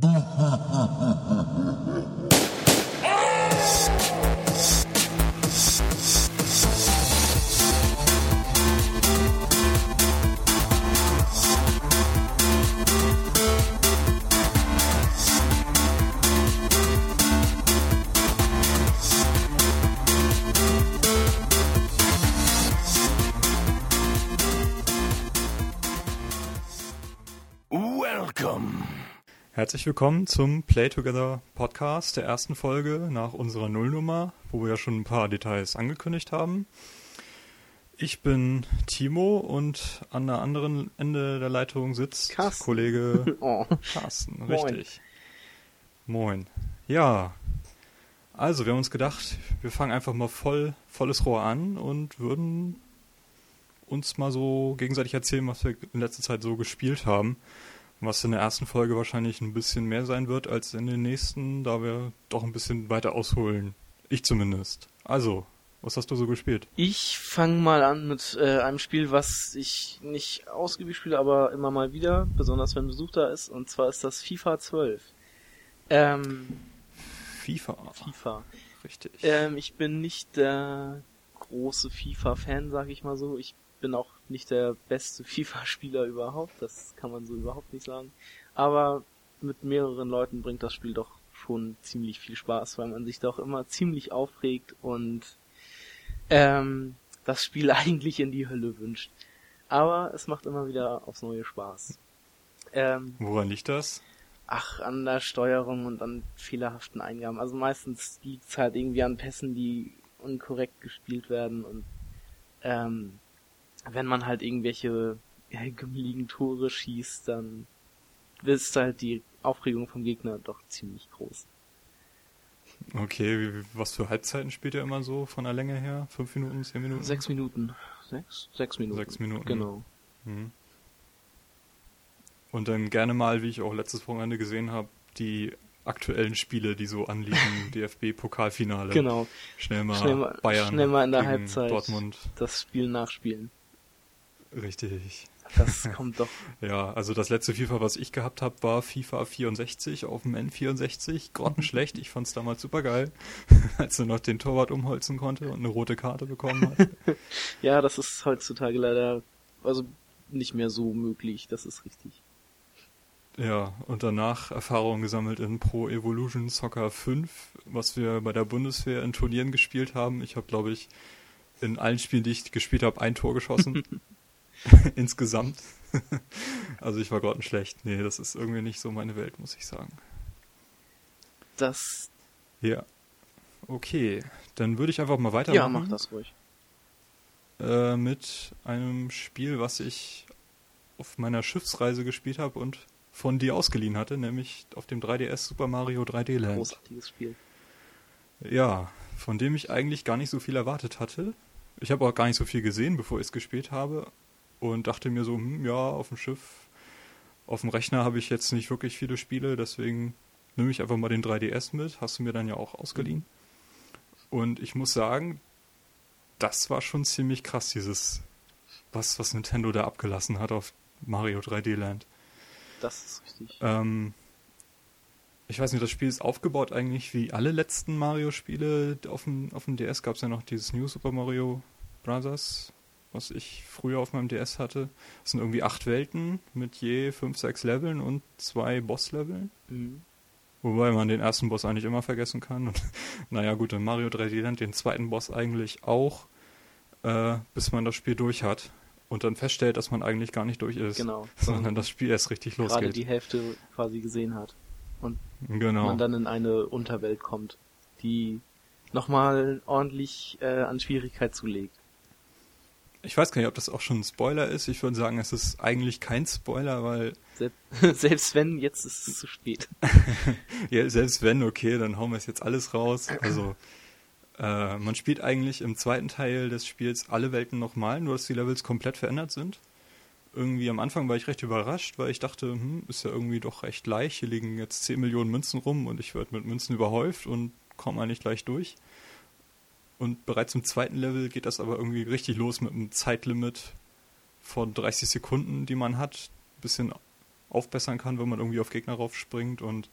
Welcome. Herzlich willkommen zum Play Together Podcast, der ersten Folge nach unserer Nullnummer, wo wir ja schon ein paar Details angekündigt haben. Ich bin Timo und an der anderen Ende der Leitung sitzt Carsten. Kollege Oh. Carsten. Moin. Richtig. Moin. Ja. Also, wir haben uns gedacht, wir fangen einfach mal voll, volles Rohr an und würden uns mal so gegenseitig erzählen, was wir in letzter Zeit so gespielt haben. Was in der ersten Folge wahrscheinlich ein bisschen mehr sein wird als in den nächsten, da wir doch ein bisschen weiter ausholen. Ich zumindest. Also, was hast du so gespielt? Ich fange mal an mit äh, einem Spiel, was ich nicht ausgiebig spiele, aber immer mal wieder, besonders wenn Besuch da ist, und zwar ist das FIFA 12. Ähm, FIFA. FIFA. Richtig. Ähm, ich bin nicht der große FIFA-Fan, sag ich mal so. Ich bin auch nicht der beste FIFA-Spieler überhaupt, das kann man so überhaupt nicht sagen. Aber mit mehreren Leuten bringt das Spiel doch schon ziemlich viel Spaß, weil man sich doch immer ziemlich aufregt und ähm, das Spiel eigentlich in die Hölle wünscht. Aber es macht immer wieder aufs neue Spaß. Ähm, Woran liegt das? Ach, an der Steuerung und an fehlerhaften Eingaben. Also meistens liegt's halt irgendwie an Pässen, die unkorrekt gespielt werden und ähm, wenn man halt irgendwelche gümmeligen Tore schießt, dann ist halt die Aufregung vom Gegner doch ziemlich groß. Okay, wie, was für Halbzeiten spielt ihr immer so von der Länge her? Fünf Minuten, zehn Minuten? Sechs Minuten. Sechs? Sechs Minuten. Sechs Minuten. Genau. Mhm. Und dann gerne mal, wie ich auch letztes Wochenende gesehen habe, die aktuellen Spiele, die so anliegen, DFB-Pokalfinale. Genau. Schnell mal Schnell mal- Bayern schnell mal in der Halbzeit. Dortmund. Das Spiel nachspielen. Richtig. Das kommt doch. Ja, also das letzte FIFA, was ich gehabt habe, war FIFA 64 auf dem N64. Grottenschlecht. Ich fand's damals super geil, als er noch den Torwart umholzen konnte und eine rote Karte bekommen hat. Ja, das ist heutzutage leider also nicht mehr so möglich. Das ist richtig. Ja, und danach Erfahrungen gesammelt in Pro Evolution Soccer 5, was wir bei der Bundeswehr in Turnieren gespielt haben. Ich habe, glaube ich, in allen Spielen, die ich gespielt habe, ein Tor geschossen. Insgesamt. also ich war grottenschlecht. Nee, das ist irgendwie nicht so meine Welt, muss ich sagen. Das Ja. Okay, dann würde ich einfach mal ja, weitermachen. mach das ruhig. Äh, mit einem Spiel, was ich auf meiner Schiffsreise gespielt habe und von dir ausgeliehen hatte, nämlich auf dem 3DS Super Mario 3D Land. Großartiges Spiel. Ja, von dem ich eigentlich gar nicht so viel erwartet hatte. Ich habe auch gar nicht so viel gesehen, bevor ich es gespielt habe und dachte mir so, hm, ja, auf dem Schiff, auf dem Rechner habe ich jetzt nicht wirklich viele Spiele, deswegen nehme ich einfach mal den 3DS mit. Hast du mir dann ja auch ausgeliehen. Und ich muss sagen, das war schon ziemlich krass, dieses, was, was Nintendo da abgelassen hat auf Mario 3D Land. Das ist richtig. Ähm, ich weiß nicht, das Spiel ist aufgebaut eigentlich wie alle letzten Mario-Spiele. Auf dem, auf dem DS gab es ja noch dieses New Super Mario Brothers, was ich früher auf meinem DS hatte. Das sind irgendwie acht Welten mit je fünf, sechs Leveln und zwei Boss-Leveln. Mhm. Wobei man den ersten Boss eigentlich immer vergessen kann. Und naja, gut, in Mario 3D Land den zweiten Boss eigentlich auch, äh, bis man das Spiel durch hat. Und dann feststellt, dass man eigentlich gar nicht durch ist. Genau. Sondern das Spiel erst richtig Gerade losgeht. die Hälfte quasi gesehen hat. Und genau. man dann in eine Unterwelt kommt, die nochmal ordentlich äh, an Schwierigkeit zulegt. Ich weiß gar nicht, ob das auch schon ein Spoiler ist. Ich würde sagen, es ist eigentlich kein Spoiler, weil Sel selbst wenn, jetzt ist es zu spät. ja, selbst wenn, okay, dann hauen wir es jetzt alles raus. Also äh, man spielt eigentlich im zweiten Teil des Spiels alle Welten nochmal, nur dass die Levels komplett verändert sind. Irgendwie am Anfang war ich recht überrascht, weil ich dachte, hm, ist ja irgendwie doch recht leicht. Hier liegen jetzt 10 Millionen Münzen rum und ich werde mit Münzen überhäuft und komme eigentlich gleich durch. Und bereits im zweiten Level geht das aber irgendwie richtig los mit einem Zeitlimit von 30 Sekunden, die man hat. Bisschen aufbessern kann, wenn man irgendwie auf Gegner raufspringt und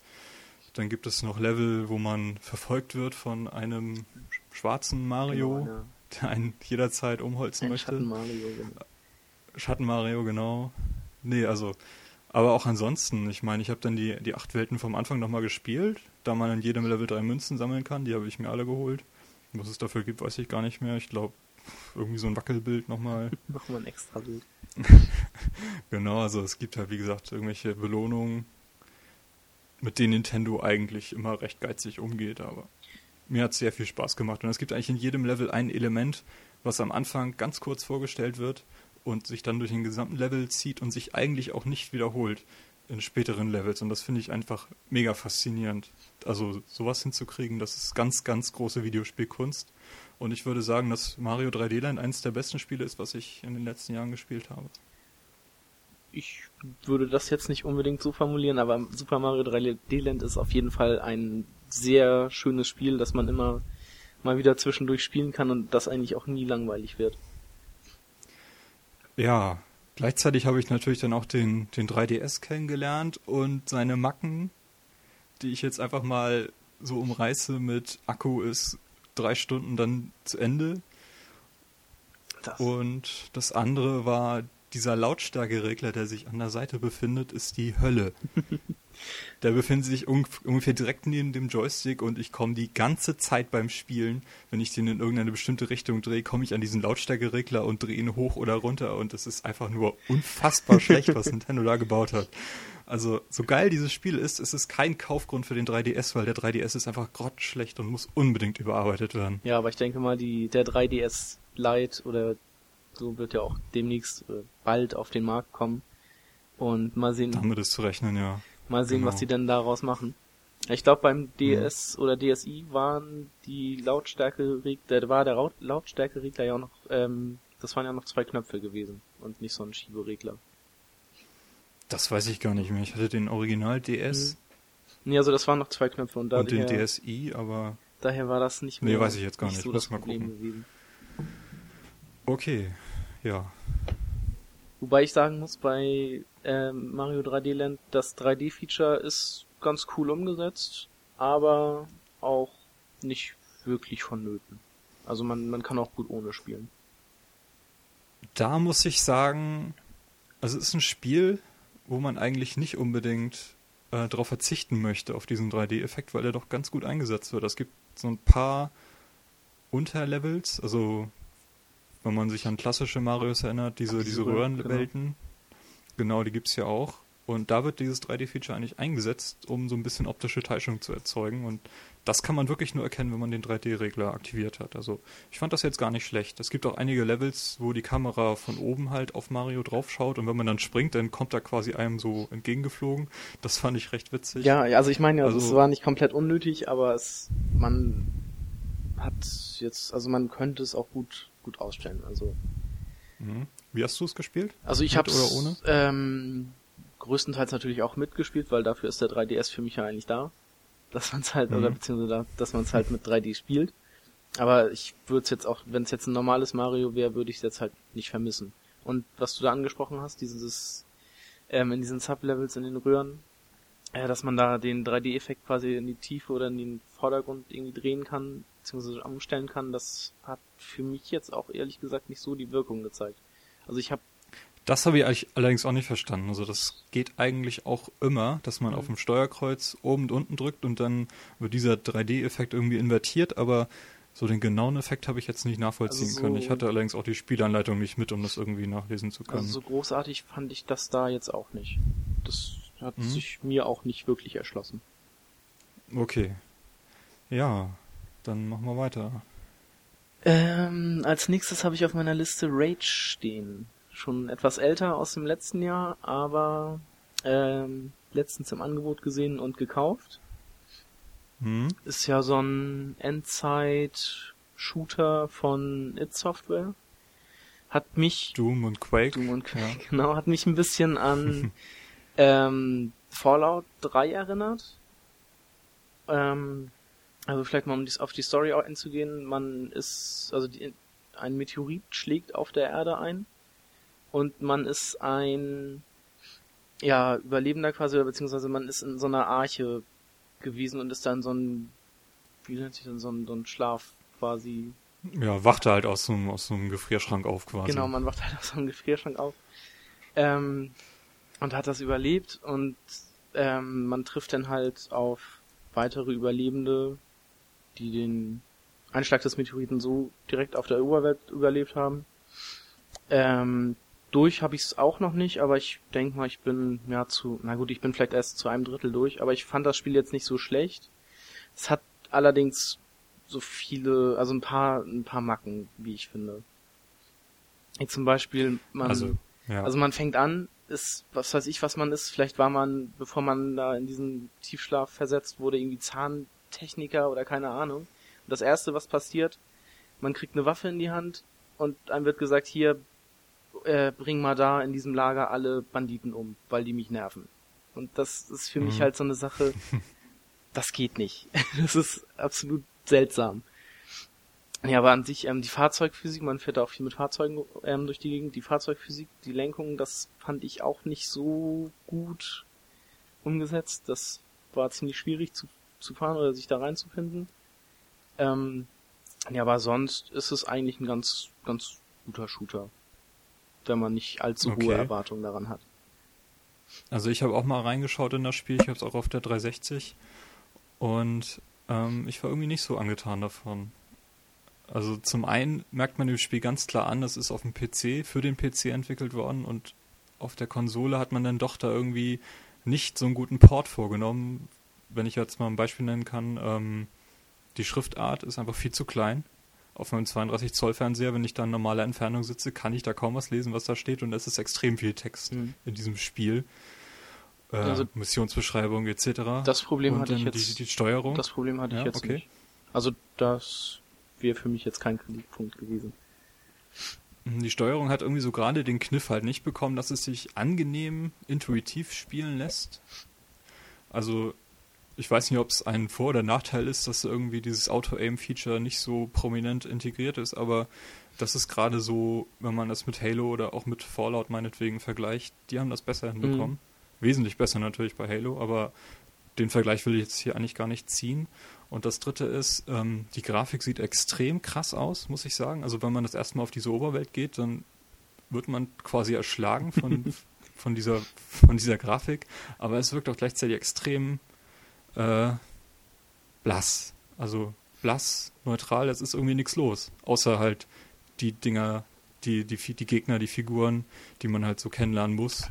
dann gibt es noch Level, wo man verfolgt wird von einem schwarzen Mario, genau, ja. der einen jederzeit umholzen Ein möchte. Schatten Mario, genau. Schatten Mario, genau. Nee, also, aber auch ansonsten, ich meine, ich habe dann die, die acht Welten vom Anfang nochmal gespielt, da man in jedem Level drei Münzen sammeln kann, die habe ich mir alle geholt. Was es dafür gibt, weiß ich gar nicht mehr. Ich glaube, irgendwie so ein Wackelbild nochmal. Nochmal ein extra Bild. genau, also es gibt halt, wie gesagt, irgendwelche Belohnungen, mit denen Nintendo eigentlich immer recht geizig umgeht, aber mir hat es sehr viel Spaß gemacht. Und es gibt eigentlich in jedem Level ein Element, was am Anfang ganz kurz vorgestellt wird und sich dann durch den gesamten Level zieht und sich eigentlich auch nicht wiederholt in späteren Levels. Und das finde ich einfach mega faszinierend. Also sowas hinzukriegen, das ist ganz, ganz große Videospielkunst. Und ich würde sagen, dass Mario 3D Land eines der besten Spiele ist, was ich in den letzten Jahren gespielt habe. Ich würde das jetzt nicht unbedingt so formulieren, aber Super Mario 3D Land ist auf jeden Fall ein sehr schönes Spiel, das man immer mal wieder zwischendurch spielen kann und das eigentlich auch nie langweilig wird. Ja, gleichzeitig habe ich natürlich dann auch den, den 3DS kennengelernt und seine Macken, die ich jetzt einfach mal so umreiße mit Akku ist drei Stunden dann zu Ende. Das. Und das andere war dieser Lautstärkeregler, der sich an der Seite befindet, ist die Hölle. der befindet sich ungefähr direkt neben dem Joystick und ich komme die ganze Zeit beim Spielen, wenn ich den in irgendeine bestimmte Richtung drehe, komme ich an diesen Lautstärkeregler und drehe ihn hoch oder runter und es ist einfach nur unfassbar schlecht, was Nintendo da gebaut hat. Also, so geil dieses Spiel ist, ist es kein Kaufgrund für den 3DS, weil der 3DS ist einfach grottenschlecht und muss unbedingt überarbeitet werden. Ja, aber ich denke mal, die, der 3DS Lite oder so wird ja auch demnächst äh, bald auf den Markt kommen. Und mal sehen. Damit ist zu rechnen, ja. Mal sehen, genau. was die denn daraus machen. Ich glaube, beim DS mhm. oder DSi waren die Lautstärke, da war der Lautstärkeregler ja auch noch, ähm, das waren ja noch zwei Knöpfe gewesen und nicht so ein Schieberegler. Das weiß ich gar nicht mehr. Ich hatte den Original DS. Hm. Nee, also das waren noch zwei Knöpfe und, und den DSi, aber. Daher war das nicht mehr. Nee, weiß ich jetzt gar nicht. nicht. So das mal Problem gucken. Gewesen. Okay, ja. Wobei ich sagen muss, bei ähm, Mario 3D Land, das 3D-Feature ist ganz cool umgesetzt, aber auch nicht wirklich vonnöten. Also man, man kann auch gut ohne spielen. Da muss ich sagen, also es ist ein Spiel, wo man eigentlich nicht unbedingt äh, darauf verzichten möchte, auf diesen 3D-Effekt, weil er doch ganz gut eingesetzt wird. Es gibt so ein paar Unterlevels, also wenn man sich an klassische Marios erinnert, diese, diese, Röhrenwelten, genau. genau, die gibt es ja auch. Und da wird dieses 3D-Feature eigentlich eingesetzt, um so ein bisschen optische Täuschung zu erzeugen. Und das kann man wirklich nur erkennen, wenn man den 3D-Regler aktiviert hat. Also ich fand das jetzt gar nicht schlecht. Es gibt auch einige Levels, wo die Kamera von oben halt auf Mario draufschaut und wenn man dann springt, dann kommt er quasi einem so entgegengeflogen. Das fand ich recht witzig. Ja, also ich meine, also, es war nicht komplett unnötig, aber es man hat jetzt, also man könnte es auch gut gut ausstellen. Also mhm. wie hast du es gespielt? Also ich habe oder ohne? Ähm, größtenteils natürlich auch mitgespielt, weil dafür ist der 3DS für mich ja eigentlich da dass man es halt, mhm. oder beziehungsweise dass man es halt mit 3D spielt. Aber ich würde es jetzt auch, wenn es jetzt ein normales Mario wäre, würde ich es jetzt halt nicht vermissen. Und was du da angesprochen hast, dieses ähm, in diesen Sublevels in den Röhren, äh, dass man da den 3D-Effekt quasi in die Tiefe oder in den Vordergrund irgendwie drehen kann, beziehungsweise umstellen kann, das hat für mich jetzt auch ehrlich gesagt nicht so die Wirkung gezeigt. Also ich habe das habe ich allerdings auch nicht verstanden. Also das geht eigentlich auch immer, dass man mhm. auf dem Steuerkreuz oben und unten drückt und dann wird dieser 3D-Effekt irgendwie invertiert, aber so den genauen Effekt habe ich jetzt nicht nachvollziehen also so können. Ich hatte allerdings auch die Spielanleitung nicht mit, um das irgendwie nachlesen zu können. Also so großartig fand ich das da jetzt auch nicht. Das hat mhm. sich mir auch nicht wirklich erschlossen. Okay. Ja, dann machen wir weiter. Ähm, als nächstes habe ich auf meiner Liste Rage stehen schon etwas älter aus dem letzten Jahr, aber ähm, letztens im Angebot gesehen und gekauft. Hm. Ist ja so ein Endzeit-Shooter von It Software. Hat mich. Doom und Quake. Doom und Quake, ja. genau. Hat mich ein bisschen an ähm, Fallout 3 erinnert. Ähm, also vielleicht mal um auf die Story einzugehen. Man ist, also die, ein Meteorit schlägt auf der Erde ein und man ist ein ja, Überlebender quasi, beziehungsweise man ist in so einer Arche gewesen und ist dann so ein, wie nennt sich denn, so ein, so ein Schlaf quasi. Ja, wachte halt aus so, einem, aus so einem Gefrierschrank auf quasi. Genau, man wacht halt aus so einem Gefrierschrank auf. Ähm, und hat das überlebt und ähm, man trifft dann halt auf weitere Überlebende, die den Einschlag des Meteoriten so direkt auf der Oberwelt überlebt haben. Ähm, durch habe ich es auch noch nicht, aber ich denke mal, ich bin ja zu, na gut, ich bin vielleicht erst zu einem Drittel durch, aber ich fand das Spiel jetzt nicht so schlecht. Es hat allerdings so viele, also ein paar, ein paar Macken, wie ich finde. Wie zum Beispiel, man, Also, ja. also man fängt an, ist, was weiß ich, was man ist. Vielleicht war man, bevor man da in diesen Tiefschlaf versetzt wurde, irgendwie Zahntechniker oder keine Ahnung. Und das erste, was passiert, man kriegt eine Waffe in die Hand und einem wird gesagt, hier, äh, bring mal da in diesem Lager alle Banditen um, weil die mich nerven. Und das ist für mich Mhm. halt so eine Sache, das geht nicht. Das ist absolut seltsam. Ja, aber an sich, ähm, die Fahrzeugphysik, man fährt da auch viel mit Fahrzeugen ähm, durch die Gegend, die Fahrzeugphysik, die Lenkung, das fand ich auch nicht so gut umgesetzt. Das war ziemlich schwierig zu, zu fahren oder sich da reinzufinden. Ähm, ja, aber sonst ist es eigentlich ein ganz, ganz guter Shooter, wenn man nicht allzu Okay. hohe Erwartungen daran hat. Also ich habe auch mal reingeschaut in das Spiel, ich habe es auch auf der 360 und ähm, ich war irgendwie nicht so angetan davon. Also zum einen merkt man dem Spiel ganz klar an, das ist auf dem PC, für den PC entwickelt worden und auf der Konsole hat man dann doch da irgendwie nicht so einen guten Port vorgenommen. Wenn ich jetzt mal ein Beispiel nennen kann, ähm, die Schriftart ist einfach viel zu klein. Auf meinem 32 Zoll Fernseher, wenn ich da in normaler Entfernung sitze, kann ich da kaum was lesen, was da steht und es ist extrem viel Text Mhm. in diesem Spiel. Äh, Also- Missionsbeschreibung etc. Das Problem und hatte ich jetzt. die, die Steuerung. Das Problem hatte ich Ja, jetzt okay. nicht. Also das wäre für mich jetzt kein Kritikpunkt gewesen. Die Steuerung hat irgendwie so gerade den Kniff halt nicht bekommen, dass es sich angenehm intuitiv spielen lässt. Also ich weiß nicht, ob es ein Vor- oder Nachteil ist, dass irgendwie dieses Auto-Aim-Feature nicht so prominent integriert ist, aber das ist gerade so, wenn man das mit Halo oder auch mit Fallout meinetwegen vergleicht, die haben das besser hinbekommen. Wesentlich besser natürlich bei Halo, aber den Vergleich will ich jetzt hier eigentlich gar nicht ziehen. Und das dritte ist, ähm, die Grafik sieht extrem krass aus, muss ich sagen. Also wenn man das erstmal auf diese Oberwelt geht, dann wird man quasi erschlagen von, von, dieser, von dieser Grafik. Aber es wirkt auch gleichzeitig extrem äh, blass. Also blass, neutral, es ist irgendwie nichts los. Außer halt die Dinger, die, die, die Gegner, die Figuren, die man halt so kennenlernen muss.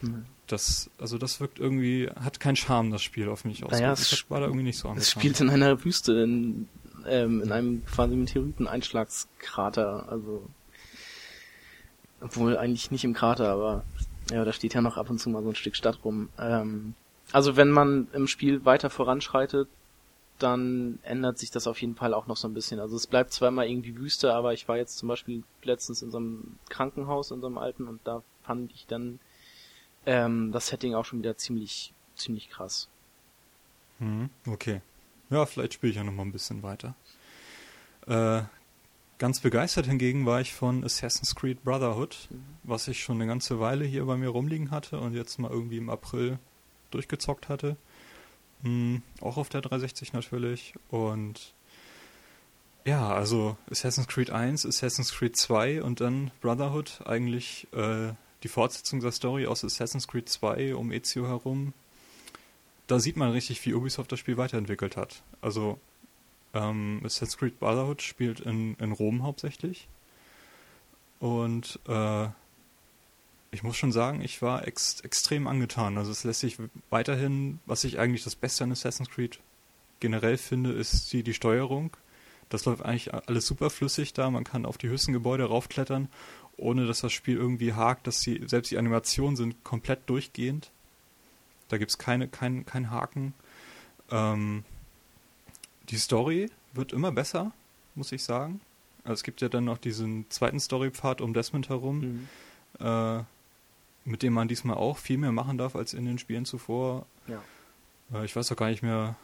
Mhm. Das, also das wirkt irgendwie, hat keinen Charme, das Spiel auf mich aus. Naja, es war da irgendwie nicht so Es angetan. spielt in einer Wüste, in, ähm, in einem quasi Meteoriten-Einschlagskrater, also obwohl eigentlich nicht im Krater, aber ja, da steht ja noch ab und zu mal so ein Stück Stadt rum. Ähm, also wenn man im Spiel weiter voranschreitet, dann ändert sich das auf jeden Fall auch noch so ein bisschen. Also es bleibt zwar immer irgendwie Wüste, aber ich war jetzt zum Beispiel letztens in so einem Krankenhaus, in so einem alten, und da fand ich dann ähm, das Setting auch schon wieder ziemlich, ziemlich krass. Mhm, okay. Ja, vielleicht spiele ich ja noch mal ein bisschen weiter. Äh, ganz begeistert hingegen war ich von Assassin's Creed Brotherhood, was ich schon eine ganze Weile hier bei mir rumliegen hatte und jetzt mal irgendwie im April durchgezockt hatte. Hm, auch auf der 360 natürlich. Und ja, also Assassin's Creed 1, Assassin's Creed 2 und dann Brotherhood, eigentlich äh, die Fortsetzung der Story aus Assassin's Creed 2 um Ezio herum. Da sieht man richtig, wie Ubisoft das Spiel weiterentwickelt hat. Also ähm, Assassin's Creed Brotherhood spielt in, in Rom hauptsächlich. Und äh, ich muss schon sagen, ich war ex extrem angetan. Also es lässt sich weiterhin, was ich eigentlich das Beste an Assassin's Creed generell finde, ist die, die Steuerung. Das läuft eigentlich alles super flüssig da. Man kann auf die höchsten Gebäude raufklettern, ohne dass das Spiel irgendwie hakt, dass die, selbst die Animationen sind komplett durchgehend. Da gibt es keine, kein, kein Haken. Ähm, die Story wird immer besser, muss ich sagen. Also es gibt ja dann noch diesen zweiten Storypfad um Desmond herum, Mhm. äh, mit dem man diesmal auch viel mehr machen darf als in den Spielen zuvor. Ja. Äh, ich weiß auch gar nicht mehr,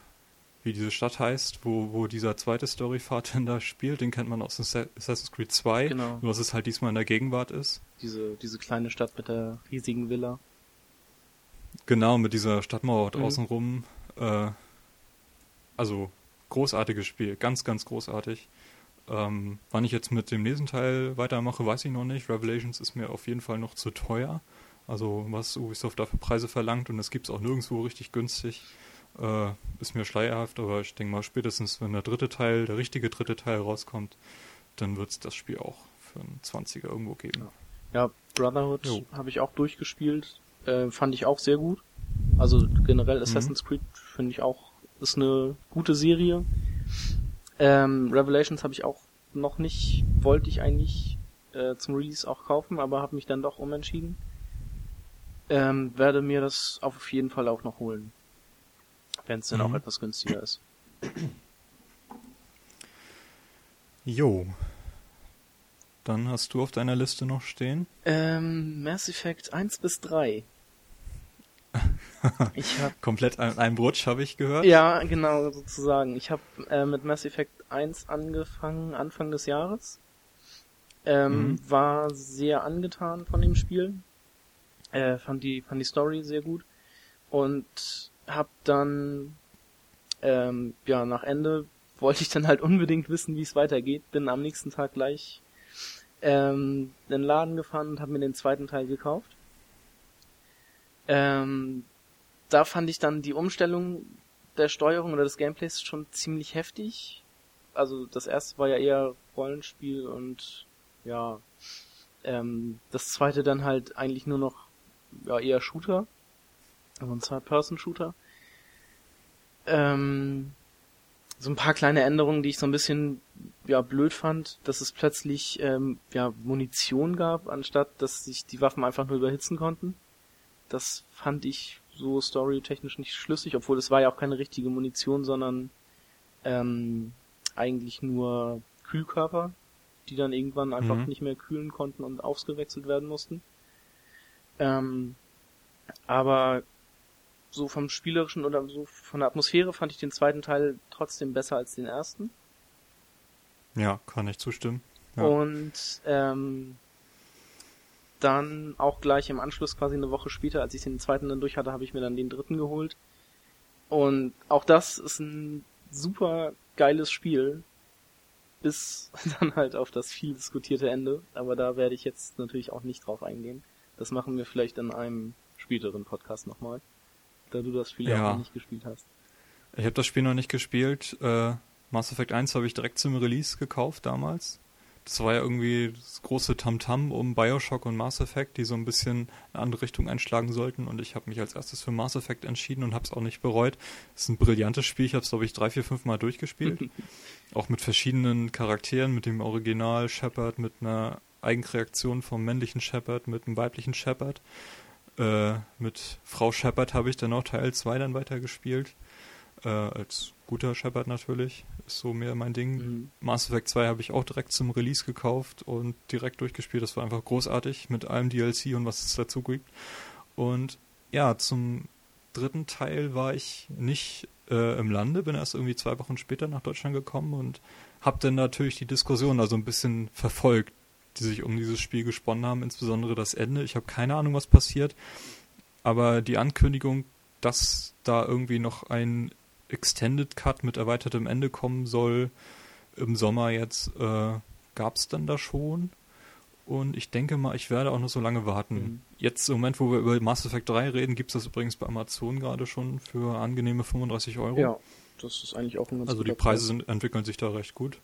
wie diese Stadt heißt, wo, wo dieser zweite Storypfad denn da spielt. Den kennt man aus Assa- Assassin's Creed 2, Genau. nur dass es halt diesmal in der Gegenwart ist. Diese, diese kleine Stadt mit der riesigen Villa. Genau, mit dieser Stadtmauer draußen mhm. rum. Äh, also großartiges Spiel, ganz, ganz großartig. Ähm, wann ich jetzt mit dem nächsten Teil weitermache, weiß ich noch nicht. Revelations ist mir auf jeden Fall noch zu teuer. Also was Ubisoft dafür Preise verlangt und das gibt es auch nirgendwo richtig günstig, äh, ist mir schleierhaft, aber ich denke mal spätestens, wenn der dritte Teil, der richtige dritte Teil rauskommt, dann wird es das Spiel auch für einen 20er irgendwo geben. Ja, Brotherhood habe ich auch durchgespielt, äh, fand ich auch sehr gut. Also generell mhm. Assassin's mhm. Creed finde ich auch, ist eine gute Serie. Ähm, Revelations habe ich auch noch nicht, wollte ich eigentlich äh, zum Release auch kaufen, aber habe mich dann doch umentschieden. Ähm, werde mir das auf jeden Fall auch noch holen. Wenn es denn mhm. auch etwas günstiger ist. Jo. Dann hast du auf deiner Liste noch stehen? Ähm, Mass Effect 1 bis 3. ich hab, Komplett an einem Rutsch, habe ich gehört. Ja, genau, sozusagen. Ich habe äh, mit Mass Effect 1 angefangen, Anfang des Jahres. Ähm, mhm. War sehr angetan von dem Spiel. Äh, fand, die, fand die Story sehr gut. Und hab dann, ähm, ja, nach Ende wollte ich dann halt unbedingt wissen, wie es weitergeht. Bin am nächsten Tag gleich ähm, in den Laden gefahren und habe mir den zweiten Teil gekauft. Ähm, da fand ich dann die Umstellung der Steuerung oder des Gameplays schon ziemlich heftig. Also das erste war ja eher Rollenspiel und ja, ähm, das zweite dann halt eigentlich nur noch ja, eher Shooter. Also ein Zwei-Person-Shooter. Ähm, so ein paar kleine Änderungen, die ich so ein bisschen ja blöd fand, dass es plötzlich ähm, ja Munition gab, anstatt dass sich die Waffen einfach nur überhitzen konnten. Das fand ich so storytechnisch nicht schlüssig, obwohl es war ja auch keine richtige Munition, sondern ähm, eigentlich nur Kühlkörper, die dann irgendwann einfach mhm. nicht mehr kühlen konnten und ausgewechselt werden mussten. Ähm, aber so vom spielerischen oder so von der Atmosphäre fand ich den zweiten Teil trotzdem besser als den ersten. Ja, kann ich zustimmen. Ja. Und ähm, dann auch gleich im Anschluss, quasi eine Woche später, als ich den zweiten dann durch hatte, habe ich mir dann den dritten geholt. Und auch das ist ein super geiles Spiel. Bis dann halt auf das viel diskutierte Ende. Aber da werde ich jetzt natürlich auch nicht drauf eingehen. Das machen wir vielleicht in einem späteren Podcast nochmal. Da du das Spiel ja auch noch nicht gespielt hast. Ich habe das Spiel noch nicht gespielt. Äh, Mass Effect 1 habe ich direkt zum Release gekauft damals das war ja irgendwie das große Tamtam -Tam um Bioshock und Mass Effect, die so ein bisschen eine andere Richtung einschlagen sollten. Und ich habe mich als erstes für Mass Effect entschieden und habe es auch nicht bereut. Es ist ein brillantes Spiel. Ich habe es, glaube ich, drei, vier, fünf Mal durchgespielt. auch mit verschiedenen Charakteren, mit dem Original Shepard, mit einer Eigenreaktion vom männlichen Shepard, mit einem weiblichen Shepard. Äh, mit Frau Shepard habe ich dann auch Teil 2 dann weitergespielt. Äh, als guter Shepard natürlich. Ist so mehr mein Ding. Mhm. Mass Effect 2 habe ich auch direkt zum Release gekauft und direkt durchgespielt. Das war einfach großartig mit allem DLC und was es dazu gibt. Und ja, zum dritten Teil war ich nicht äh, im Lande, bin erst irgendwie zwei Wochen später nach Deutschland gekommen und habe dann natürlich die Diskussion also ein bisschen verfolgt, die sich um dieses Spiel gesponnen haben, insbesondere das Ende. Ich habe keine Ahnung, was passiert, aber die Ankündigung, dass da irgendwie noch ein Extended Cut mit erweitertem Ende kommen soll im Sommer jetzt, äh, gab es dann da schon. Und ich denke mal, ich werde auch noch so lange warten. Mhm. Jetzt im Moment, wo wir über Mass Effect 3 reden, gibt es das übrigens bei Amazon gerade schon für angenehme 35 Euro. Ja, das ist eigentlich auch ein ganz Also die Preise sind, entwickeln sich da recht gut.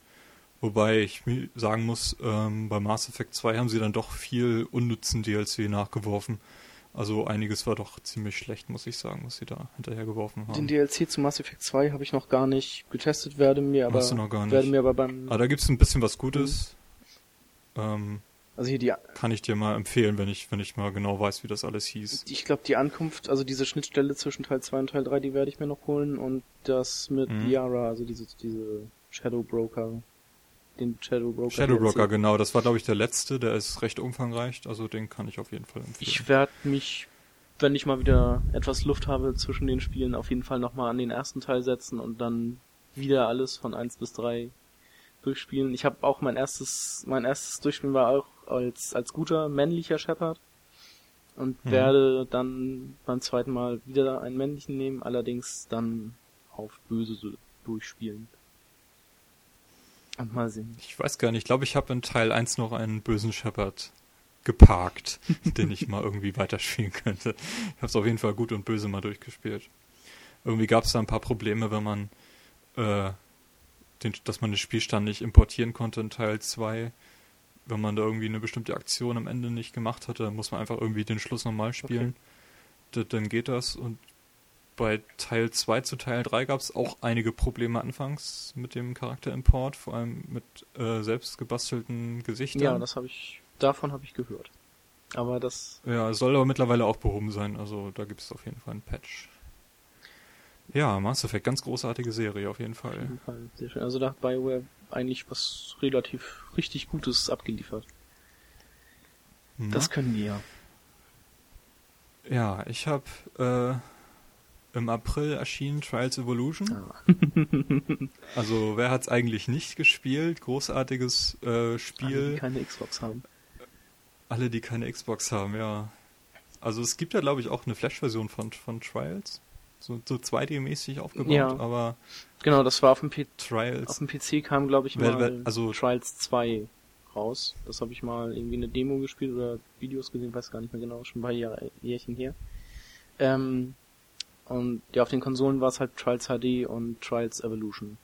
Wobei ich sagen muss, ähm, bei Mass Effect 2 haben sie dann doch viel unnützen DLC nachgeworfen. Also einiges war doch ziemlich schlecht, muss ich sagen, was sie da hinterher geworfen haben. Den DLC zu Mass Effect 2 habe ich noch gar nicht getestet, werde mir aber, Hast du noch gar nicht. werde mir aber beim... Ah, da gibt es ein bisschen was Gutes. Mhm. Ähm, also hier die... Kann ich dir mal empfehlen, wenn ich, wenn ich mal genau weiß, wie das alles hieß. Ich glaube, die Ankunft, also diese Schnittstelle zwischen Teil 2 und Teil 3, die werde ich mir noch holen und das mit mhm. Liara, also diese, diese Shadow Broker den Shadow Broker. Shadow Broker, genau. Das war, glaube ich, der letzte. Der ist recht umfangreich. Also den kann ich auf jeden Fall empfehlen. Ich werde mich, wenn ich mal wieder etwas Luft habe zwischen den Spielen, auf jeden Fall nochmal an den ersten Teil setzen und dann wieder alles von 1 bis 3 durchspielen. Ich habe auch mein erstes, mein erstes Durchspielen war auch als, als guter männlicher Shepard. und Mhm. werde dann beim zweiten Mal wieder einen männlichen nehmen, allerdings dann auf böse durchspielen. Und mal sehen. Ich weiß gar nicht, ich glaube, ich habe in Teil 1 noch einen bösen Shepherd geparkt, den ich mal irgendwie weiterspielen könnte. Ich habe es auf jeden Fall gut und böse mal durchgespielt. Irgendwie gab es da ein paar Probleme, wenn man äh, den, dass man den Spielstand nicht importieren konnte in Teil 2. Wenn man da irgendwie eine bestimmte Aktion am Ende nicht gemacht hatte, muss man einfach irgendwie den Schluss nochmal spielen. D dann geht das. Und bei Teil 2 zu Teil 3 gab es auch einige Probleme anfangs mit dem Charaterimport, vor allem mit äh, selbst gebastelten Gesichtern. Ja, das habe ich, davon habe ich gehört. Aber das, Ja, soll aber mittlerweile auch behoben sein, also da gibt es auf jeden Fall einen Patch. Ja, Mass Effect, ganz großartige Serie auf jeden auf Fall. jeden Fall sehr schön. Also da hat BioWare eigentlich was relativ richtig Gutes abgeliefert. Mhm. Das können die ja. ja, ich habe äh, im April erschienen Trials Evolution. Ah. Also wer hat's eigentlich nicht gespielt? Großartiges äh, Alle, die Spiel. keine Xbox haben. Alle, die keine Xbox haben, ja. Also es gibt ja, glaube ich, auch eine Flash-Version von, von Trials. So, so 2D-mäßig aufgebaut, Ja. aber Genau, das war auf dem, P auf Trials. dem PC kam, glaube ich, Wer- mal wer- also- Trials 2 raus. Das habe ich mal irgendwie eine Demo gespielt oder Videos gesehen, weiß gar nicht mehr genau, schon ein paar Jahre, Jährchen her. Ähm, und ja, auf den Konsolen war es halt Trials HD und Trials Evolution.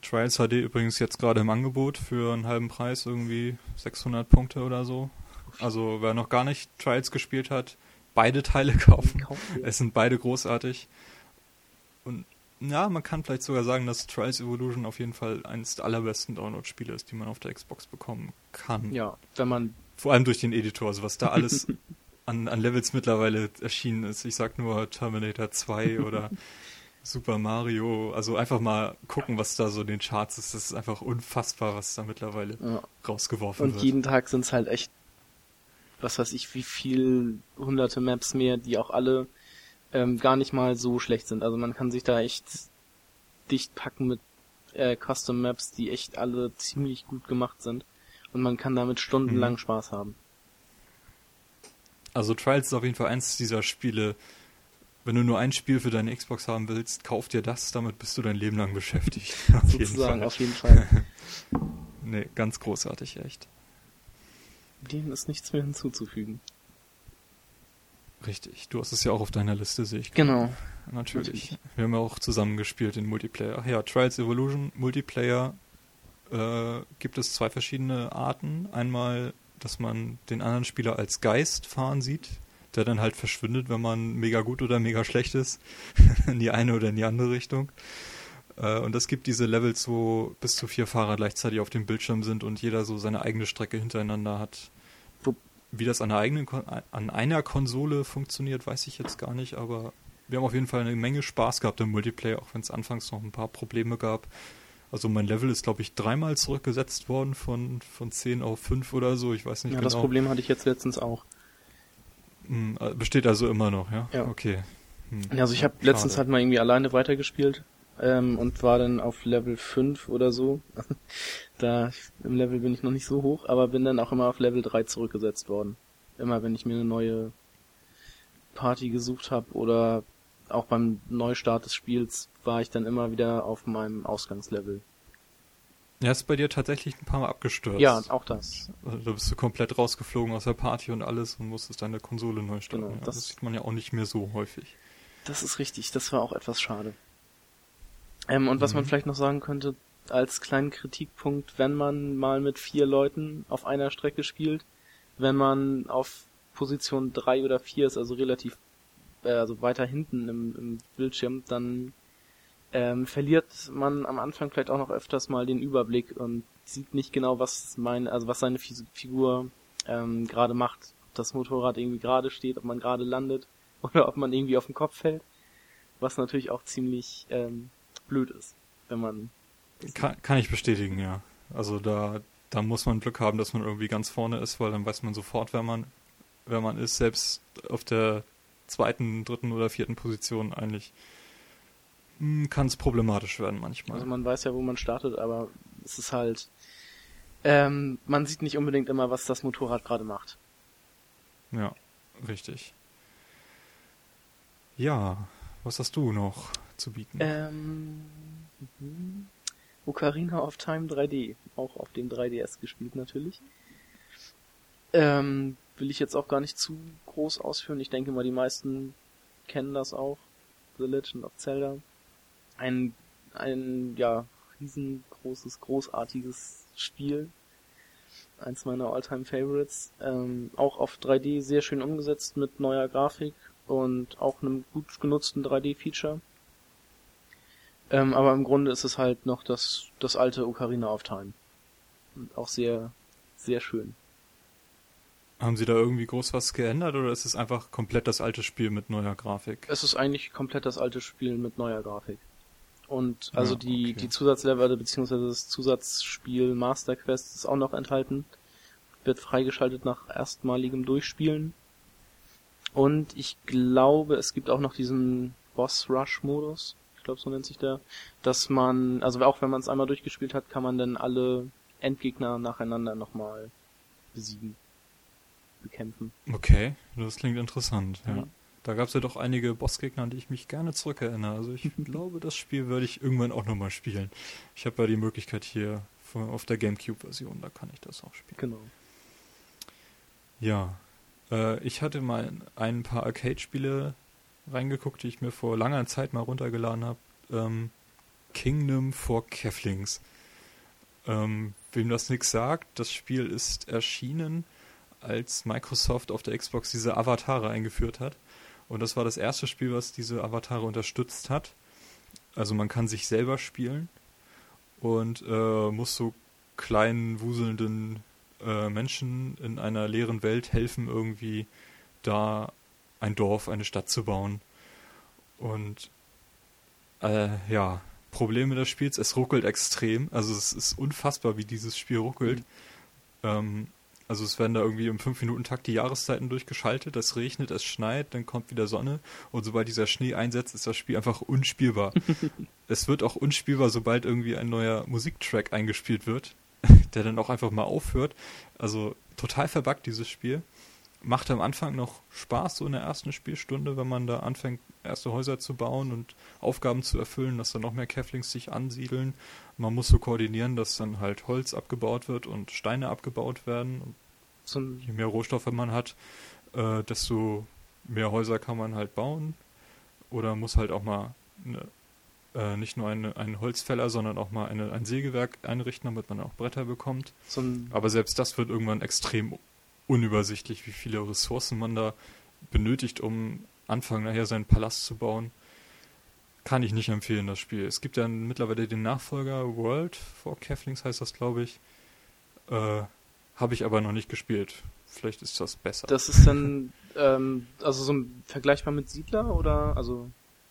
Trials HD übrigens jetzt gerade im Angebot für einen halben Preis, irgendwie 600 Punkte oder so. Also wer noch gar nicht Trials gespielt hat, beide Teile kaufen. Es sind beide großartig. Und ja, man kann vielleicht sogar sagen, dass Trials Evolution auf jeden Fall eines der allerbesten Download-Spiele ist, die man auf der Xbox bekommen kann. Ja, wenn man Vor allem durch den Editor, also was da alles an, an Levels mittlerweile erschienen ist. Ich sag nur Terminator 2 oder Super Mario. Also einfach mal gucken, was da so in den Charts ist. Das ist einfach unfassbar, was da mittlerweile ja. rausgeworfen Und wird. jeden Tag sind es halt echt, was weiß ich, wie viel hunderte Maps mehr, die auch alle ähm, gar nicht mal so schlecht sind. Also man kann sich da echt dicht packen mit äh, Custom Maps, die echt alle ziemlich gut gemacht sind. Und man kann damit stundenlang Mhm. Spaß haben. Also Trials ist auf jeden Fall eins dieser Spiele. Wenn du nur ein Spiel für deine Xbox haben willst, kauf dir das, damit bist du dein Leben lang beschäftigt. Auf jeden Sozusagen, Fall. auf jeden Fall. Nee, ganz großartig, echt. Dem ist nichts mehr hinzuzufügen. Richtig. Du hast es ja auch auf deiner Liste, sehe ich. Genau. Natürlich. Natürlich. Wir haben ja auch zusammen gespielt in Multiplayer. Ach ja, Trials Evolution Multiplayer äh, gibt es zwei verschiedene Arten. Einmal, dass man den anderen Spieler als Geist fahren sieht, der dann halt verschwindet, wenn man mega gut oder mega schlecht ist, in die eine oder in die andere Richtung. Äh, und es gibt diese Levels, wo bis zu vier Fahrer gleichzeitig auf dem Bildschirm sind und jeder so seine eigene Strecke hintereinander hat. Wie das an einer, eigenen, Kon- an einer Konsole funktioniert, weiß ich jetzt gar nicht, aber wir haben auf jeden Fall eine Menge Spaß gehabt im Multiplayer, auch wenn es anfangs noch ein paar Probleme gab. Also mein Level ist, glaube ich, dreimal zurückgesetzt worden von, von 10 auf 5 oder so. Ich weiß nicht Ja, genau. das Problem hatte ich jetzt letztens auch. Hm, äh, Besteht also immer noch, ja? Ja. Okay. Hm. Also ich habe letztens halt mal irgendwie alleine weitergespielt ähm, und war dann auf Level 5 oder so. da im Level bin ich noch nicht so hoch, aber bin dann auch immer auf Level 3 zurückgesetzt worden. Immer wenn ich mir eine neue Party gesucht habe oder auch beim Neustart des Spiels war ich dann immer wieder auf meinem Ausgangslevel. Ja, ist bei dir tatsächlich ein paar Mal abgestürzt. Ja, auch das. Also, da bist du komplett rausgeflogen aus der Party und alles und musstest deine Konsole neu starten. Genau, ja, das- das sieht man ja auch nicht mehr so häufig. Das ist richtig, das war auch etwas schade. Ähm, und was man Mhm. vielleicht noch sagen könnte, als kleinen Kritikpunkt, wenn man mal mit vier Leuten auf einer Strecke spielt, wenn man auf Position drei oder vier ist, also relativ, also weiter hinten im, im Bildschirm, dann ähm, verliert man am Anfang vielleicht auch noch öfters mal den Überblick und sieht nicht genau, was mein, also was seine Fi- Figur ähm, gerade macht. Ob das Motorrad irgendwie gerade steht, ob man gerade landet oder ob man irgendwie auf den Kopf fällt. Was natürlich auch ziemlich ähm, blöd ist, wenn man Kann, kann ich bestätigen, ja. Also da, da muss man Glück haben, dass man irgendwie ganz vorne ist, weil dann weiß man sofort, wer man, wer man ist, selbst auf der zweiten, dritten oder vierten Position eigentlich hm, kann es problematisch werden manchmal. Also man weiß ja, wo man startet, aber es ist halt, ähm, man sieht nicht unbedingt immer, was das Motorrad gerade macht. ja. Richtig. Ja, was hast du noch zu bieten? Ähm, mhm. Ocarina of Time 3D. Auch auf dem 3DS gespielt natürlich. Ähm, will ich jetzt auch gar nicht zu groß ausführen. Ich denke mal, die meisten kennen das auch. The Legend of Zelda. Ein, ein, ja, riesengroßes, großartiges Spiel. Eins meiner Alltime Favorites. Ähm, auch auf 3D sehr schön umgesetzt mit neuer Grafik und auch einem gut genutzten 3D-Feature. Ähm, aber im Grunde ist es halt noch das, das alte Ocarina of Time. Und auch sehr, sehr schön. Haben Sie da irgendwie groß was geändert oder ist es einfach komplett das alte Spiel mit neuer Grafik? Es ist eigentlich komplett das alte Spiel mit neuer Grafik. Und also Ja, die, okay. die Zusatzlevel beziehungsweise das Zusatzspiel Master Quest ist auch noch enthalten. Wird freigeschaltet nach erstmaligem Durchspielen. Und ich glaube, es gibt auch noch diesen Boss Rush Modus. Ich glaube, so nennt sich der. Dass man, also auch wenn man es einmal durchgespielt hat, kann man dann alle Endgegner nacheinander nochmal besiegen. Bekämpfen. Okay, das klingt interessant, ja. Mhm. Da gab es ja doch einige Bossgegner, an die ich mich gerne zurückerinnere. Also ich glaube, das Spiel würde ich irgendwann auch nochmal spielen. Ich habe ja die Möglichkeit hier von- auf der Gamecube-Version, da kann ich das auch spielen. Genau. Ja, äh, ich hatte mal in ein paar Arcade-Spiele reingeguckt, die ich mir vor langer Zeit mal runtergeladen habe. Ähm, Kingdom for Keflings. Ähm, wem das nichts sagt, das Spiel ist erschienen, als Microsoft auf der Xbox diese Avatare eingeführt hat. Und das war das erste Spiel, was diese Avatare unterstützt hat. Also man kann sich selber spielen und äh, muss so kleinen, wuselnden äh, Menschen in einer leeren Welt helfen, irgendwie da ein Dorf, eine Stadt zu bauen. Und äh, ja, Probleme des Spiels, es ruckelt extrem. Also es ist unfassbar, wie dieses Spiel ruckelt. Ähm, also es werden da irgendwie im 5-Minuten-Takt die Jahreszeiten durchgeschaltet, es regnet, es schneit, dann kommt wieder Sonne und sobald dieser Schnee einsetzt, ist das Spiel einfach unspielbar. es wird auch unspielbar, sobald irgendwie ein neuer Musiktrack eingespielt wird, der dann auch einfach mal aufhört. Also total verbuggt dieses Spiel. Macht am Anfang noch Spaß, so in der ersten Spielstunde, wenn man da anfängt, erste Häuser zu bauen und Aufgaben zu erfüllen, dass dann noch mehr Keflings sich ansiedeln. Man muss so koordinieren, dass dann halt Holz abgebaut wird und Steine abgebaut werden. Ein, je mehr Rohstoffe man hat, äh, desto mehr Häuser kann man halt bauen. Oder muss halt auch mal eine, äh, nicht nur eine, einen Holzfäller, sondern auch mal eine, ein Sägewerk einrichten, damit man auch Bretter bekommt. ein Aber selbst das wird irgendwann extrem unübersichtlich, wie viele Ressourcen man da benötigt, um anfangen, nachher seinen Palast zu bauen. Kann ich nicht empfehlen, das Spiel. Es gibt ja mittlerweile den Nachfolger World for Keflings, heißt das, glaube ich. Äh, Habe ich aber noch nicht gespielt. Vielleicht ist das besser. Das ist dann, ähm, also so ein, vergleichbar mit Siedler oder, also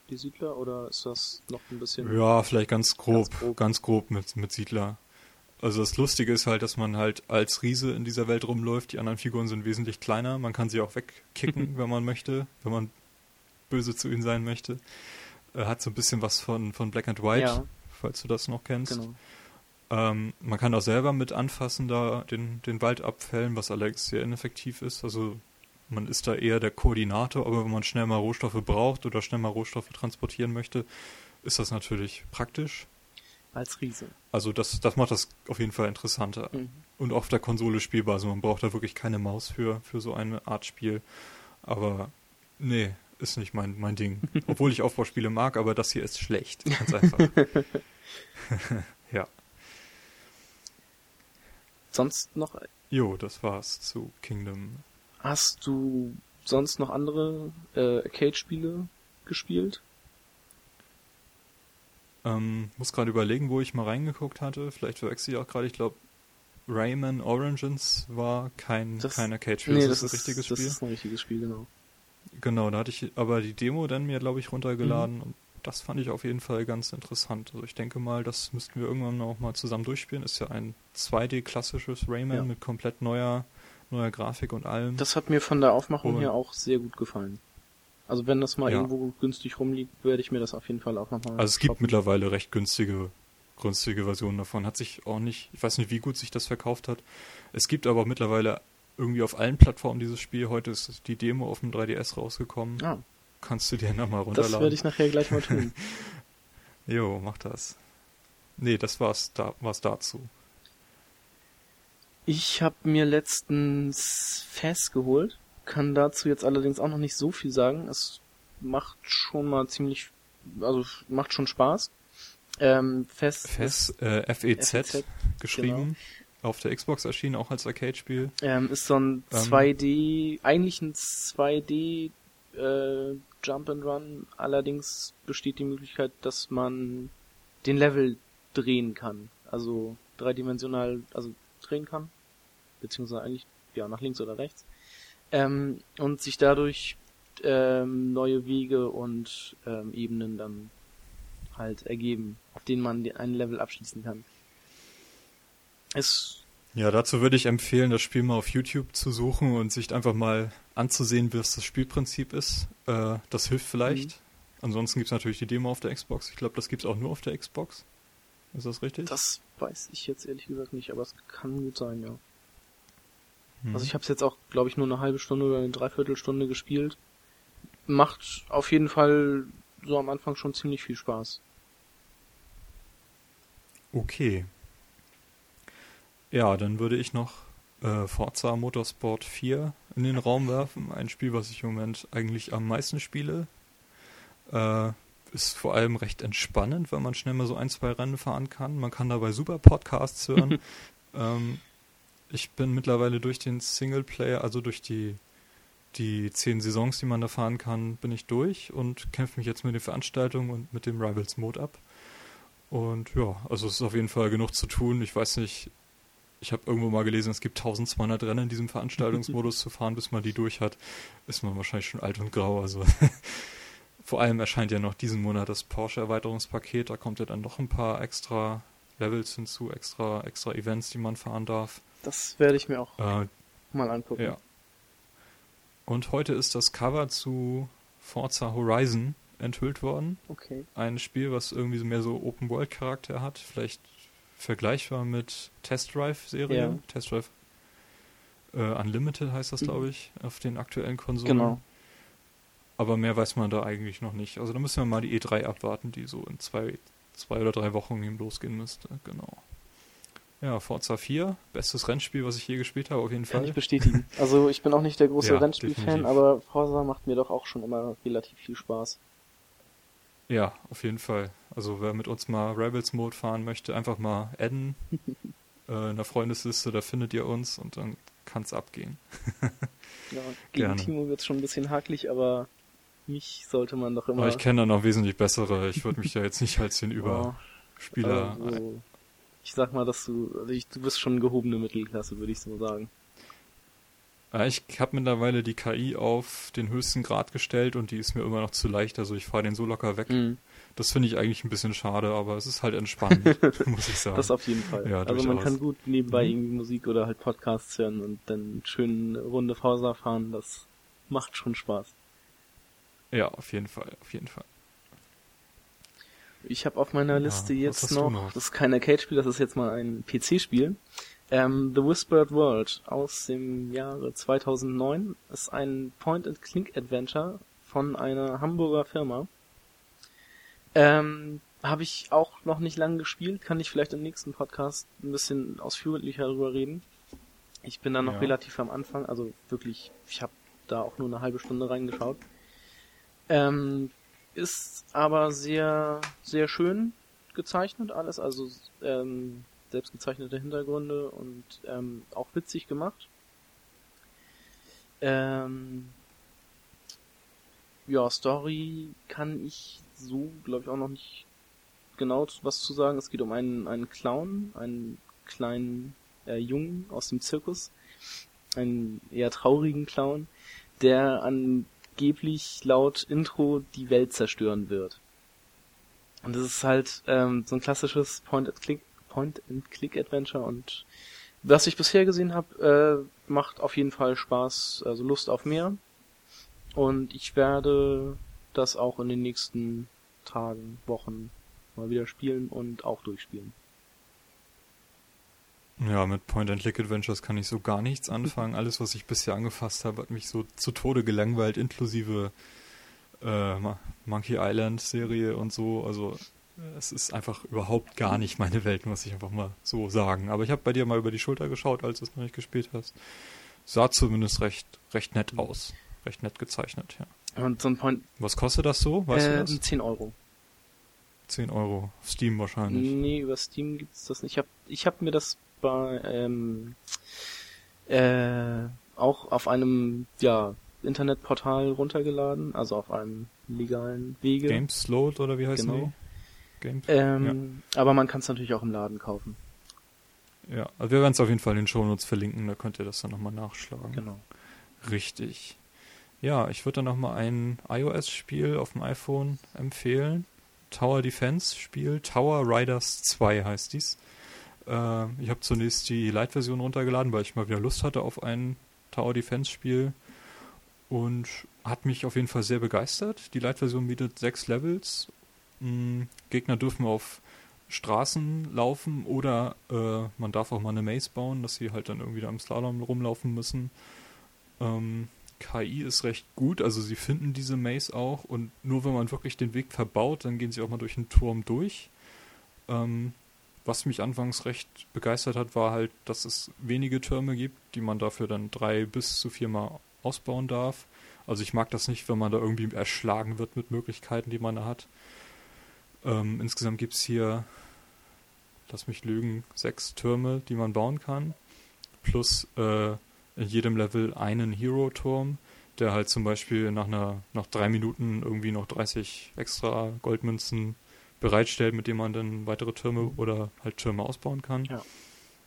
die Siedler oder ist das noch ein bisschen? Ja, vielleicht ganz grob, Ganz ganz grob. grob, mit, mit Siedler. Also das Lustige ist halt, dass man halt als Riese in dieser Welt rumläuft. Die anderen Figuren sind wesentlich kleiner. Man kann sie auch wegkicken, wenn man möchte, wenn man böse zu ihnen sein möchte. Er hat so ein bisschen was von, von Black and White, Ja. falls du das noch kennst. Genau. Ähm, man kann auch selber mit anfassen, da den, den Wald abfällen, was allerdings sehr ineffektiv ist. Also man ist da eher der Koordinator, aber wenn man schnell mal Rohstoffe braucht oder schnell mal Rohstoffe transportieren möchte, ist das natürlich praktisch. Als Riese. Also das, das macht das auf jeden Fall interessanter. Mhm. Und auf der Konsole spielbar. Also man braucht da wirklich keine Maus für, für so eine Art Spiel. Aber nee, ist nicht mein, mein Ding. Obwohl ich Aufbauspiele mag, aber das hier ist schlecht. Ganz einfach. ja. Sonst noch, Jo, das war's zu Kingdom. hast du sonst noch andere äh, Arcade-Spiele gespielt? Ähm, muss gerade überlegen, wo ich mal reingeguckt hatte. Vielleicht verwechsel ich auch gerade. Ich glaube, Rayman Origins war kein, Das- kein Arcade-Spiel. das, ist ein richtiges das Spiel. ist ein richtiges Spiel, genau. Genau, da hatte ich aber die Demo dann mir, glaube ich, runtergeladen und das fand ich auf jeden Fall ganz interessant. Also ich denke mal, das müssten wir irgendwann auch mal zusammen durchspielen. Ist ja ein 2D-klassisches Rayman Ja. mit komplett neuer, neuer Grafik und allem. Das hat mir von der Aufmachung Und- her auch sehr gut gefallen. Also wenn das mal Ja. irgendwo günstig rumliegt, werde ich mir das auf jeden Fall auch nochmal also es gibt shoppen. mittlerweile recht günstige, günstige Versionen davon. Hat sich auch nicht, ich weiß nicht, wie gut sich das verkauft hat. Es gibt aber auch mittlerweile irgendwie auf allen Plattformen dieses Spiel. Heute ist die Demo auf dem 3DS rausgekommen. Ah, Kannst du dir nochmal runterladen. das werde ich nachher gleich mal tun. Jo, mach das. Nee, das war's, da, war's dazu. Ich habe mir letztens Fest geholt, kann dazu jetzt allerdings auch noch nicht so viel sagen. Es macht schon mal ziemlich, also macht schon Spaß. Ähm, Fest, FES, äh, FEZ, FEZ, geschrieben. Auf der Xbox erschienen, auch als Arcade-Spiel. ähm, ist so ein Ähm. 2D, eigentlich ein 2D äh, Jump and Run. Allerdings besteht die Möglichkeit, dass man den Level drehen kann. Also dreidimensional, also drehen kann. Beziehungsweise eigentlich, ja, nach links oder rechts. Ähm, und sich dadurch ähm, neue Wege und ähm, Ebenen dann halt ergeben, auf denen man den- ein Level abschließen kann. Es Ja, dazu würde ich empfehlen, das Spiel mal auf YouTube zu suchen und sich einfach mal anzusehen, wie es das Spielprinzip ist. Äh, das hilft vielleicht. Mhm. Ansonsten gibt es natürlich die Demo auf der Xbox. Ich glaube, das gibt es auch nur auf der Xbox. Ist das richtig? Das weiß ich jetzt ehrlich gesagt nicht, aber es kann gut sein, ja. Hm. Also ich habe es jetzt auch, glaube ich, nur eine halbe Stunde oder eine Dreiviertelstunde gespielt. Macht auf jeden Fall so am Anfang schon ziemlich viel Spaß. Okay. Ja, dann würde ich noch äh, Forza Motorsport 4 in den Raum werfen. Ein Spiel, was ich im Moment eigentlich am meisten spiele. Äh, ist vor allem recht entspannend, weil man schnell mal so ein, zwei Rennen fahren kann. Man kann dabei super Podcasts hören. ähm, ich bin mittlerweile durch den Singleplayer, also durch die, die zehn Saisons, die man da fahren kann, bin ich durch und kämpfe mich jetzt mit den Veranstaltungen und mit dem Rivals Mode ab. Und ja, also es ist auf jeden Fall genug zu tun. Ich weiß nicht, ich habe irgendwo mal gelesen, es gibt 1200 Rennen in diesem Veranstaltungsmodus zu fahren, bis man die durch hat. Ist man wahrscheinlich schon alt und grau. Also vor allem erscheint ja noch diesen Monat das Porsche-Erweiterungspaket. Da kommt ja dann noch ein paar extra Levels hinzu, extra, extra Events, die man fahren darf. Das werde ich mir auch Äh, mal angucken. ja. Und heute ist das Cover zu Forza Horizon enthüllt worden. Okay. ein Spiel, was irgendwie so mehr so Open-World-Charakter hat. Vielleicht vergleichbar mit Test Drive-Serie. Ja. Test Drive äh, Unlimited heißt das, Mhm. glaube ich, auf den aktuellen Konsolen. Genau. Aber mehr weiß man da eigentlich noch nicht. Also da müssen wir mal die E3 abwarten, die so in zwei, zwei oder drei Wochen eben losgehen müsste. Genau. Ja, Forza 4, bestes Rennspiel, was ich je gespielt habe, auf jeden Kann Fall. ich bestätigen. Also ich bin auch nicht der große Ja, Rennspiel-Fan, aber Forza macht mir doch auch schon immer relativ viel Spaß. Ja, auf jeden Fall. Also wer mit uns mal Rebels Mode fahren möchte, einfach mal adden äh, in der Freundesliste, da findet ihr uns und dann kann's abgehen. Ja, gegen Gerne. Timo wird's schon ein bisschen hakelig, aber mich sollte man doch immer... Aber ich kenne da noch wesentlich bessere. Ich würde mich da jetzt nicht als den Überspieler. also, ich sag mal, dass du, also ich, du bist schon gehobene Mittelklasse, würde ich so sagen. Ja, ich habe mittlerweile die KI auf den höchsten Grad gestellt und die ist mir immer noch zu leicht. Also ich fahre den so locker weg. Mhm. Das finde ich eigentlich ein bisschen schade, aber es ist halt entspannend, muss ich sagen. Das auf jeden Fall. Ja, also man kann gut nebenbei Mhm. irgendwie Musik oder halt Podcasts hören und dann schön Runde Forza fahren, das macht schon Spaß. ja, auf jeden Fall, auf jeden Fall. Ich habe auf meiner Ja, Liste was jetzt noch, noch? das ist kein Arcade-Spiel, das ist jetzt mal ein PC-Spiel. Ähm, The Whispered World aus dem Jahre 2009 ist ein Point-and-Click-Adventure von einer Hamburger Firma. Ähm, habe ich auch noch nicht lange gespielt, kann ich vielleicht im nächsten Podcast ein bisschen ausführlicher darüber reden. Ich bin da noch Ja. relativ am Anfang, also wirklich, ich habe da auch nur eine halbe Stunde reingeschaut. Ähm, ist aber sehr, sehr schön gezeichnet alles, also ähm, selbst gezeichnete Hintergründe und ähm, auch witzig gemacht. Ähm, ja, Story kann ich so, glaube ich, auch noch nicht genau was zu sagen. Es geht um einen, einen Clown, einen kleinen äh, Jungen aus dem Zirkus, einen eher traurigen Clown, der angeblich laut Intro die Welt zerstören wird. Und das ist halt ähm, so ein klassisches Point-and-Click Point-and-Click-Adventure und was ich bisher gesehen habe, äh, macht auf jeden Fall Spaß, also Lust auf mehr. Und ich werde das auch in den nächsten Tagen, Wochen mal wieder spielen und auch durchspielen. Ja, mit Point-and-Click-Adventures kann ich so gar nichts anfangen. Alles, was ich bisher angefasst habe, hat mich so zu Tode gelangweilt, inklusive äh, Monkey Island-Serie und so. Also es ist einfach überhaupt gar nicht meine Welt, muss ich einfach mal so sagen. Aber ich habe bei dir mal über die Schulter geschaut, als du es noch nicht gespielt hast. Sah zumindest recht, recht nett aus. Recht nett gezeichnet, ja. Und so ein Point. Was kostet das so? Weißt äh, du das? 10 Euro. 10 Euro. Steam wahrscheinlich. Nee, über Steam gibt's das nicht. Ich habe ich hab mir das bei ähm, äh, auch auf einem ja, Internetportal runtergeladen, also auf einem legalen Wege. Gamesload oder wie heißt genau. Games ähm, ja. Aber man kann es natürlich auch im Laden kaufen. Ja, also wir werden es auf jeden Fall in den Shownotes verlinken, da könnt ihr das dann nochmal nachschlagen. Genau. Richtig. Ja, ich würde dann nochmal ein iOS-Spiel auf dem iPhone empfehlen. Tower Defense Spiel, Tower Riders 2 heißt dies. Äh, ich habe zunächst die Light-Version runtergeladen, weil ich mal wieder Lust hatte auf ein Tower Defense Spiel und hat mich auf jeden Fall sehr begeistert. Die Light-Version bietet sechs Levels. Mhm. Gegner dürfen auf Straßen laufen oder äh, man darf auch mal eine Maze bauen, dass sie halt dann irgendwie da im Slalom rumlaufen müssen. Ähm, KI ist recht gut, also sie finden diese Maze auch und nur wenn man wirklich den Weg verbaut, dann gehen sie auch mal durch den Turm durch. Ähm, was mich anfangs recht begeistert hat, war halt, dass es wenige Türme gibt, die man dafür dann drei bis zu viermal ausbauen darf. Also ich mag das nicht, wenn man da irgendwie erschlagen wird mit Möglichkeiten, die man da hat. Ähm, insgesamt gibt es hier, lass mich lügen, sechs Türme, die man bauen kann. Plus äh, in jedem Level einen Hero-Turm, der halt zum Beispiel nach einer, nach drei Minuten irgendwie noch 30 extra Goldmünzen bereitstellt, mit dem man dann weitere Türme oder halt Türme ausbauen kann. Ja.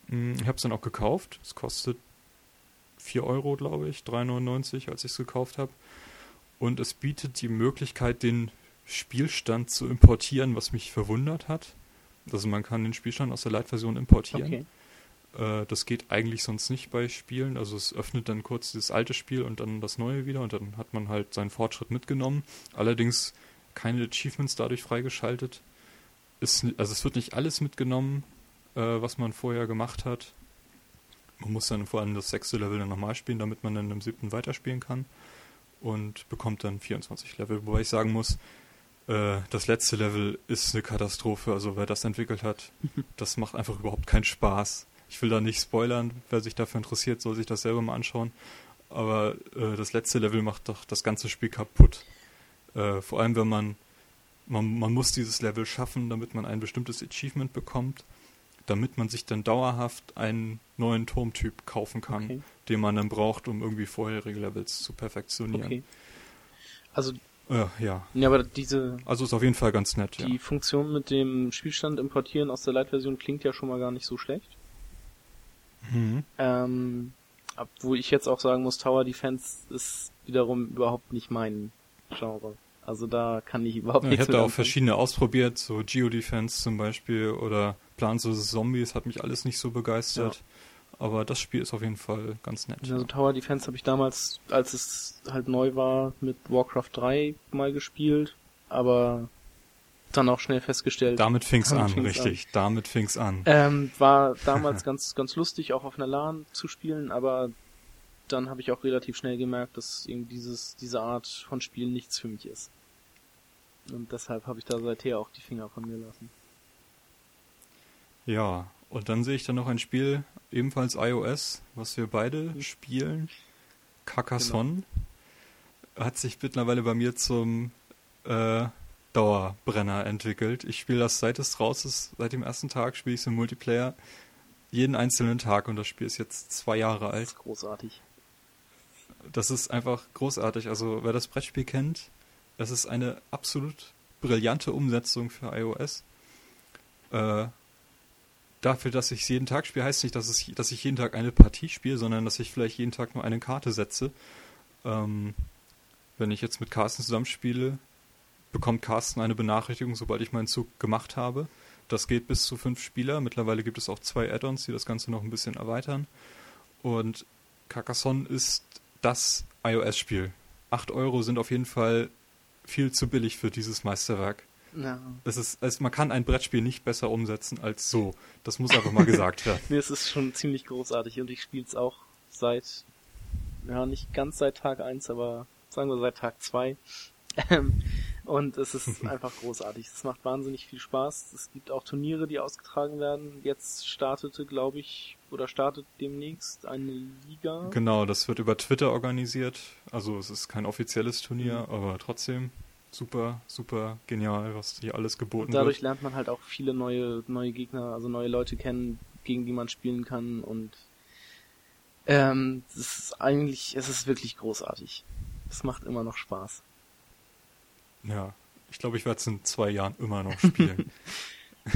Mm, ich habe es dann auch gekauft. Es kostet 4 Euro, glaube ich, 3,99, als ich es gekauft habe. Und es bietet die Möglichkeit, den Spielstand zu importieren, was mich verwundert hat. Also man kann den Spielstand aus der Light-Version importieren. Okay. Äh, das geht eigentlich sonst nicht bei Spielen. Also es öffnet dann kurz das alte Spiel und dann das neue wieder und dann hat man halt seinen Fortschritt mitgenommen. Allerdings keine Achievements dadurch freigeschaltet. Ist, also es wird nicht alles mitgenommen, äh, was man vorher gemacht hat. Man muss dann vor allem das sechste Level dann nochmal spielen, damit man dann im siebten weiterspielen kann. Und bekommt dann 24 Level. Wobei ich sagen muss, äh, das letzte Level ist eine Katastrophe. Also wer das entwickelt hat, das macht einfach überhaupt keinen Spaß. Ich will da nicht spoilern, wer sich dafür interessiert, soll sich das selber mal anschauen. Aber äh, das letzte Level macht doch das ganze Spiel kaputt. Äh, vor allem, wenn man, man, man muss dieses Level schaffen, damit man ein bestimmtes Achievement bekommt, damit man sich dann dauerhaft einen neuen Turmtyp kaufen kann, okay. den man dann braucht, um irgendwie vorherige Levels zu perfektionieren. Okay. Also äh, ja. Ja, aber diese. Also ist auf jeden Fall ganz nett. Die ja. Funktion mit dem Spielstand importieren aus der Light-Version klingt ja schon mal gar nicht so schlecht. Mhm. Ähm, obwohl ich jetzt auch sagen muss, Tower Defense ist wiederum überhaupt nicht mein Genre. Also da kann ich überhaupt ja, nichts Ich habe da auch verschiedene ausprobiert, so Geodefense zum Beispiel oder Plants vs. Zombies hat mich alles nicht so begeistert. Ja. Aber das Spiel ist auf jeden Fall ganz nett. Also Tower Defense habe ich damals, als es halt neu war, mit Warcraft 3 mal gespielt, aber dann auch schnell festgestellt. Damit fing's damit an, fing's richtig. An. Damit fing's an. Ähm, war damals ganz, ganz lustig, auch auf einer LAN zu spielen, aber dann habe ich auch relativ schnell gemerkt, dass eben dieses, diese Art von Spiel nichts für mich ist. Und deshalb habe ich da seither auch die Finger von mir lassen. Ja, und dann sehe ich dann noch ein Spiel, ebenfalls iOS, was wir beide spielen. Carcassonne. Genau. Hat sich mittlerweile bei mir zum äh, Dauerbrenner entwickelt. Ich spiele das seit es raus ist, seit dem ersten Tag spiele ich es im Multiplayer. Jeden einzelnen Tag und das Spiel ist jetzt zwei Jahre alt. Das ist großartig das ist einfach großartig. Also wer das Brettspiel kennt, es ist eine absolut brillante Umsetzung für iOS. Äh, dafür, dass ich es jeden Tag spiele, heißt nicht, dass, es, dass ich jeden Tag eine Partie spiele, sondern dass ich vielleicht jeden Tag nur eine Karte setze. Ähm, wenn ich jetzt mit Carsten zusammenspiele, bekommt Carsten eine Benachrichtigung, sobald ich meinen Zug gemacht habe. Das geht bis zu fünf Spieler. Mittlerweile gibt es auch zwei Add-ons, die das Ganze noch ein bisschen erweitern. Und Carcassonne ist das iOS-Spiel. 8 Euro sind auf jeden Fall viel zu billig für dieses Meisterwerk. Ja. Es ist, es, man kann ein Brettspiel nicht besser umsetzen als so. Das muss einfach mal gesagt werden. nee, es ist schon ziemlich großartig und ich spiele es auch seit, ja, nicht ganz seit Tag eins, aber sagen wir seit Tag zwei. Ähm, und es ist einfach großartig. Es macht wahnsinnig viel Spaß. Es gibt auch Turniere, die ausgetragen werden. Jetzt startete, glaube ich, oder startet demnächst eine Liga. Genau, das wird über Twitter organisiert. Also es ist kein offizielles Turnier, mhm. aber trotzdem super, super genial, was hier alles geboten und dadurch wird. lernt man halt auch viele neue, neue Gegner, also neue Leute kennen, gegen die man spielen kann und ähm, es ist eigentlich, es ist wirklich großartig. Es macht immer noch Spaß. Ja, ich glaube, ich werde es in zwei Jahren immer noch spielen.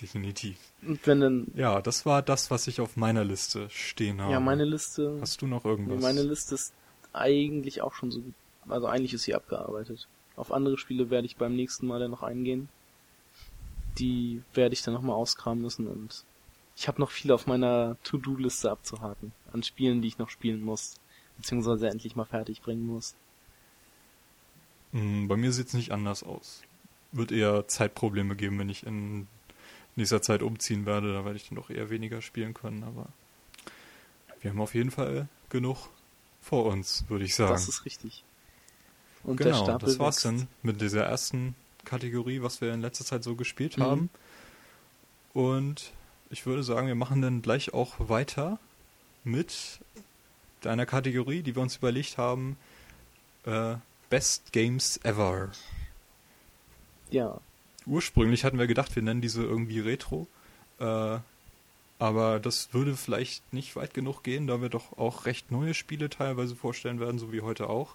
Definitiv. Und wenn dann, ja, das war das, was ich auf meiner Liste stehen habe. Ja, meine Liste. Hast du noch irgendwas? Meine Liste ist eigentlich auch schon so gut. Also eigentlich ist sie abgearbeitet. Auf andere Spiele werde ich beim nächsten Mal dann noch eingehen. Die werde ich dann nochmal auskramen müssen und ich habe noch viel auf meiner To-Do-Liste abzuhaken. An Spielen, die ich noch spielen muss. Beziehungsweise endlich mal fertig bringen muss. Hm, bei mir sieht es nicht anders aus. Wird eher Zeitprobleme geben, wenn ich in nächster Zeit umziehen werde. Da werde ich dann doch eher weniger spielen können. Aber wir haben auf jeden Fall genug vor uns, würde ich sagen. Das ist richtig. Und genau, der Stapel das war's wächst. dann mit dieser ersten Kategorie, was wir in letzter Zeit so gespielt mhm. haben. Und ich würde sagen, wir machen dann gleich auch weiter mit einer Kategorie, die wir uns überlegt haben. Äh, Best Games Ever. Ja. Ursprünglich hatten wir gedacht, wir nennen diese irgendwie Retro. Äh, aber das würde vielleicht nicht weit genug gehen, da wir doch auch recht neue Spiele teilweise vorstellen werden, so wie heute auch.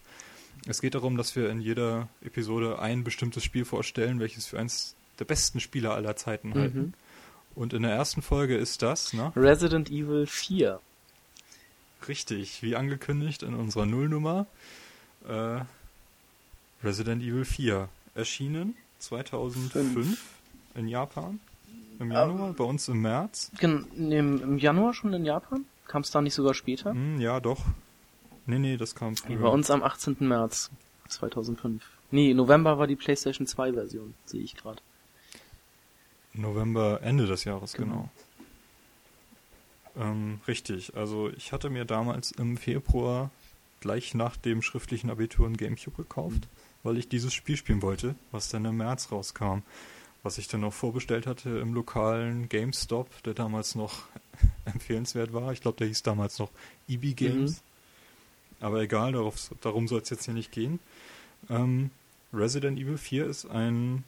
Es geht darum, dass wir in jeder Episode ein bestimmtes Spiel vorstellen, welches für eins der besten Spiele aller Zeiten mhm. halten. Und in der ersten Folge ist das, ne? Resident Evil 4. Richtig, wie angekündigt in unserer Nullnummer. Äh, Resident Evil 4 erschienen 2005 Fünf. in Japan. Im Januar, uh, bei uns im März. Im, Im Januar schon in Japan? Kam es da nicht sogar später? Mm, ja, doch. Nee, nee, das kam früher. Bei uns am 18. März 2005. Nee, November war die PlayStation 2 Version, sehe ich gerade. November, Ende des Jahres, genau. genau. Ähm, richtig, also ich hatte mir damals im Februar gleich nach dem schriftlichen Abitur ein Gamecube gekauft. Mhm weil ich dieses Spiel spielen wollte, was dann im März rauskam. Was ich dann noch vorbestellt hatte im lokalen GameStop, der damals noch empfehlenswert war. Ich glaube, der hieß damals noch EB Games. Mhm. Aber egal, darauf, darum soll es jetzt hier nicht gehen. Ähm, Resident Evil 4 ist ein,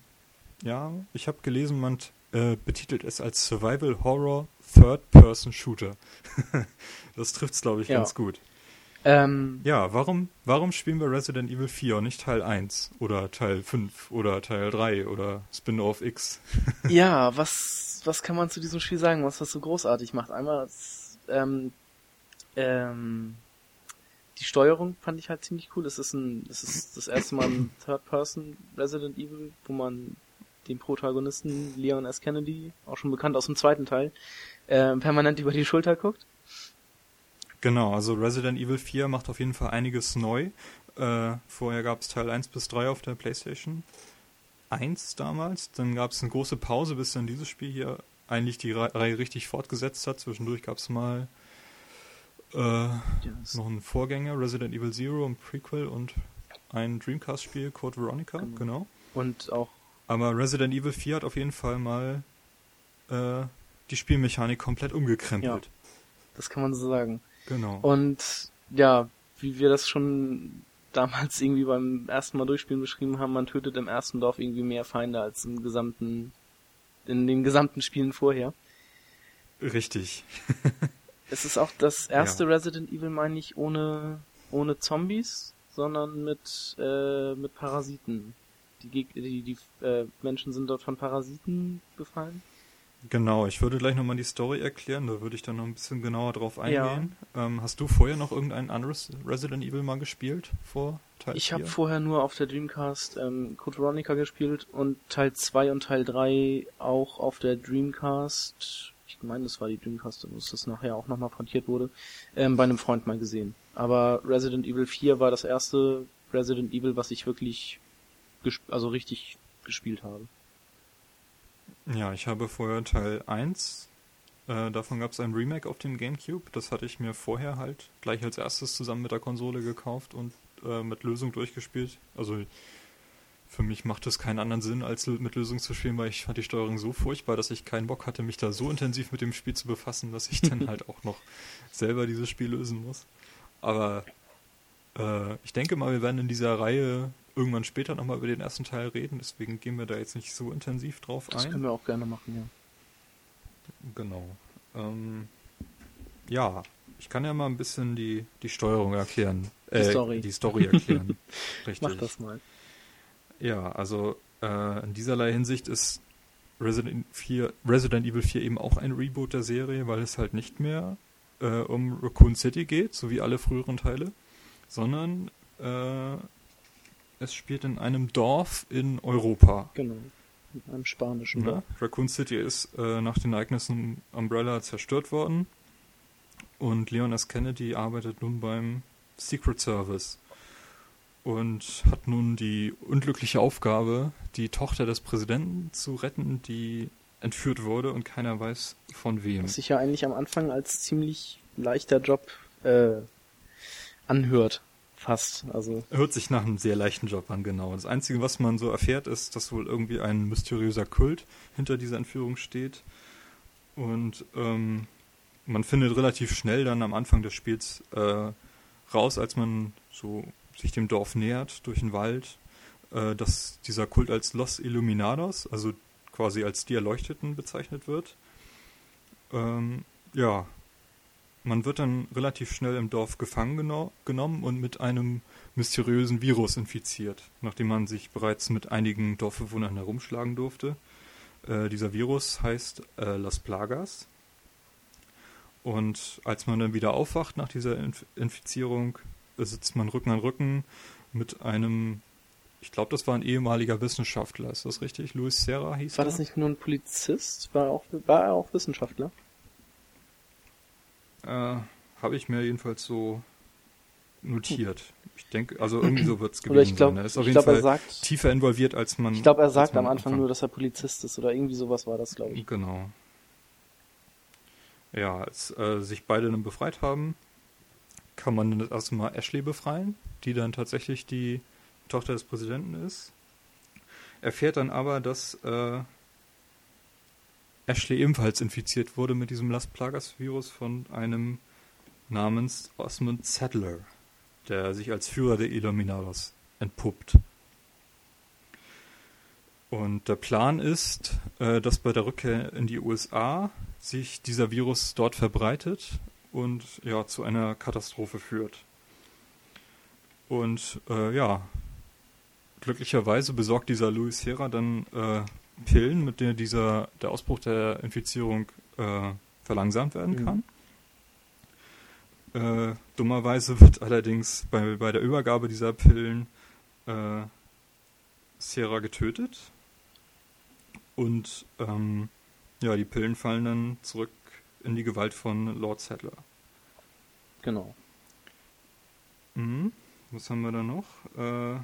ja, ich habe gelesen, man äh, betitelt es als Survival Horror Third-Person Shooter. das trifft es, glaube ich, ja. ganz gut. Ähm, ja, warum, warum spielen wir Resident Evil 4 und nicht Teil 1 oder Teil 5 oder Teil 3 oder Spin-off X? ja, was, was kann man zu diesem Spiel sagen, was das so großartig macht? Einmal ähm, ähm, die Steuerung fand ich halt ziemlich cool. Es ist ein, es ist das erste Mal ein Third-Person Resident Evil, wo man den Protagonisten Leon S. Kennedy, auch schon bekannt aus dem zweiten Teil, äh, permanent über die Schulter guckt. Genau, also Resident Evil 4 macht auf jeden Fall einiges neu. Äh, vorher gab es Teil 1 bis 3 auf der PlayStation 1 damals. Dann gab es eine große Pause, bis dann dieses Spiel hier eigentlich die Reihe richtig fortgesetzt hat. Zwischendurch gab es mal äh, yes. noch einen Vorgänger, Resident Evil Zero, ein Prequel und ein Dreamcast-Spiel, Code Veronica, genau. genau. Und auch. Aber Resident Evil 4 hat auf jeden Fall mal äh, die Spielmechanik komplett umgekrempelt. Ja, das kann man so sagen. Genau. Und ja, wie wir das schon damals irgendwie beim ersten Mal durchspielen beschrieben haben, man tötet im ersten Dorf irgendwie mehr Feinde als im gesamten, in den gesamten Spielen vorher. Richtig. es ist auch das erste ja. Resident Evil, meine ich, ohne, ohne Zombies, sondern mit, äh, mit Parasiten. Die, Geg die, die äh, Menschen sind dort von Parasiten befallen. Genau, ich würde gleich nochmal die Story erklären, da würde ich dann noch ein bisschen genauer drauf eingehen. Ja. Ähm, hast du vorher noch irgendein anderes Resident Evil mal gespielt vor Teil Ich habe vorher nur auf der Dreamcast ähm, Code Veronica gespielt und Teil 2 und Teil 3 auch auf der Dreamcast, ich meine, das war die Dreamcast, dass das nachher auch nochmal frontiert wurde, ähm, bei einem Freund mal gesehen. Aber Resident Evil 4 war das erste Resident Evil, was ich wirklich, also richtig gespielt habe. Ja, ich habe vorher Teil 1. Äh, davon gab es ein Remake auf dem GameCube. Das hatte ich mir vorher halt gleich als erstes zusammen mit der Konsole gekauft und äh, mit Lösung durchgespielt. Also für mich macht es keinen anderen Sinn, als mit Lösung zu spielen, weil ich fand die Steuerung so furchtbar, dass ich keinen Bock hatte, mich da so intensiv mit dem Spiel zu befassen, dass ich dann halt auch noch selber dieses Spiel lösen muss. Aber äh, ich denke mal, wir werden in dieser Reihe irgendwann später nochmal über den ersten Teil reden, deswegen gehen wir da jetzt nicht so intensiv drauf das ein. Das können wir auch gerne machen, ja. Genau. Ähm, ja, ich kann ja mal ein bisschen die, die Steuerung erklären. Die äh, Story. Die Story erklären. Richtig. Mach das mal. Ja, also äh, in dieserlei Hinsicht ist Resident, 4, Resident Evil 4 eben auch ein Reboot der Serie, weil es halt nicht mehr äh, um Raccoon City geht, so wie alle früheren Teile, sondern äh, es spielt in einem Dorf in Europa. Genau, in einem spanischen ja, Dorf. Raccoon City ist äh, nach den Ereignissen Umbrella zerstört worden und Leon S. Kennedy arbeitet nun beim Secret Service und hat nun die unglückliche Aufgabe, die Tochter des Präsidenten zu retten, die entführt wurde und keiner weiß von wem. Was sich ja eigentlich am Anfang als ziemlich leichter Job äh, anhört, fast. Also hört sich nach einem sehr leichten Job an, genau. Das Einzige, was man so erfährt, ist, dass wohl irgendwie ein mysteriöser Kult hinter dieser Entführung steht und ähm, man findet relativ schnell dann am Anfang des Spiels äh, raus, als man so sich dem Dorf nähert durch den Wald, äh, dass dieser Kult als Los Illuminados, also quasi als die Erleuchteten bezeichnet wird. Ähm, ja, man wird dann relativ schnell im Dorf gefangen geno genommen und mit einem mysteriösen Virus infiziert, nachdem man sich bereits mit einigen Dorfbewohnern herumschlagen durfte. Äh, dieser Virus heißt äh, Las Plagas. Und als man dann wieder aufwacht nach dieser Inf Infizierung, sitzt man Rücken an Rücken mit einem, ich glaube, das war ein ehemaliger Wissenschaftler, ist das richtig? Luis Serra hieß War er? das nicht nur ein Polizist? War er auch, war er auch Wissenschaftler? Äh, Habe ich mir jedenfalls so notiert. Ich denke, also irgendwie so wird es gewesen ich glaub, sein. Er ist auf jeden glaub, Fall sagt, tiefer involviert, als man. Ich glaube, er sagt am Anfang nur, dass er Polizist ist oder irgendwie sowas war das, glaube ich. Genau. Ja, als äh, sich beide dann befreit haben, kann man dann erstmal Ashley befreien, die dann tatsächlich die Tochter des Präsidenten ist. Erfährt dann aber, dass äh, Ashley ebenfalls infiziert wurde mit diesem Las Plagas-Virus von einem namens Osmond Sadler, der sich als Führer der Illuminados entpuppt. Und der Plan ist, äh, dass bei der Rückkehr in die USA sich dieser Virus dort verbreitet und ja zu einer Katastrophe führt. Und äh, ja, glücklicherweise besorgt dieser Louis Hera dann äh, Pillen, mit denen dieser der Ausbruch der Infizierung äh, verlangsamt werden mhm. kann. Äh, dummerweise wird allerdings bei, bei der Übergabe dieser Pillen äh, Sierra getötet. Und ähm, ja, die Pillen fallen dann zurück in die Gewalt von Lord Sadler. Genau. Mhm. Was haben wir da noch? Äh,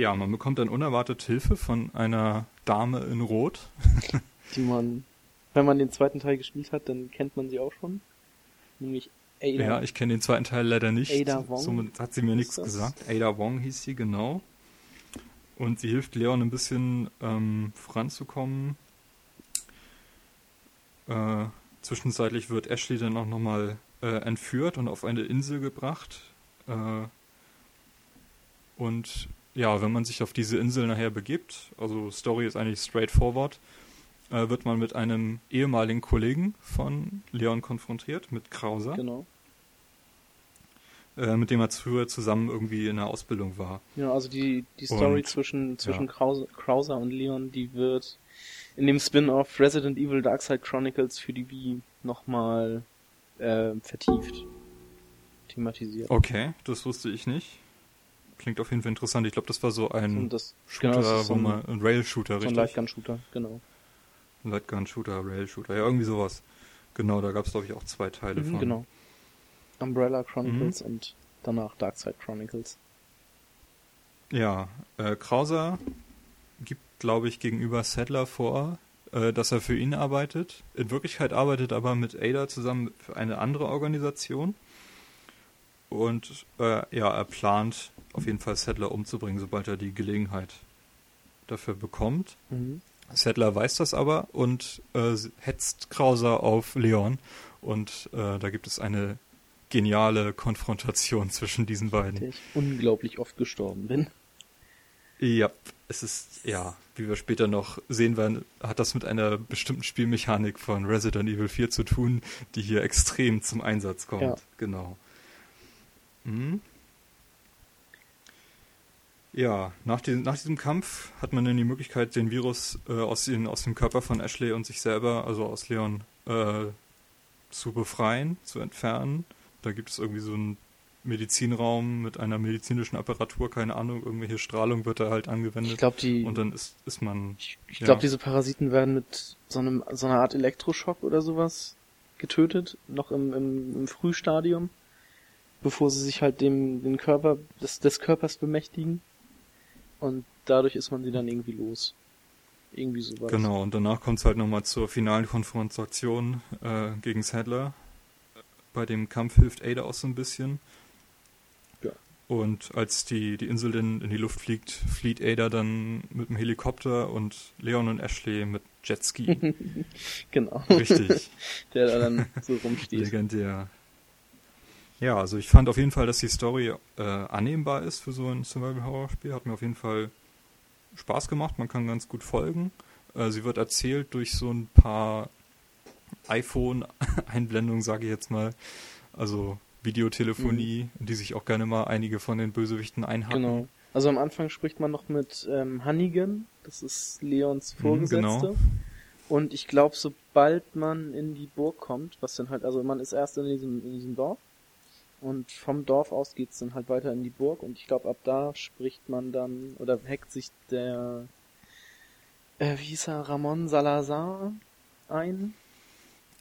ja, man bekommt dann unerwartet Hilfe von einer Dame in Rot. die man, wenn man den zweiten Teil gespielt hat, dann kennt man sie auch schon. Nämlich Ada. Ja, ich kenne den zweiten Teil leider nicht. Ada Wong. Somit hat sie mir nichts gesagt. Ada Wong hieß sie, genau. Und sie hilft Leon ein bisschen ähm, voranzukommen. Äh, zwischenzeitlich wird Ashley dann auch nochmal äh, entführt und auf eine Insel gebracht. Äh, und ja, wenn man sich auf diese Insel nachher begibt, also Story ist eigentlich straightforward, äh, wird man mit einem ehemaligen Kollegen von Leon konfrontiert, mit Krauser. Genau. Äh, mit dem er früher zusammen irgendwie in der Ausbildung war. Ja, also die, die Story und, zwischen, zwischen ja. Krause, Krauser und Leon, die wird in dem Spin-off Resident Evil Darkside Chronicles für die Wii nochmal äh, vertieft thematisiert. Okay, das wusste ich nicht. Klingt auf jeden Fall interessant. Ich glaube, das war so ein das, Shooter, genau, so wo man ein Rail-Shooter, richtig? So ein Lightgun-Shooter, genau. Ein Lightgun-Shooter, Rail-Shooter, ja, irgendwie sowas. Genau, da gab es, glaube ich, auch zwei Teile mhm, von. Genau. Umbrella Chronicles mhm. und danach Darkside Chronicles. Ja, äh, Krauser gibt, glaube ich, gegenüber Sadler vor, äh, dass er für ihn arbeitet. In Wirklichkeit arbeitet aber mit Ada zusammen für eine andere Organisation. Und äh, ja, er plant auf jeden Fall Sadler umzubringen, sobald er die Gelegenheit dafür bekommt. Mhm. Sadler weiß das aber und äh, hetzt Krauser auf Leon. Und äh, da gibt es eine geniale Konfrontation zwischen diesen beiden. Der ich unglaublich oft gestorben bin. Ja, es ist, ja, wie wir später noch sehen werden, hat das mit einer bestimmten Spielmechanik von Resident Evil 4 zu tun, die hier extrem zum Einsatz kommt. Ja. Genau. Mhm. Ja, nach, den, nach, diesem Kampf hat man dann die Möglichkeit, den Virus äh, aus, den, aus, dem Körper von Ashley und sich selber, also aus Leon, äh, zu befreien, zu entfernen. Da gibt es irgendwie so einen Medizinraum mit einer medizinischen Apparatur, keine Ahnung, irgendwelche Strahlung wird da halt angewendet. Ich glaube, die. Und dann ist, ist man. Ich, ich glaube, ja. diese Parasiten werden mit so einem, so einer Art Elektroschock oder sowas getötet, noch im, im, im Frühstadium, bevor sie sich halt dem, den Körper, des, des Körpers bemächtigen. Und dadurch ist man sie dann irgendwie los. Irgendwie sowas. Genau, und danach kommt es halt nochmal zur finalen Konfrontation äh, gegen Sadler. Bei dem Kampf hilft Ada auch so ein bisschen. Und als die, die Insel in, in die Luft fliegt, flieht Ada dann mit dem Helikopter und Leon und Ashley mit Jetski. genau. Richtig. Der da dann so rumsteht. Legendär. Ja, also ich fand auf jeden Fall, dass die Story äh, annehmbar ist für so ein Survival-Horror-Spiel. Hat mir auf jeden Fall Spaß gemacht, man kann ganz gut folgen. Äh, sie wird erzählt durch so ein paar iPhone-Einblendungen, sage ich jetzt mal. Also Videotelefonie, mhm. die sich auch gerne mal einige von den Bösewichten einhaken. Genau. Also am Anfang spricht man noch mit ähm, Hannigan, das ist Leons mhm, Vorgesetzte. Mhm, genau. Und ich glaube, sobald man in die Burg kommt, was dann halt, also man ist erst in diesem, in diesem Dorf und vom Dorf aus geht's dann halt weiter in die Burg und ich glaube, ab da spricht man dann, oder hackt sich der, äh, wie hieß er, Ramon Salazar ein.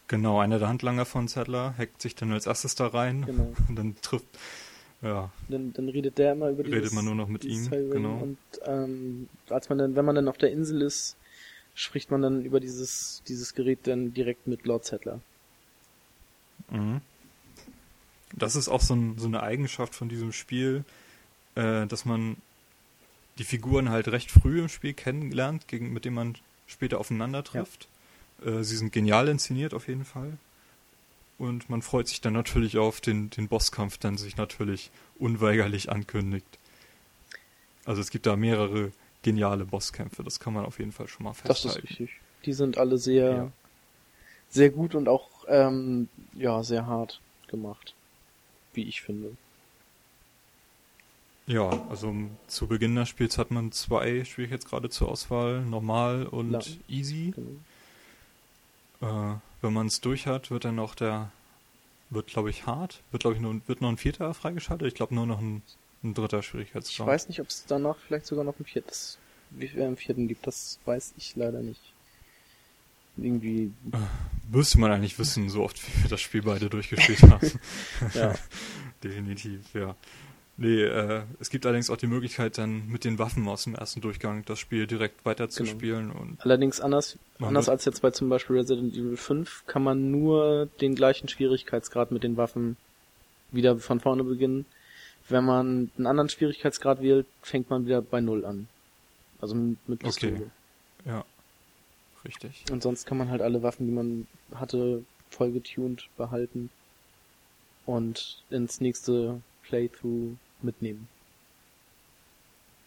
Genau, einer der Handlanger von Zettler hackt sich dann als erstes da rein genau. und dann trifft, ja. Dann, dann redet der immer über Redet dieses, man nur noch mit ihm, genau. Und ähm, als man dann, wenn man dann auf der Insel ist, spricht man dann über dieses, dieses Gerät dann direkt mit Lord Zettler. Mhm das ist auch so, ein, so, eine Eigenschaft von diesem Spiel, äh, dass man die Figuren halt recht früh im Spiel kennenlernt, gegen, mit denen man später aufeinander trifft. Ja. Äh, sie sind genial inszeniert auf jeden Fall. Und man freut sich dann natürlich auf den, den Bosskampf, der sich natürlich unweigerlich ankündigt. Also es gibt da mehrere geniale Bosskämpfe, das kann man auf jeden Fall schon mal festhalten. Das ist richtig. Die sind alle sehr, ja. sehr gut und auch ähm, ja sehr hart gemacht wie ich finde. Ja, also zu Beginn des Spiels hat man zwei Schwierigkeitsgrade zur Auswahl, normal und Lang. easy. Genau. Äh, wenn man es durch hat, wird dann noch der, wird glaube ich hart, wird glaube ich nur, wird noch ein vierter freigeschaltet, ich glaube nur noch ein, ein dritter Schwierigkeitsgrad. Ich weiß nicht, ob es danach vielleicht sogar noch ein viertes, wie viel im vierten gibt, das weiß ich leider nicht irgendwie. Müsste man eigentlich wissen, so oft wie wir das Spiel beide durchgespielt haben. ja. Definitiv, ja. Nee, äh, es gibt allerdings auch die Möglichkeit, dann mit den Waffen aus dem ersten Durchgang das Spiel direkt weiterzuspielen. Genau. Und allerdings anders, anders als jetzt bei zum Beispiel Resident Evil 5 kann man nur den gleichen Schwierigkeitsgrad mit den Waffen wieder von vorne beginnen. Wenn man einen anderen Schwierigkeitsgrad wählt, fängt man wieder bei Null an. Also mit, Pistole. Okay. Ja richtig. Und sonst kann man halt alle Waffen, die man hatte, voll getuned behalten und ins nächste Playthrough mitnehmen.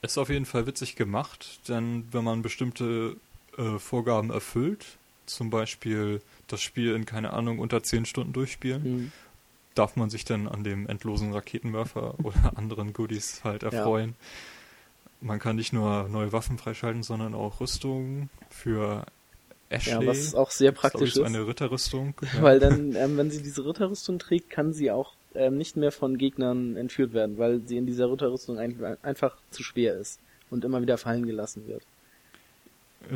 Ist auf jeden Fall witzig gemacht, denn wenn man bestimmte äh, Vorgaben erfüllt, zum Beispiel das Spiel in, keine Ahnung, unter 10 Stunden durchspielen, mhm. darf man sich dann an dem endlosen Raketenwerfer oder anderen Goodies halt erfreuen. Ja. Man kann nicht nur neue Waffen freischalten, sondern auch Rüstungen für Ashley, ja, was auch sehr praktisch ist. eine Ritterrüstung. Ja. Weil dann, ähm, wenn sie diese Ritterrüstung trägt, kann sie auch ähm, nicht mehr von Gegnern entführt werden, weil sie in dieser Ritterrüstung ein, einfach zu schwer ist und immer wieder fallen gelassen wird.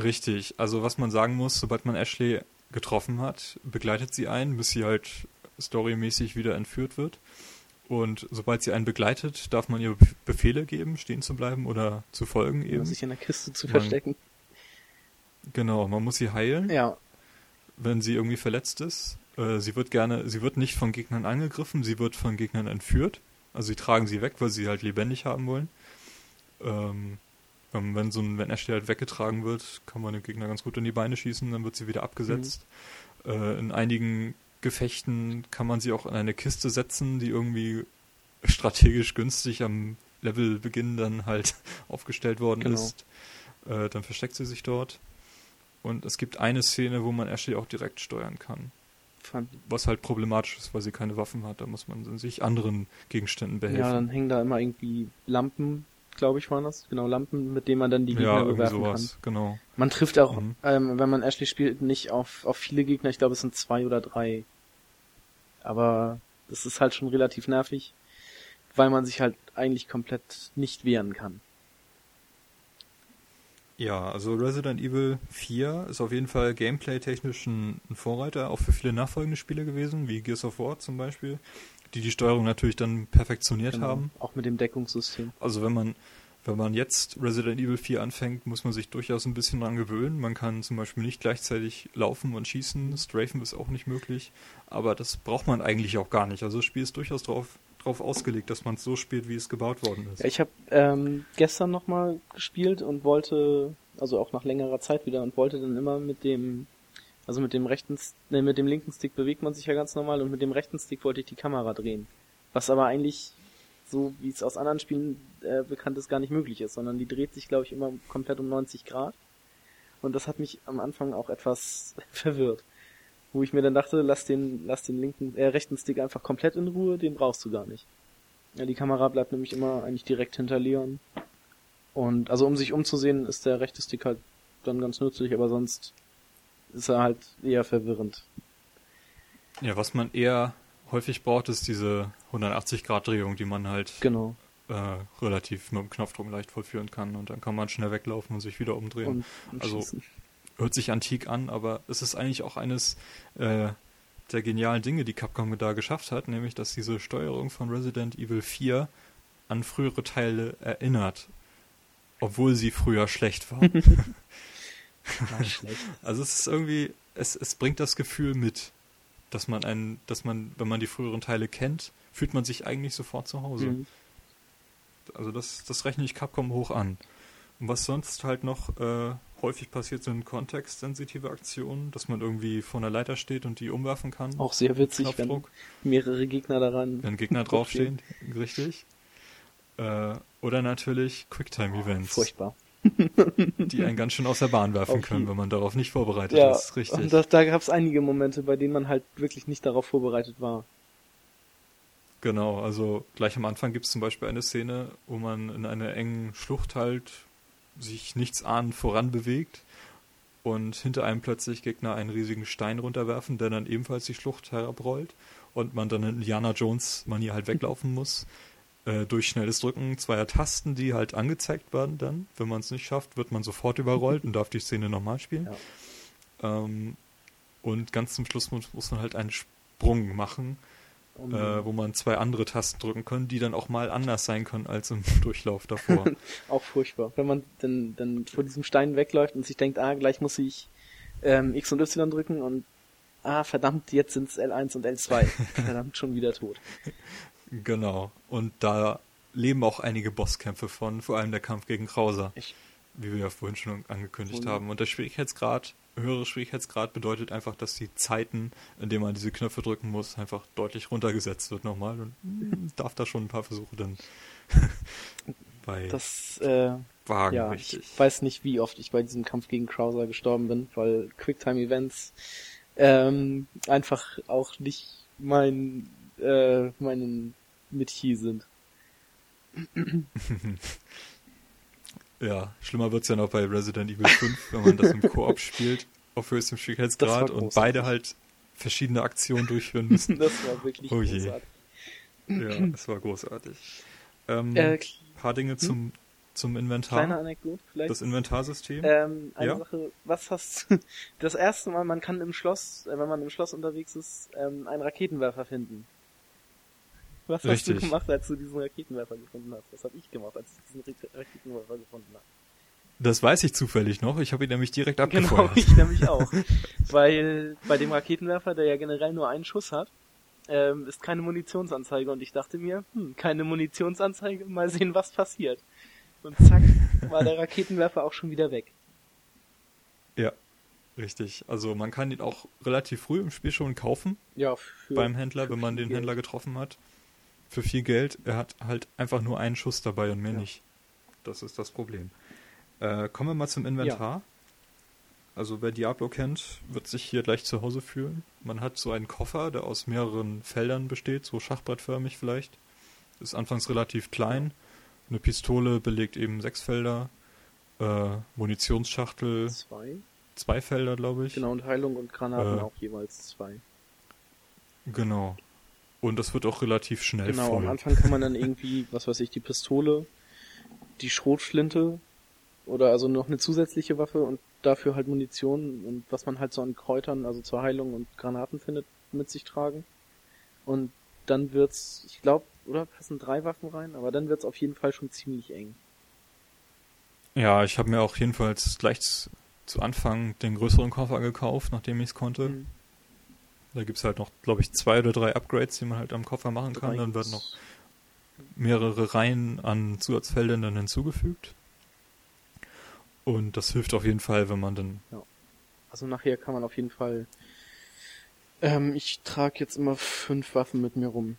Richtig. Also was man sagen muss, sobald man Ashley getroffen hat, begleitet sie einen, bis sie halt storymäßig wieder entführt wird. Und sobald sie einen begleitet, darf man ihr Befehle geben, stehen zu bleiben oder zu folgen eben. sich in der Kiste zu Man- verstecken. Genau, man muss sie heilen, Ja, wenn sie irgendwie verletzt ist. Äh, sie wird gerne, sie wird nicht von Gegnern angegriffen, sie wird von Gegnern entführt. Also sie tragen sie weg, weil sie halt lebendig haben wollen. Ähm, wenn, so ein, wenn Ashley halt weggetragen wird, kann man den Gegner ganz gut in die Beine schießen, dann wird sie wieder abgesetzt. Äh, in einigen Gefechten kann man sie auch in eine Kiste setzen, die irgendwie strategisch günstig am Levelbeginn dann halt aufgestellt worden Genau. ist. Äh, dann versteckt sie sich dort. Und es gibt eine Szene, wo man Ashley auch direkt steuern kann. Was halt problematisch ist, weil sie keine Waffen hat. Da muss man sich anderen Gegenständen behelfen. ja, dann hängen da immer irgendwie Lampen, glaube ich, waren das. Genau, Lampen, mit denen man dann die Gegner ja bewerfen sowas, genau. kann. Man trifft auch, Mhm. ähm, wenn man Ashley spielt, nicht auf, auf viele Gegner. Ich glaube, es sind zwei oder drei. Aber das ist halt schon relativ nervig, weil man sich halt eigentlich komplett nicht wehren kann. Ja, also Resident Evil 4 ist auf jeden Fall gameplay-technisch ein, Vorreiter, auch für viele nachfolgende Spiele gewesen, wie Gears of War zum Beispiel, die die Steuerung natürlich dann perfektioniert Genau. haben. Auch mit dem Deckungssystem. Also wenn man wenn man jetzt Resident Evil 4 anfängt, muss man sich durchaus ein bisschen dran gewöhnen. Man kann zum Beispiel nicht gleichzeitig laufen und schießen. Strafen ist auch nicht möglich. Aber das braucht man eigentlich auch gar nicht. Also das Spiel ist durchaus drauf, drauf ausgelegt, dass man es so spielt, wie es gebaut worden ist. Ja, ich habe ähm, gestern nochmal gespielt und wollte, also auch nach längerer Zeit wieder, und wollte dann immer mit dem, also mit dem rechten, ne, mit dem linken Stick bewegt man sich ja ganz normal und mit dem rechten Stick wollte ich die Kamera drehen. Was aber eigentlich, so wie es aus anderen Spielen äh, bekannt ist, gar nicht möglich ist, sondern die dreht sich, glaube ich, immer komplett um 90 Grad. Und das hat mich am Anfang auch etwas verwirrt. Wo ich mir dann dachte, lass den, lass den linken, äh, rechten Stick einfach komplett in Ruhe, den brauchst du gar nicht. Ja, die Kamera bleibt nämlich immer eigentlich direkt hinter Leon. Und also um sich umzusehen, ist der rechte Stick halt dann ganz nützlich, aber sonst ist er halt eher verwirrend. Ja, was man eher häufig braucht, ist diese 180-Grad-Drehung, die man halt Genau. äh, relativ mit dem Knopfdruck leicht vollführen kann. Und dann kann man schnell weglaufen und sich wieder umdrehen. Und, und Also- schießen. Hört sich antik an, aber es ist eigentlich auch eines äh, der genialen Dinge, die Capcom da geschafft hat, nämlich dass diese Steuerung von Resident Evil 4 an frühere Teile erinnert, obwohl sie früher schlecht war. War schlecht. also es ist irgendwie, es, es bringt das Gefühl mit, dass man einen, dass man, wenn man die früheren Teile kennt, fühlt man sich eigentlich sofort zu Hause. Mhm. Also das, das rechne ich Capcom hoch an. Und was sonst halt noch äh, häufig passiert, sind kontextsensitive Aktionen, dass man irgendwie vor einer Leiter steht und die umwerfen kann. Auch sehr witzig, wenn mehrere Gegner daran. wenn Gegner draufstehen, richtig. Äh, oder natürlich Quicktime-Events, Furchtbar. die einen ganz schön aus der Bahn werfen Auf können, wenn man darauf nicht vorbereitet Ja, ist. Richtig. und das, da gab es einige Momente, bei denen man halt wirklich nicht darauf vorbereitet war. Genau, also gleich am Anfang gibt es zum Beispiel eine Szene, wo man in einer engen Schlucht halt sich nichts ahnend voran bewegt und hinter einem plötzlich Gegner einen riesigen Stein runterwerfen, der dann ebenfalls die Schlucht herabrollt und man dann in Indiana Jones Manier halt weglaufen muss. Äh, durch schnelles Drücken zweier Tasten, die halt angezeigt werden dann. Wenn man es nicht schafft, wird man sofort überrollt und darf die Szene nochmal spielen. Ähm, und ganz zum Schluss muss, muss man halt einen Sprung machen, Um, äh, wo man zwei andere Tasten drücken kann, die dann auch mal anders sein können als im Durchlauf davor. Auch furchtbar. Wenn man dann, dann vor diesem Stein wegläuft und sich denkt, ah, gleich muss ich ähm, X und Y drücken und ah, verdammt, jetzt sind's L1 und L2. verdammt, schon wieder tot. genau. Und da leben auch einige Bosskämpfe von, vor allem der Kampf gegen Krauser, Ich, wie wir ja vorhin schon angekündigt Und- haben. Und der Schwierigkeitsgrad, höhere Schwierigkeitsgrad bedeutet einfach, dass die Zeiten, in denen man diese Knöpfe drücken muss, einfach deutlich runtergesetzt wird nochmal. Und mm, darf da schon ein paar Versuche dann bei das, äh, wagen, ja, richtig. ich weiß nicht, wie oft ich bei diesem Kampf gegen Krauser gestorben bin, weil Quicktime-Events ähm, einfach auch nicht mein, äh, meinen Metier sind. Ja, schlimmer wird's ja noch bei Resident Evil 5, wenn man das im Koop spielt, auf höchstem Das Schwierigkeitsgrad und beide halt verschiedene Aktionen durchführen müssen. Das war wirklich Oh je. großartig. ja, es war großartig. Ähm, Äh, paar Dinge zum, zum Inventar. kleine Anekdote vielleicht. Das Inventarsystem. Ähm, eine Ja. Sache, was hast du? Das erste Mal, man kann im Schloss, äh, wenn man im Schloss unterwegs ist, ähm, einen Raketenwerfer finden. Was Richtig. hast du gemacht, als du diesen Raketenwerfer gefunden hast? Was habe ich gemacht, als ich diesen Ra- Raketenwerfer gefunden habe? Das weiß ich zufällig noch. Ich habe ihn nämlich direkt Genau, abgefeuert. ich nämlich auch. Weil bei dem Raketenwerfer, der ja generell nur einen Schuss hat, ähm, ist keine Munitionsanzeige und ich dachte mir, hm, keine Munitionsanzeige, mal sehen, was passiert. Und zack, war der Raketenwerfer auch schon wieder weg. Ja, richtig. Also man kann ihn auch relativ früh im Spiel schon kaufen Ja, für, beim Händler, wenn man den. Händler getroffen hat. Für viel Geld. Er hat halt einfach nur einen Schuss dabei und mehr Ja. nicht. Das ist das Problem. Äh, kommen wir mal zum Inventar. Also wer Diablo kennt, wird sich hier gleich zu Hause fühlen. Man hat so einen Koffer, der aus mehreren Feldern besteht, so schachbrettförmig vielleicht. Ist anfangs relativ klein. Eine Pistole belegt eben sechs Felder. Äh, Munitionsschachtel Zwei. zwei Felder, glaube ich. Genau, und Heilung und Granaten Äh, auch jeweils zwei. Genau. Und das wird auch relativ schnell Genau, voll. am Anfang kann man dann irgendwie, was weiß ich, die Pistole, die Schrotflinte oder also noch eine zusätzliche Waffe und dafür halt Munition und was man halt so an Kräutern, also zur Heilung und Granaten findet, mit sich tragen. Und dann wird's, ich glaube, oder passen drei Waffen rein, aber dann wird's auf jeden Fall schon ziemlich eng. Ja, ich habe mir auch jedenfalls gleich zu, Anfang den größeren Koffer gekauft, nachdem ich es konnte. Mhm. Da gibt's halt noch, glaube ich, zwei oder drei Upgrades, die man halt am Koffer machen kann. Dann werden noch mehrere Reihen an Zusatzfeldern dann hinzugefügt. Und das hilft auf jeden Fall, wenn man dann. Also nachher kann man auf jeden Fall. Ähm, ich trage jetzt immer fünf Waffen mit mir rum.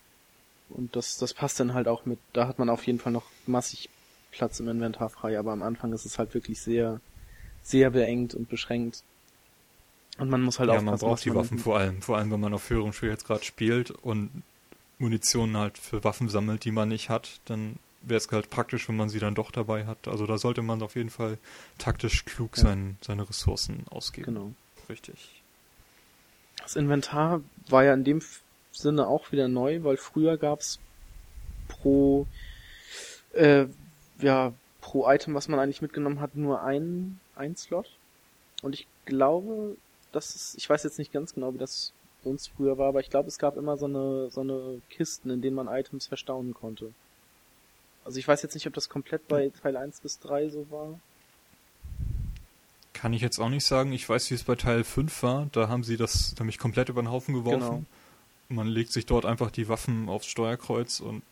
Und das, das passt dann halt auch mit. Da hat man auf jeden Fall noch massig Platz im Inventar frei, aber am Anfang ist es halt wirklich sehr, sehr beengt und beschränkt. Und man muss halt ja, aufpassen, man braucht die man Waffen vor allem. Vor allem, wenn man auf höherem Schwierigkeitsgrad spielt und Munition halt für Waffen sammelt, die man nicht hat, dann wäre es halt praktisch, wenn man sie dann doch dabei hat. Also da sollte man auf jeden Fall taktisch klug Ja. sein, seine Ressourcen ausgeben. Genau. Richtig. Das Inventar war ja in dem Sinne auch wieder neu, weil früher gab's pro äh, ja pro Item, was man eigentlich mitgenommen hat, nur ein ein Slot. Und ich glaube, das ist, ich weiß jetzt nicht ganz genau, wie das bei uns früher war, aber ich glaube, es gab immer so eine so eine Kisten, in denen man Items verstauen konnte. Also ich weiß jetzt nicht, ob das komplett bei Teil 1 bis 3 so war. Kann ich jetzt auch nicht sagen. Ich weiß, wie es bei Teil 5 war. Da haben sie das nämlich komplett über den Haufen geworfen. Genau. Man legt sich dort einfach die Waffen aufs Steuerkreuz und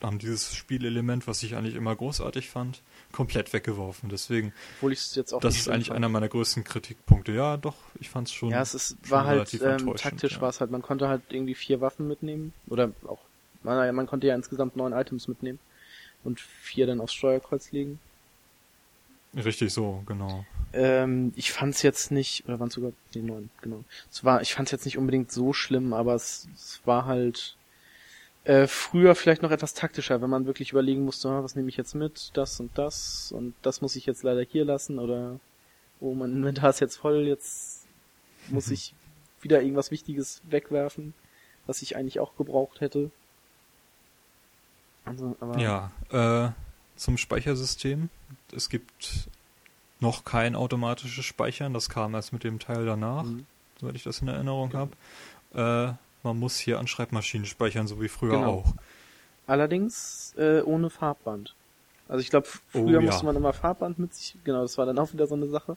haben dieses Spielelement, was ich eigentlich immer großartig fand, komplett weggeworfen. Deswegen, Obwohl ich es jetzt auch das ist eigentlich fand. einer meiner größten Kritikpunkte. Ja, doch, ich fand's schon. Ja, es ist, schon war halt ähm, taktisch ja. war es halt, man konnte halt irgendwie vier Waffen mitnehmen oder auch, naja, man konnte ja insgesamt neun Items mitnehmen und vier dann aufs Steuerkreuz legen. Richtig so, genau. Ähm, ich fand's jetzt nicht, oder waren es sogar, nee, neun, genau. Es war, ich fand's jetzt nicht unbedingt so schlimm, aber es, es war halt äh, früher vielleicht noch etwas taktischer, wenn man wirklich überlegen musste, ah, was nehme ich jetzt mit, das und das und das muss ich jetzt leider hier lassen oder oh, mein Inventar ist jetzt voll, jetzt muss Mhm. ich wieder irgendwas Wichtiges wegwerfen, was ich eigentlich auch gebraucht hätte. Also, Ja, äh, zum Speichersystem. Es gibt noch kein automatisches Speichern. Das kam erst mit dem Teil danach, Mhm. soweit ich das in Erinnerung habe. Äh, man muss hier an Schreibmaschinen speichern, so wie früher Genau. auch. Allerdings äh, ohne Farbband. Also ich glaube, Oh, früher ja. musste man immer Farbband mit sich, genau, das war dann auch wieder so eine Sache.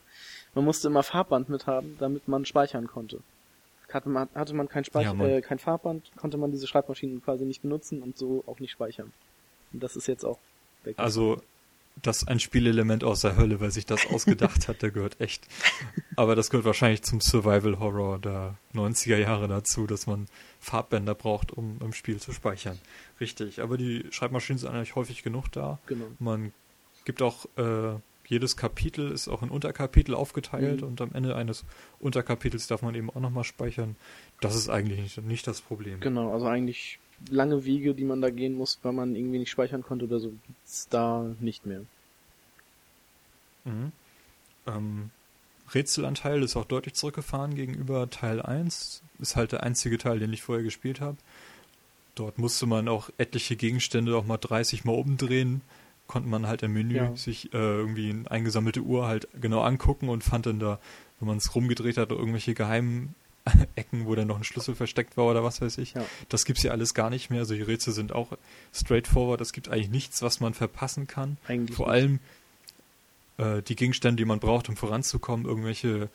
Man musste immer Farbband mit haben, damit man speichern konnte. Hatte man, hatte man kein, Speich Ja, man- äh, kein Farbband, konnte man diese Schreibmaschinen quasi nicht benutzen und so auch nicht speichern. Und das ist jetzt auch weg. Also, das ein Spielelement aus der Hölle, weil sich das ausgedacht hat, der gehört echt. Aber das gehört wahrscheinlich zum Survival Horror der 90er Jahre dazu, dass man Farbbänder braucht, um im Spiel zu speichern. Richtig, aber die Schreibmaschinen sind eigentlich häufig genug da. genau. Man gibt auch, äh, jedes Kapitel ist auch in Unterkapitel aufgeteilt Mhm. und am Ende eines Unterkapitels darf man eben auch nochmal speichern. Das ist eigentlich nicht, nicht das Problem. Genau, also eigentlich lange Wege, die man da gehen muss, weil man irgendwie nicht speichern konnte oder so, gibt's da nicht mehr. Mhm. Ähm, Rätselanteil ist auch deutlich zurückgefahren gegenüber Teil 1. Ist halt der einzige Teil, den ich vorher gespielt habe. Dort musste man auch etliche Gegenstände auch mal 30 Mal umdrehen. Konnte man halt im Menü Ja. sich äh, irgendwie eine eingesammelte Uhr halt genau angucken und fand dann da, wenn man es rumgedreht hat, irgendwelche geheimen Ecken, wo dann noch ein Schlüssel versteckt war oder was weiß ich. Ja. Das gibt's ja alles gar nicht mehr. Also die Rätsel sind auch straightforward. Es gibt eigentlich nichts, was man verpassen kann. Eigentlich Vor allem äh, die Gegenstände, die man braucht, um voranzukommen, irgendwelche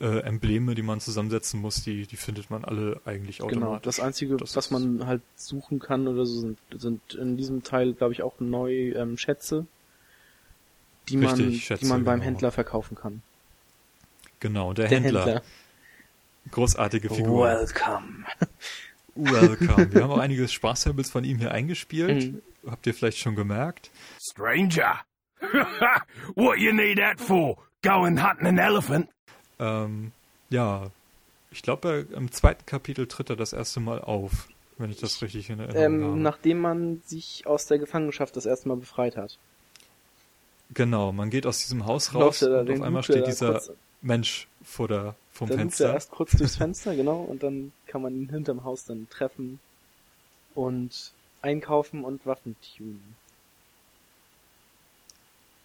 äh, Embleme, die man zusammensetzen muss, die, die findet man alle eigentlich Genau, automatisch. das Einzige, Das was man halt suchen kann oder so, sind, sind in diesem Teil, glaube ich, auch neu ähm, Schätze, die man, Richtig, Schätze, die man beim genau. Händler verkaufen kann. Genau, der, Händler. Großartige Figur. Welcome. Welcome. Wir haben auch einige Spaßsamples von ihm hier eingespielt. Mhm. Habt ihr vielleicht schon gemerkt? Stranger. what you need that for? Going hunting an elephant? Ähm, ja, ich glaube, im zweiten Kapitel tritt er das erste Mal auf, wenn ich das richtig in Erinnerung Ähm, habe. nachdem man sich aus der Gefangenschaft das erste Mal befreit hat. Genau, man geht aus diesem Haus raus und auf einmal steht dieser kurz- Mensch vor der, vom Dann lugt er Fenster. erst kurz durchs Fenster, genau, und dann kann man ihn hinterm Haus dann treffen und einkaufen und Waffen tunen.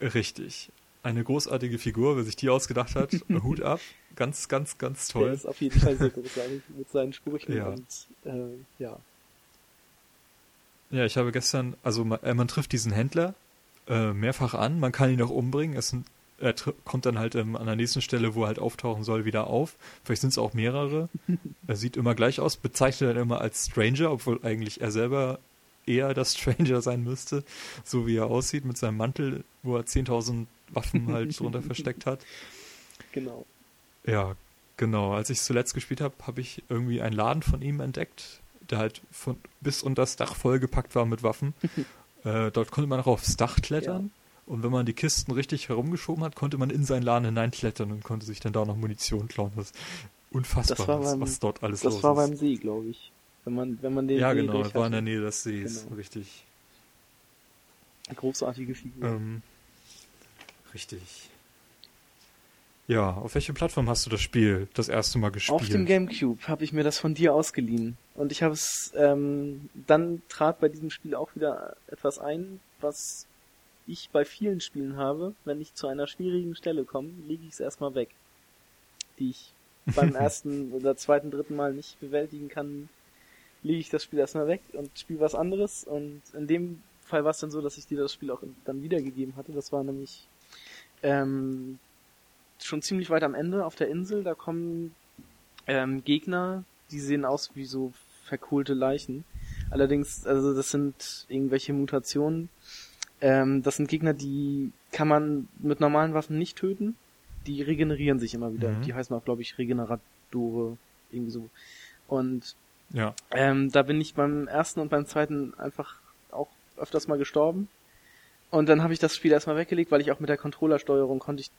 Richtig. Eine großartige Figur, wer sich die ausgedacht hat. Hut ab. Ganz, ganz, ganz Der toll. ist auf jeden Fall sehr großartig mit seinen Sprüchen Ja. und äh, ja. Ja, ich habe gestern, also man, äh, man trifft diesen Händler äh, mehrfach an, man kann ihn auch umbringen. Es sind, er tr- kommt dann halt ähm, an der nächsten Stelle, wo er halt auftauchen soll, wieder auf. Vielleicht sind es auch mehrere. er sieht immer gleich aus, bezeichnet dann immer als Stranger, obwohl eigentlich er selber eher das Stranger sein müsste, so wie er aussieht mit seinem Mantel, wo er 10.000 Waffen halt drunter versteckt hat. Genau. Ja, genau. Als ich zuletzt gespielt habe, habe ich irgendwie einen Laden von ihm entdeckt, der halt von bis unter das Dach vollgepackt war mit Waffen. äh, dort konnte man auch aufs Dach klettern. Und wenn man die Kisten richtig herumgeschoben hat, konnte man in seinen Laden hineinklettern und konnte sich dann da noch Munition klauen. Das ist unfassbar, Das war was, beim- was dort alles Das los war ist. beim See, glaube ich. Wenn man, wenn man den ja, See genau, er war in der. Nähe des Sees. Genau. Richtig. Großartige Figur. Ähm, richtig. Ja, auf welche Plattform hast du das Spiel das erste Mal gespielt? Auf dem Gamecube habe ich mir das von dir ausgeliehen. Und ich habe es, ähm, dann trat bei diesem Spiel auch wieder etwas ein, was ich bei vielen Spielen habe. Wenn ich zu einer schwierigen Stelle komme, lege ich es erstmal weg. Die ich beim ersten oder zweiten, dritten Mal nicht bewältigen kann, lege ich das Spiel erstmal weg und spiele was anderes. Und in dem Fall war es dann so, dass ich dir das Spiel auch dann wiedergegeben hatte. Das war nämlich ähm, schon ziemlich weit am Ende auf der Insel. Da kommen ähm, Gegner, die sehen aus wie so verkohlte Leichen. Allerdings, also das sind irgendwelche Mutationen. Ähm, das sind Gegner, die kann man mit normalen Waffen nicht töten. Die regenerieren sich immer wieder. Mhm. Die heißen auch, glaube ich, Regeneratore. Irgendwie so. Und Ja, ähm, da bin ich beim ersten und beim zweiten einfach auch öfters mal gestorben. Und dann habe ich das Spiel erstmal weggelegt, weil ich auch mit der Controllersteuerung konnte ich.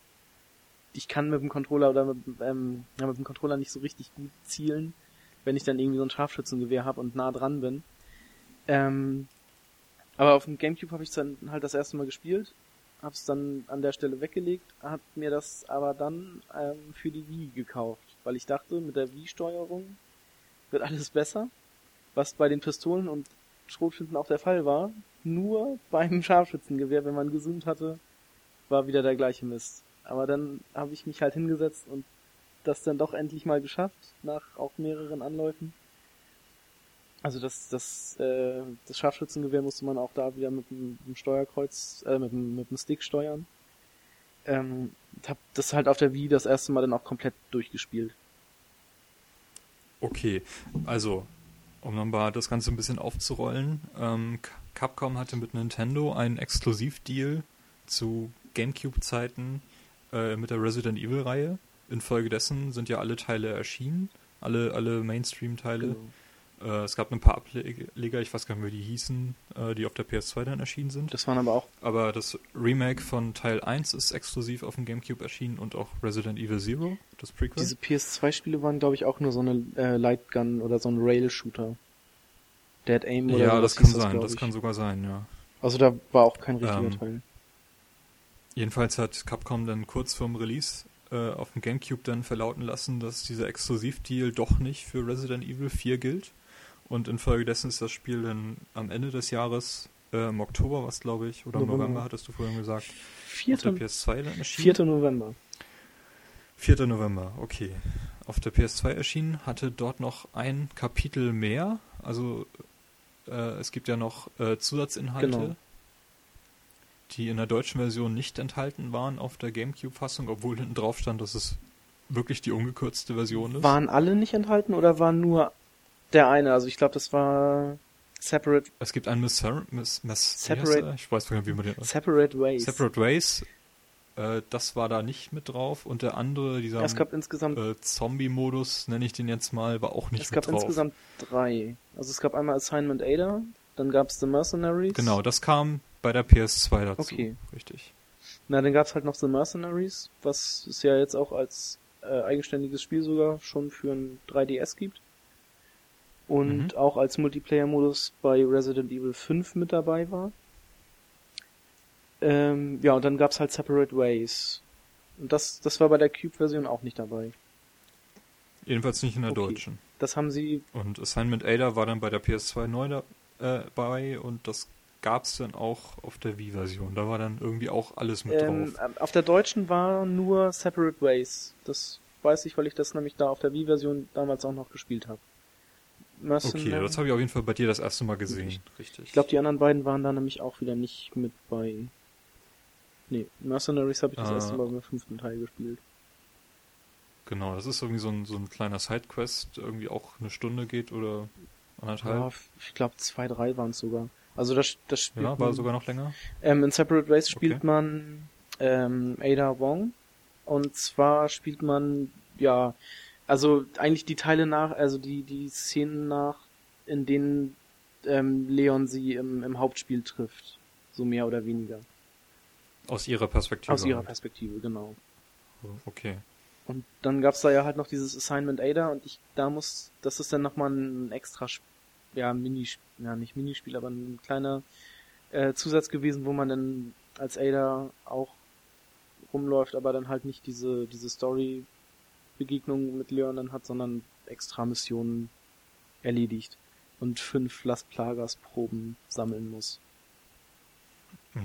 Ich kann mit dem Controller oder mit, dem, ähm, ja, mit dem Controller nicht so richtig gut zielen, wenn ich dann irgendwie so ein Scharfschützengewehr habe und nah dran bin. Ähm, aber auf dem Gamecube habe ich dann halt das erste Mal gespielt, habe es dann an der Stelle weggelegt, habe mir das aber dann ähm, für die Wii gekauft, weil ich dachte, mit der Wii-Steuerung wird alles besser, was bei den Pistolen und Schrotflinten auch der Fall war. Nur beim Scharfschützengewehr, wenn man gesund hatte, war wieder der gleiche Mist. Aber dann habe ich mich halt hingesetzt und das dann doch endlich mal geschafft, nach auch mehreren Anläufen. Also das, das, äh, das Scharfschützengewehr musste man auch da wieder mit dem, mit dem Steuerkreuz, äh, mit dem, mit dem Stick steuern. Ähm, hab das halt auf der Wii das erste Mal dann auch komplett durchgespielt. Okay, also, um nochmal das Ganze ein bisschen aufzurollen, ähm, Capcom hatte mit Nintendo einen Exklusivdeal zu Gamecube-Zeiten äh, mit der Resident Evil-Reihe. Infolgedessen sind ja alle Teile erschienen, alle, alle Mainstream-Teile. Genau. Äh, es gab ein paar Ableger, ich weiß gar nicht mehr, wie die hießen, äh, die auf der PS2 dann erschienen sind. Das waren aber auch Aber das Remake von Teil 1 ist exklusiv auf dem Gamecube erschienen und auch Resident Evil Zero, das Prequel. Diese PS2-Spiele waren, glaube ich, auch nur so eine äh, Lightgun oder so ein Rail-Shooter. Dead Aim oder ja, das kann sein, das ich. kann sogar sein, ja. Also da war auch kein richtiger Ähm, Teil. Jedenfalls hat Capcom dann kurz vorm Release äh, auf dem Gamecube dann verlauten lassen, dass dieser Exklusivdeal doch nicht für Resident Evil 4 gilt. Und infolgedessen ist das Spiel dann am Ende des Jahres, äh, im Oktober was glaube ich, oder im November. November hattest du vorhin gesagt, auf 4. der PS2 dann erschienen. 4. November. 4. November, okay. auf der PS2 erschienen, hatte dort noch ein Kapitel mehr. Also äh, es gibt ja noch äh, Zusatzinhalte, Genau. die in der deutschen Version nicht enthalten waren auf der GameCube-Fassung, obwohl hinten drauf stand, dass es wirklich die ungekürzte Version ist. Waren alle nicht enthalten oder war nur der eine? Also ich glaube, das war Separate, es gibt einen Miss, Miss, Miss Separate- ich weiß nicht, wie man den Separate Ways. Separate Ways. Äh, das war da nicht mit drauf und der andere, dieser es gab insgesamt, äh, Zombie-Modus, nenne ich den jetzt mal, war auch nicht es mit gab drauf. insgesamt drei. Also es gab einmal Assignment Ada, dann gab es The Mercenaries. Genau, das kam bei der PS2 dazu. Okay. Richtig. Na, dann gab es halt noch The Mercenaries, was es ja jetzt auch als äh, eigenständiges Spiel sogar schon für ein 3DS gibt. Und Mhm. auch als Multiplayer-Modus bei Resident Evil 5 mit dabei war. Ähm, ja, und dann gab es halt Separate Ways. Und das, das war bei der Cube-Version auch nicht dabei. Jedenfalls nicht in der Okay. deutschen. Das haben sie, Und Assignment Ada war dann bei der PS2 neu dabei und das gab's dann auch auf der Wii-Version. Da war dann irgendwie auch alles mit ähm, drauf. auf der deutschen war nur Separate Ways. Das weiß ich, weil ich das nämlich da auf der Wii-Version damals auch noch gespielt habe. Okay, das habe ich auf jeden Fall bei dir das erste Mal gesehen. Ich- Richtig. Ich glaube, die anderen beiden waren da nämlich auch wieder nicht mit bei. Nee, Mercenaries habe ich das Ah. erste Mal beim fünften Teil gespielt. Genau, das ist irgendwie so ein, so ein kleiner Sidequest, irgendwie auch eine Stunde geht oder anderthalb. Ja, ich glaube, zwei, drei waren es sogar. Also das, das spielt Ja, war man, sogar noch länger. ähm, in Separate Ways spielt Okay. man ähm, Ada Wong. Und zwar spielt man, ja, also eigentlich die Teile nach, also die, die Szenen nach, in denen ähm, Leon sie im, im Hauptspiel trifft. So mehr oder weniger. Aus ihrer Perspektive. Aus ihrer halt. Perspektive, genau. Okay. Und dann gab's da ja halt noch dieses Assignment Ada und ich da muss, das ist dann nochmal ein extra, ja, Mini, ja nicht Minispiel, aber ein kleiner äh, Zusatz gewesen, wo man dann als Ada auch rumläuft, aber dann halt nicht diese, diese Story-Begegnung mit Leon dann hat, sondern extra Missionen erledigt und fünf Las Plagas-Proben sammeln muss.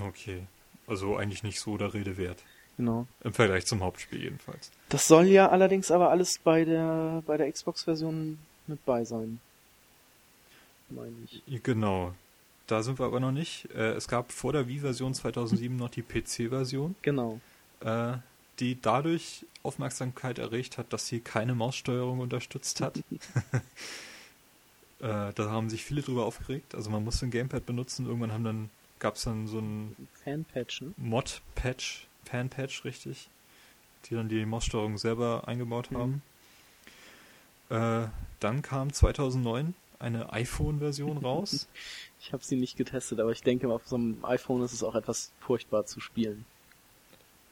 Okay. Also eigentlich nicht so der Rede wert. Genau. Im Vergleich zum Hauptspiel jedenfalls. Das soll ja allerdings aber alles bei der bei der Xbox-Version mit bei sein. Meine ich. Genau. Da sind wir aber noch nicht. Äh, es gab vor der Wii-Version 2007 noch die PC-Version, Genau. äh, die dadurch Aufmerksamkeit erregt hat, dass sie keine Maussteuerung unterstützt hat. äh, da haben sich viele drüber aufgeregt. Also man musste ein Gamepad benutzen. Irgendwann haben dann gab es dann so ein Fanpatch, ne? Mod-Patch, Fan-Patch, richtig, die dann die Maussteuerung selber eingebaut Mhm. haben. Äh, dann kam 2009 eine iPhone-Version raus. Ich habe sie nicht getestet, aber ich denke, auf so einem iPhone ist es auch etwas furchtbar zu spielen.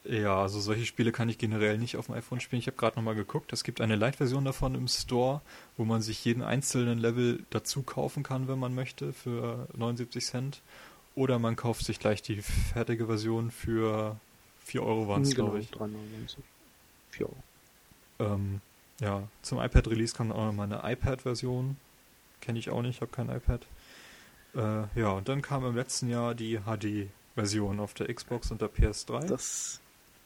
Ja, also solche Spiele kann ich generell nicht auf dem iPhone spielen. Ich habe gerade nochmal geguckt, es gibt eine Light-Version davon im Store, wo man sich jeden einzelnen Level dazu kaufen kann, wenn man möchte, für 79 Cent. Oder man kauft sich gleich die fertige Version für 4 Euro waren es, genau, glaube ich. 3,99. 4 Euro. Ähm, ja, zum iPad-Release kam auch noch mal eine iPad-Version. Kenne ich auch nicht, habe kein iPad. Äh, ja, und dann kam im letzten Jahr die HD-Version auf der Xbox und der PS3, Das,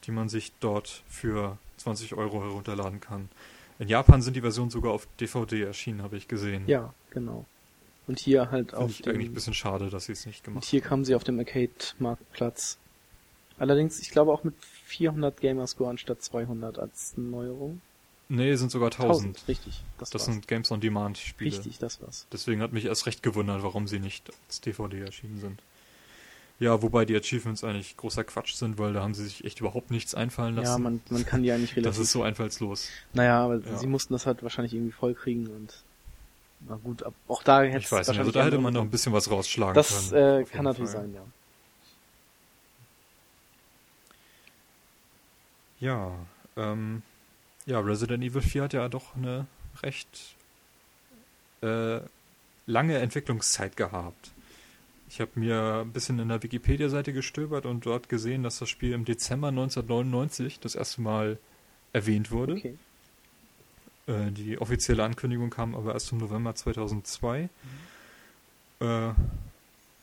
die man sich dort für 20 Euro herunterladen kann. In Japan sind die Versionen sogar auf DVD erschienen, habe ich gesehen. ja, genau. Und hier halt Finde auf ich eigentlich ein bisschen schade, dass sie es nicht und gemacht hier kamen sie auf dem Arcade-Marktplatz. Allerdings, ich glaube auch mit 400 Gamerscore anstatt 200 als Neuerung. Nee, sind sogar 1000. richtig. Das, Das war's. sind Games on Demand-Spiele. Richtig, das war's. Deswegen hat mich erst recht gewundert, warum sie nicht als DVD erschienen sind. Ja, wobei die Achievements eigentlich großer Quatsch sind, weil da haben sie sich echt überhaupt nichts einfallen lassen. Ja, man, man kann die eigentlich relativ das ist so einfallslos. Naja, aber Ja. sie mussten das halt wahrscheinlich irgendwie vollkriegen und na gut, ab, auch da hätte Ich weiß nicht, also da hätte man noch ein bisschen was rausschlagen Das können. äh, auf jeden kann natürlich Fall. sein, ja. Ja, ähm, ja, Resident Evil 4 hat ja doch eine recht äh, lange Entwicklungszeit gehabt. Ich habe mir ein bisschen in der Wikipedia-Seite gestöbert und dort gesehen, dass das Spiel im Dezember 1999 das erste Mal erwähnt wurde. Okay. Äh, die offizielle Ankündigung kam aber erst im November 2002. Äh,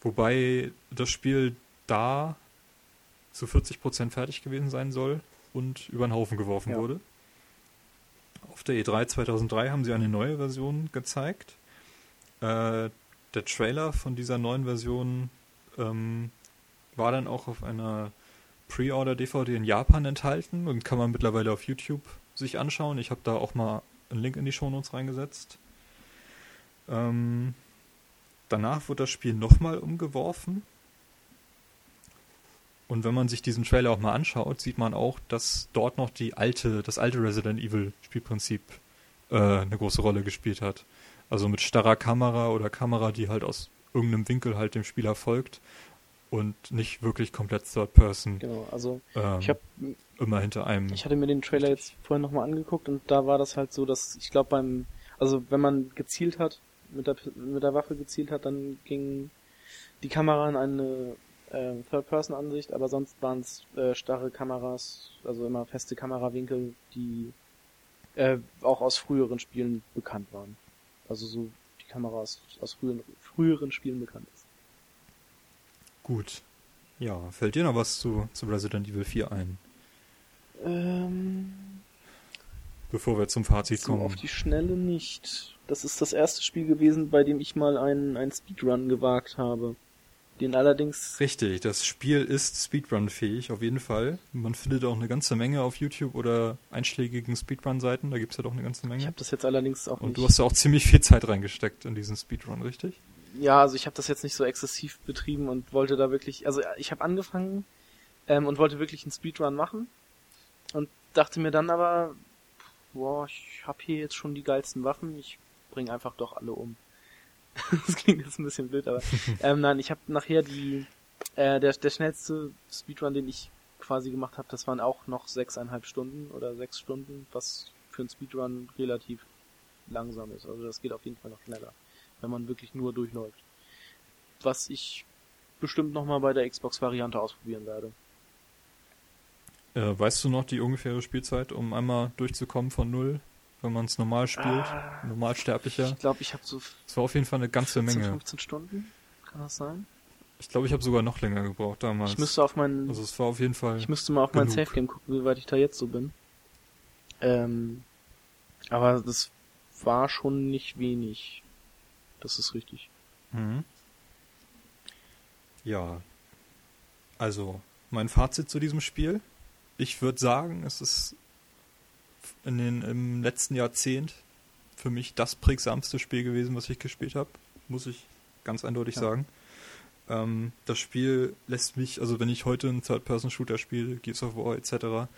wobei das Spiel da zu 40% fertig gewesen sein soll und über den Haufen geworfen Ja. wurde. auf der E3 2003 haben sie eine neue Version gezeigt. Äh, der Trailer von dieser neuen Version ähm, war dann auch auf einer Pre-Order-DVD in Japan enthalten und kann man mittlerweile auf YouTube sich anschauen. Ich habe da auch mal einen Link in die Shownotes reingesetzt. Ähm, danach wird das Spiel nochmal umgeworfen. Und wenn man sich diesen Trailer auch mal anschaut, sieht man auch, dass dort noch die alte, das alte Resident Evil Spielprinzip äh, eine große Rolle gespielt hat. Also mit starrer Kamera oder Kamera, die halt aus irgendeinem Winkel halt dem Spieler folgt und nicht wirklich komplett Third Person. Genau, also ähm, ich habe immer hinter einem. Ich hatte mir den Trailer jetzt vorhin nochmal angeguckt und da war das halt so, dass ich glaube beim, also wenn man gezielt hat, mit der, mit der Waffe gezielt hat, dann ging die Kamera in eine äh, Third-Person-Ansicht, aber sonst waren es äh, starre Kameras, also immer feste Kamerawinkel, die äh, auch aus früheren Spielen bekannt waren. Also so die Kameras aus früheren, früheren Spielen bekannt ist. Gut. Ja, fällt dir noch was zu, zu Resident Evil 4 ein? Ähm, Bevor wir zum Fazit so kommen. auf die Schnelle nicht. Das ist das erste Spiel gewesen, bei dem ich mal einen, einen Speedrun gewagt habe. Den allerdings Richtig, das Spiel ist Speedrun-fähig, auf jeden Fall. Man findet auch eine ganze Menge auf YouTube oder einschlägigen Speedrun-Seiten, da gibt es ja doch eine ganze Ich Menge. habe das jetzt allerdings auch Und nicht. du hast ja auch ziemlich viel Zeit reingesteckt in diesen Speedrun, richtig? ja, also ich habe das jetzt nicht so exzessiv betrieben und wollte da wirklich, also ich habe angefangen ähm, und wollte wirklich einen Speedrun machen und dachte mir dann aber, boah, ich habe hier jetzt schon die geilsten Waffen, ich bring einfach doch alle um. das klingt jetzt ein bisschen blöd, aber ähm, nein, ich habe nachher die, äh, der, der schnellste Speedrun, den ich quasi gemacht habe, das waren auch noch sechseinhalb Stunden oder sechs Stunden, was für einen Speedrun relativ langsam ist. Also das geht auf jeden Fall noch schneller, wenn man wirklich nur durchläuft. Was ich bestimmt nochmal bei der Xbox-Variante ausprobieren werde. Äh, weißt du noch die ungefähre Spielzeit, um einmal durchzukommen von null, wenn man es normal spielt? Ah. Normalsterblicher? Ich glaube, ich habe so Das war auf jeden Fall eine ganze 14, Menge. 15 Stunden. Kann das sein? Ich glaube, ich habe sogar noch länger gebraucht damals. Ich müsste auf meinen, also es war auf jeden Fall. ich müsste mal auf mein genug. Safe Game gucken, wie weit ich da jetzt so bin. Ähm, aber das war schon nicht wenig. Das ist richtig. Mhm. Ja. Also, mein Fazit zu diesem Spiel. Ich würde sagen, es ist in den, im letzten Jahrzehnt für mich das prägsamste Spiel gewesen, was ich gespielt habe. Muss ich ganz eindeutig Ja. sagen. Ähm, das Spiel lässt mich, also wenn ich heute einen Third-Person-Shooter spiele, Gears of War etc.,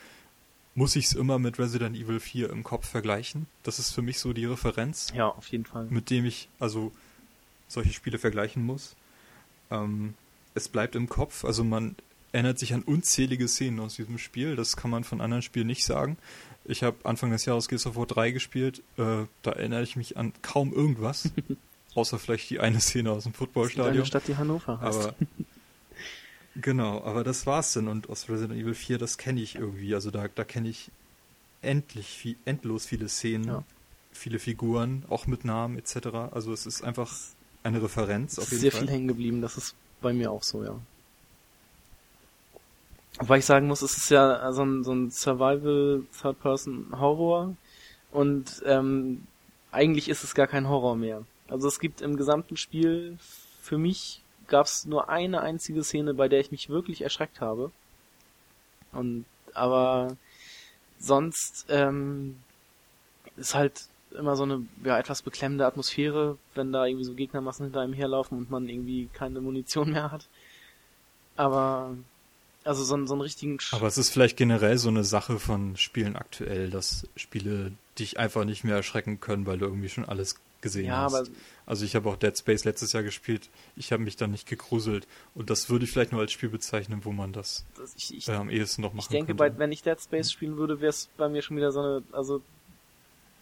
muss ich es immer mit Resident Evil 4 im Kopf vergleichen. Das ist für mich so die Referenz Ja, auf jeden Fall. mit dem ich also solche Spiele vergleichen muss. Ähm, es bleibt im Kopf, also man erinnert sich an unzählige Szenen aus diesem Spiel, das kann man von anderen Spielen nicht sagen. Ich habe Anfang des Jahres Gears of War 3 gespielt, äh, da erinnere ich mich an kaum irgendwas, außer vielleicht die eine Szene aus dem Eine Footballstadion. Stadt, die Hannover heißt. Aber genau, aber das war's denn und aus Resident Evil 4, das kenne ich irgendwie, also da, da kenne ich endlich viel, endlos viele Szenen, Ja. viele Figuren, auch mit Namen etc. Also es ist einfach eine Referenz auf ist jeden sehr Fall. viel hängen geblieben, das ist bei mir auch so, ja. Wobei ich sagen muss, es ist ja so ein, so ein Survival Third-Person-Horror und ähm, eigentlich ist es gar kein Horror mehr. Also es gibt im gesamten Spiel, für mich gab es nur eine einzige Szene, bei der ich mich wirklich erschreckt habe. Und aber sonst ähm, ist halt immer so eine ja, etwas beklemmende Atmosphäre, wenn da irgendwie so Gegnermassen hinter einem herlaufen und man irgendwie keine Munition mehr hat. Aber also so, einen- so einen richtigen Sch Aber es ist vielleicht generell so eine Sache von Spielen aktuell, dass Spiele dich einfach nicht mehr erschrecken können, weil du irgendwie schon alles gesehen ja, hast. aber Also ich habe auch Dead Space letztes Jahr gespielt, ich habe mich dann nicht gegruselt und das würde ich vielleicht nur als Spiel bezeichnen, wo man das das, ich, ich, äh, am ehesten noch machen ich denke, könnte. bei, wenn ich Dead Space spielen würde, wäre es bei mir schon wieder so eine, also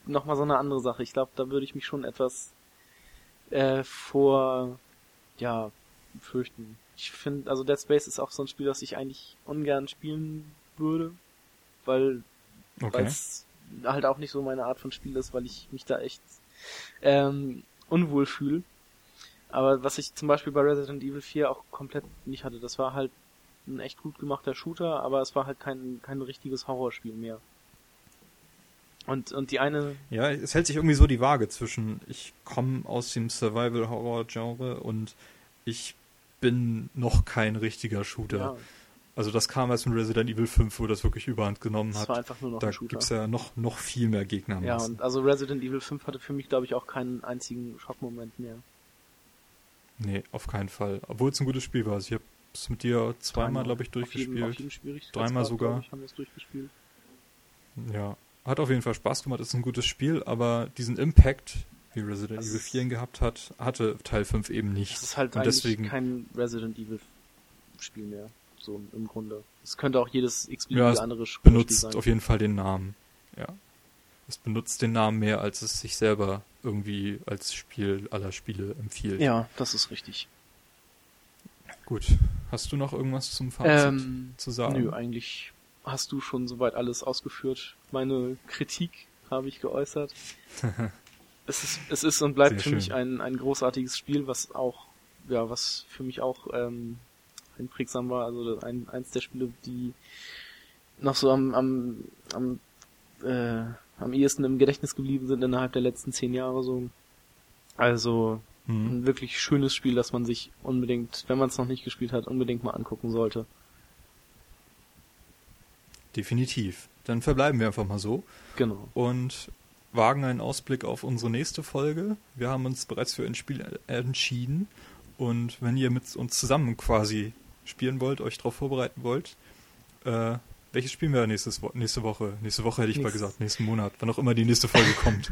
nochmal so eine andere Sache. Ich glaube, da würde ich mich schon etwas äh, vor, ja, fürchten. Ich finde, also Dead Space ist auch so ein Spiel, das ich eigentlich ungern spielen würde, weil okay. es halt auch nicht so meine Art von Spiel ist, weil ich mich da echt ähm, unwohl fühle. Aber was ich zum Beispiel bei Resident Evil 4 auch komplett nicht hatte, das war halt ein echt gut gemachter Shooter, aber es war halt kein, kein richtiges Horrorspiel mehr. Und, und die eine, Ja, es hält sich irgendwie so die Waage zwischen, ich komme aus dem Survival-Horror-Genre und ich bin noch kein richtiger Shooter. ja, Also das kam erst mit Resident Evil 5, wo das wirklich überhand genommen das hat. war einfach nur noch da ein Shooter. gibt's ja noch, noch viel mehr Gegner. Ja, und also Resident Evil 5 hatte für mich, glaube ich, auch keinen einzigen Schockmoment mehr. nee, auf keinen Fall. Obwohl es ein gutes Spiel war. Also ich habe es mit dir zweimal, glaube ich, Auf jedem, auf durchgespielt. jedem Schwierigkeitsgrad, Dreimal sogar. Ich, haben es durchgespielt. Ja, hat auf jeden Fall Spaß gemacht, ist ein gutes Spiel, aber diesen Impact, wie Resident Das Evil ist- 4 ihn gehabt hat, hatte Teil 5 eben nicht. Das ist halt Und deswegen, kein Resident Evil Spiel mehr. So im Grunde. Es könnte auch jedes x-beliebige Ja, andere Spiel benutzt sein. auf jeden Fall den Namen. Ja. Es benutzt den Namen mehr, als es sich selber irgendwie als Spiel aller Spiele empfiehlt. Ja, das ist richtig. Gut. Hast du noch irgendwas zum Fazit Ähm, zu sagen? nö, eigentlich hast du schon soweit alles ausgeführt. Meine Kritik habe ich geäußert. es ist, es ist und bleibt Sehr für schön. mich ein, ein großartiges Spiel, was auch, ja, was für mich auch ähm, einprägsam war. Also ein, eins der Spiele, die noch so am, am, am, äh, am ehesten im Gedächtnis geblieben sind innerhalb der letzten zehn Jahre so. Also Hm. ein wirklich schönes Spiel, das man sich unbedingt, wenn man es noch nicht gespielt hat, unbedingt mal angucken sollte. Definitiv. Dann verbleiben wir einfach mal so Genau. und wagen einen Ausblick auf unsere nächste Folge. Wir haben uns bereits für ein Spiel entschieden und wenn ihr mit uns zusammen quasi spielen wollt, euch darauf vorbereiten wollt, äh, welches spielen wir nächstes nächste Woche? Nächste Woche hätte ich mal Nächstes- gesagt, nächsten Monat, wann auch immer die nächste Folge kommt.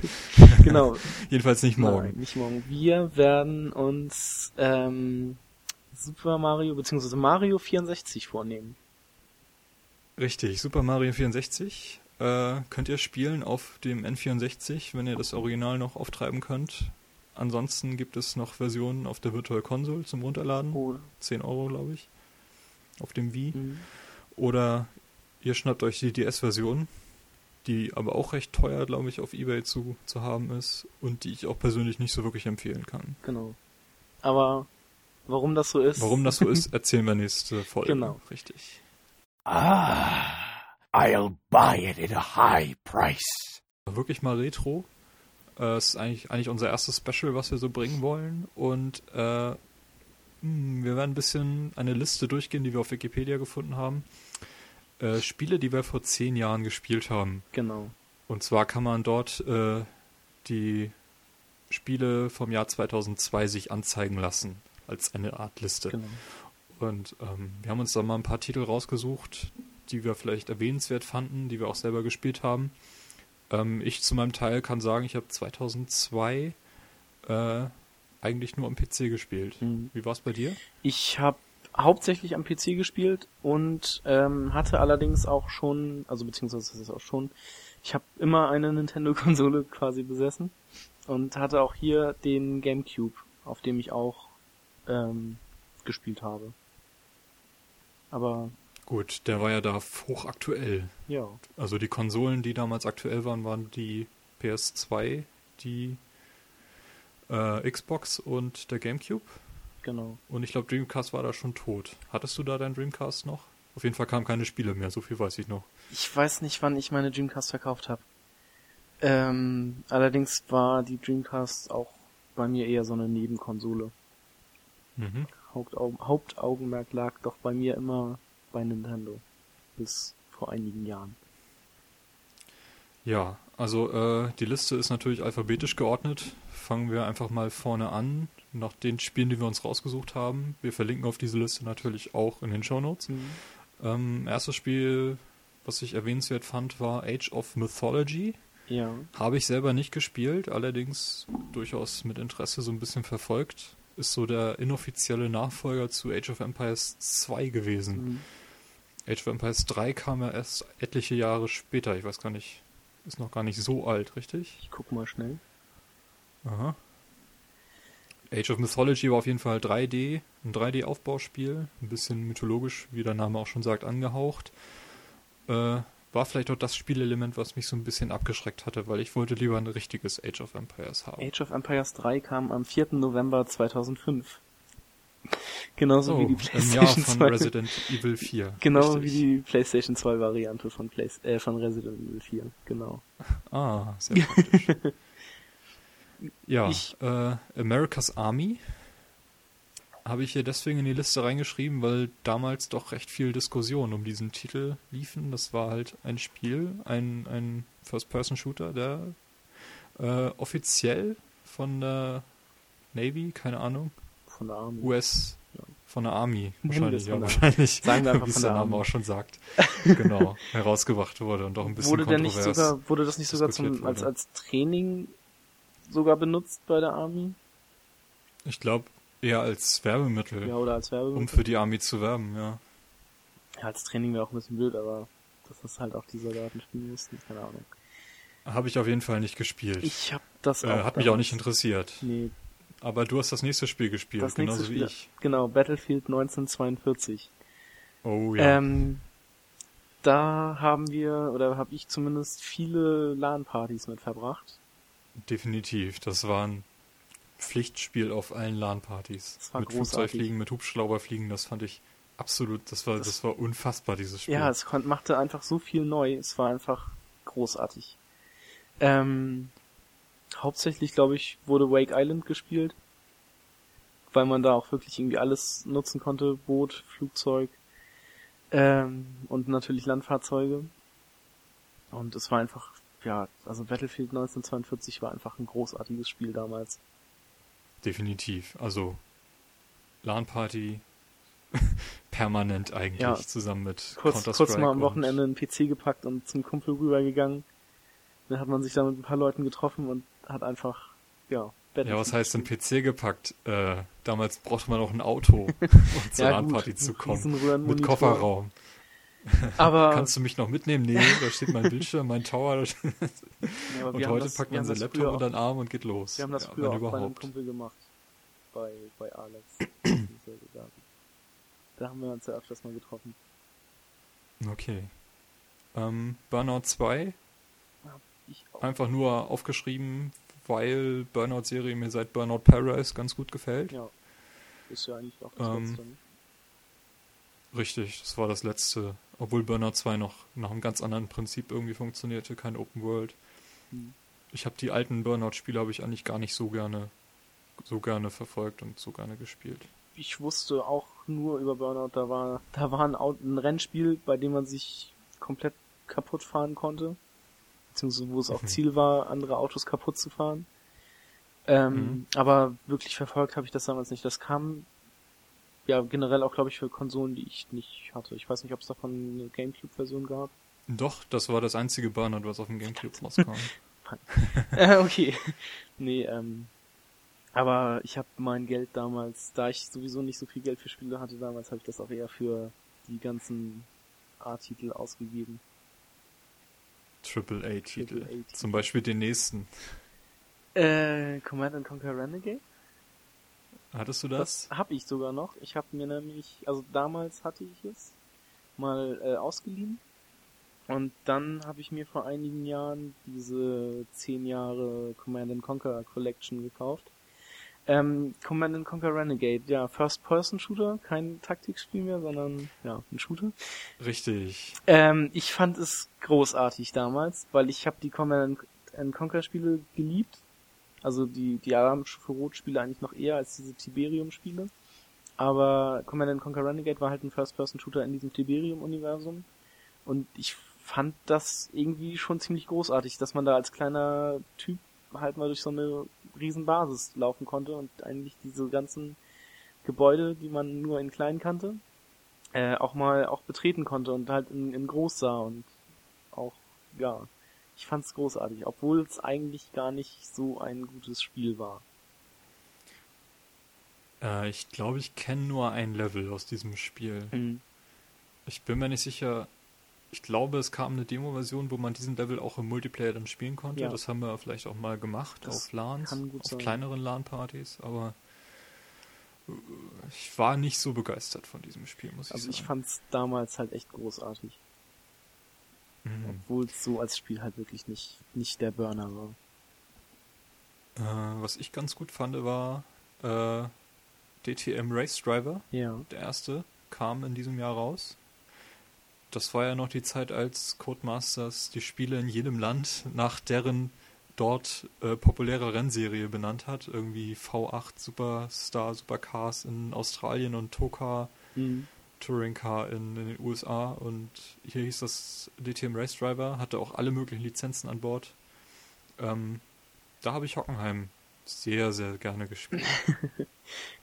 Genau. Jedenfalls nicht morgen. Nein, nicht morgen. Wir werden uns ähm, Super Mario bzw. Mario 64 vornehmen. Richtig, Super Mario 64 äh, könnt ihr spielen auf dem N64, wenn ihr das Original noch auftreiben könnt. Ansonsten gibt es noch Versionen auf der Virtual Console zum Runterladen. Oh. 10 Euro, glaube ich. Auf dem Wii. Mhm. Oder ihr schnappt euch die DS-Version, die aber auch recht teuer, glaube ich, auf Ebay zu, zu haben ist und die ich auch persönlich nicht so wirklich empfehlen kann. Genau. Aber warum das so ist? Warum das so ist, erzählen wir nächste Folge. Genau. Richtig. Ah, I'll buy it at a high price. Wirklich mal Retro. Äh, Es ist eigentlich, eigentlich unser erstes Special, was wir so bringen wollen. Und äh, hm, wir werden ein bisschen eine Liste durchgehen, die wir auf Wikipedia gefunden haben. Äh, Spiele, die wir vor zehn Jahren gespielt haben. Genau. Und zwar kann man dort äh, die Spiele vom Jahr 2002 sich anzeigen lassen, als eine Art Liste. Genau. Und ähm, wir haben uns da mal ein paar Titel rausgesucht, die wir vielleicht erwähnenswert fanden, die wir auch selber gespielt haben. Ähm, ich zu meinem Teil kann sagen, ich habe 2002 äh, eigentlich nur am PC gespielt. Mhm. Wie war es bei dir? Ich habe hauptsächlich am PC gespielt und ähm, hatte allerdings auch schon, also beziehungsweise das ist auch schon, ich habe immer eine Nintendo-Konsole quasi besessen und hatte auch hier den GameCube, auf dem ich auch ähm, gespielt habe. Aber Gut, der war ja da hochaktuell. ja, Also die Konsolen, die damals aktuell waren, waren die PS2, die äh, Xbox und der GameCube. genau. Und ich glaube, Dreamcast war da schon tot. Hattest du da deinen Dreamcast noch? Auf jeden Fall kamen keine Spiele mehr, so viel weiß ich noch. Ich weiß nicht, wann ich meine Dreamcast verkauft habe. Ähm, allerdings war die Dreamcast auch bei mir eher so eine Nebenkonsole. Mhm. Hauptau Hauptaugenmerk lag doch bei mir immer bei Nintendo. Bis vor einigen Jahren. Ja, also äh, die Liste ist natürlich alphabetisch geordnet. Fangen wir einfach mal vorne an, nach den Spielen, die wir uns rausgesucht haben. Wir verlinken auf diese Liste natürlich auch in den Shownotes. Ähm, erstes Spiel, was ich erwähnenswert fand, war Age of Mythology. Ja, Habe ich selber nicht gespielt, allerdings durchaus mit Interesse so ein bisschen verfolgt. Ist so der inoffizielle Nachfolger zu Age of Empires 2 gewesen. mhm. Age of Empires 3 kam ja erst etliche Jahre später. Ich weiß gar nicht, ist noch gar nicht so alt, richtig? ich guck mal schnell. Aha. Age of Mythology war auf jeden Fall 3D, ein 3D-Aufbauspiel, ein bisschen mythologisch, wie der Name auch schon sagt, angehaucht. Äh, war vielleicht auch das Spielelement, was mich so ein bisschen abgeschreckt hatte, weil ich wollte lieber ein richtiges Age of Empires haben. Age of Empires 3 kam am 4. November 2005. Genauso Oh, wie die PlayStation von 2. Resident Evil 4. Genau Richtig. wie die PlayStation 2 Variante von, Play äh, von Resident Evil 4. Genau. Ah, sehr praktisch. ja, Ich- äh, America's Army habe ich hier deswegen in die Liste reingeschrieben, weil damals doch recht viel Diskussion um diesen Titel liefen. Das war halt ein Spiel, ein, ein First-Person-Shooter, der äh, offiziell von der Navy, keine Ahnung, Von der Army. US, Ja. von der Army wahrscheinlich, ja, wahrscheinlich, Sagen wir einfach wie es der Name Army. auch schon sagt, genau, herausgebracht wurde und auch ein bisschen wurde der nicht kontrovers. sogar, wurde das nicht sogar zum, als, als Training sogar benutzt bei der Army? Ich glaube eher als Werbemittel, Ja, oder als Werbemittel? um für die Army zu werben, ja. Ja, als Training wäre auch ein bisschen blöd, aber dass das halt auch die Soldaten spielen mussten, keine Ahnung. Habe ich auf jeden Fall nicht gespielt. Ich hab das äh, auch. hat mich auch nicht interessiert. Nee, Aber du hast das nächste Spiel gespielt, das genauso Spiel. wie ich. Genau, Battlefield 1942. Oh ja. Ähm, da haben wir, oder habe ich zumindest viele LAN-Partys mit verbracht. Definitiv. Das war ein Pflichtspiel auf allen LAN-Partys. Das war Mit großartig. Flugzeugfliegen, mit Hubschrauberfliegen, das fand ich absolut, das war, Das- das, war unfassbar, dieses Spiel. Ja, es machte einfach so viel neu. Es war einfach großartig. Ähm, hauptsächlich, glaube ich, wurde Wake Island gespielt, weil man da auch wirklich irgendwie alles nutzen konnte. Boot, Flugzeug ähm, und natürlich Landfahrzeuge. Und es war einfach, ja, also Battlefield 1942 war einfach ein großartiges Spiel damals. Definitiv. Also LAN-Party permanent eigentlich Ja. zusammen mit Kurz, kurz mal am Wochenende einen PC gepackt und zum Kumpel rübergegangen. Dann hat man sich da mit ein paar Leuten getroffen und hat einfach, ja, Ja, was heißt denn. PC gepackt? Äh, damals brauchte man auch ein Auto, um zur Ja, LAN-Party zu kommen. Mit. Kofferraum. Aber, Kannst du mich noch mitnehmen? Nee, da steht mein Bildschirm, mein Tower. Ja, und heute das, packt man seinen das Laptop unter den Arm und geht los. Wir haben das ja, früher auch bei einem überhaupt. Kumpel gemacht. Bei, bei Alex. da. haben wir uns ja öfters mal getroffen. Okay. Ähm, Burnout 2, Ich auch. Einfach nur aufgeschrieben, weil Burnout-Serie mir seit Burnout Paradise ganz gut gefällt. Ja. Ist ja eigentlich auch das Ähm, Letzte. ne? Richtig, das war das letzte. Obwohl Burnout 2 noch nach einem ganz anderen Prinzip irgendwie funktionierte, kein Open World. Hm. Ich habe die alten Burnout-Spiele habe ich eigentlich gar nicht so gerne so gerne verfolgt und so gerne gespielt. ich wusste auch nur über Burnout, da war, da war ein, ein Rennspiel, bei dem man sich komplett kaputt fahren konnte. Beziehungsweise wo es auch Mhm. Ziel war, andere Autos kaputt zu fahren. Ähm, Mhm. Aber wirklich verfolgt habe ich das damals nicht. Das kam ja generell auch, glaube ich, für Konsolen, die ich nicht hatte. Ich weiß nicht, ob es davon eine Gamecube-Version gab. Doch, das war das einzige Burnout, was auf dem Gamecube rauskam. Äh, okay. Nee, ähm. Aber ich habe mein Geld damals, da ich sowieso nicht so viel Geld für Spiele hatte damals, habe ich das auch eher für die ganzen A-Titel ausgegeben. Triple A-Titel. Zum Beispiel den nächsten. Äh, Command and Conquer Renegade? Hattest du das? Das habe ich sogar noch. Ich habe mir nämlich, also damals hatte ich es mal äh, ausgeliehen. Und dann habe ich mir vor einigen Jahren diese 10 Jahre Command and Conquer Collection gekauft. Ähm, Command and Conquer Renegade, ja, First-Person-Shooter, kein Taktikspiel mehr, sondern ja, ein Shooter. Richtig. Ähm, ich fand es großartig damals, weil ich habe die Command and Conquer Spiele geliebt. Also die, die Alarmstufe Rot Spiele eigentlich noch eher als diese Tiberium Spiele. Aber Command and Conquer Renegade war halt ein First-Person-Shooter in diesem Tiberium-Universum. Und ich fand das irgendwie schon ziemlich großartig, dass man da als kleiner Typ halt mal durch so eine riesen Basis laufen konnte und eigentlich diese ganzen Gebäude, die man nur in klein kannte, äh, auch mal auch betreten konnte und halt in, in groß sah und auch, ja, ich fand's großartig, obwohl es eigentlich gar nicht so ein gutes Spiel war. Äh, ich glaube, ich kenne nur ein Level aus diesem Spiel. Ich bin mir nicht sicher. Ich glaube, es kam eine Demo-Version, wo man diesen Level auch im Multiplayer dann spielen konnte. Ja. Das haben wir vielleicht auch mal gemacht Das auf LANs, auf sein. kleineren LAN-Partys, aber äh, ich war nicht so begeistert von diesem Spiel, muss ich Also ich sagen. fand's damals halt echt großartig, Mhm. obwohl es so als Spiel halt wirklich nicht, nicht der Burner war. Äh, was ich ganz gut fand, war äh, DTM Race Driver, Ja. der erste, kam in diesem Jahr raus. Das war ja noch die Zeit, als Codemasters die Spiele in jedem Land nach deren dort äh, populäre Rennserie benannt hat. Irgendwie V8 Superstar Supercars in Australien und Toka Mhm. Touring Car in, in den USA und hier hieß das DTM Race Driver, hatte auch alle möglichen Lizenzen an Bord. Ähm, da habe ich Hockenheim sehr, sehr gerne gespielt.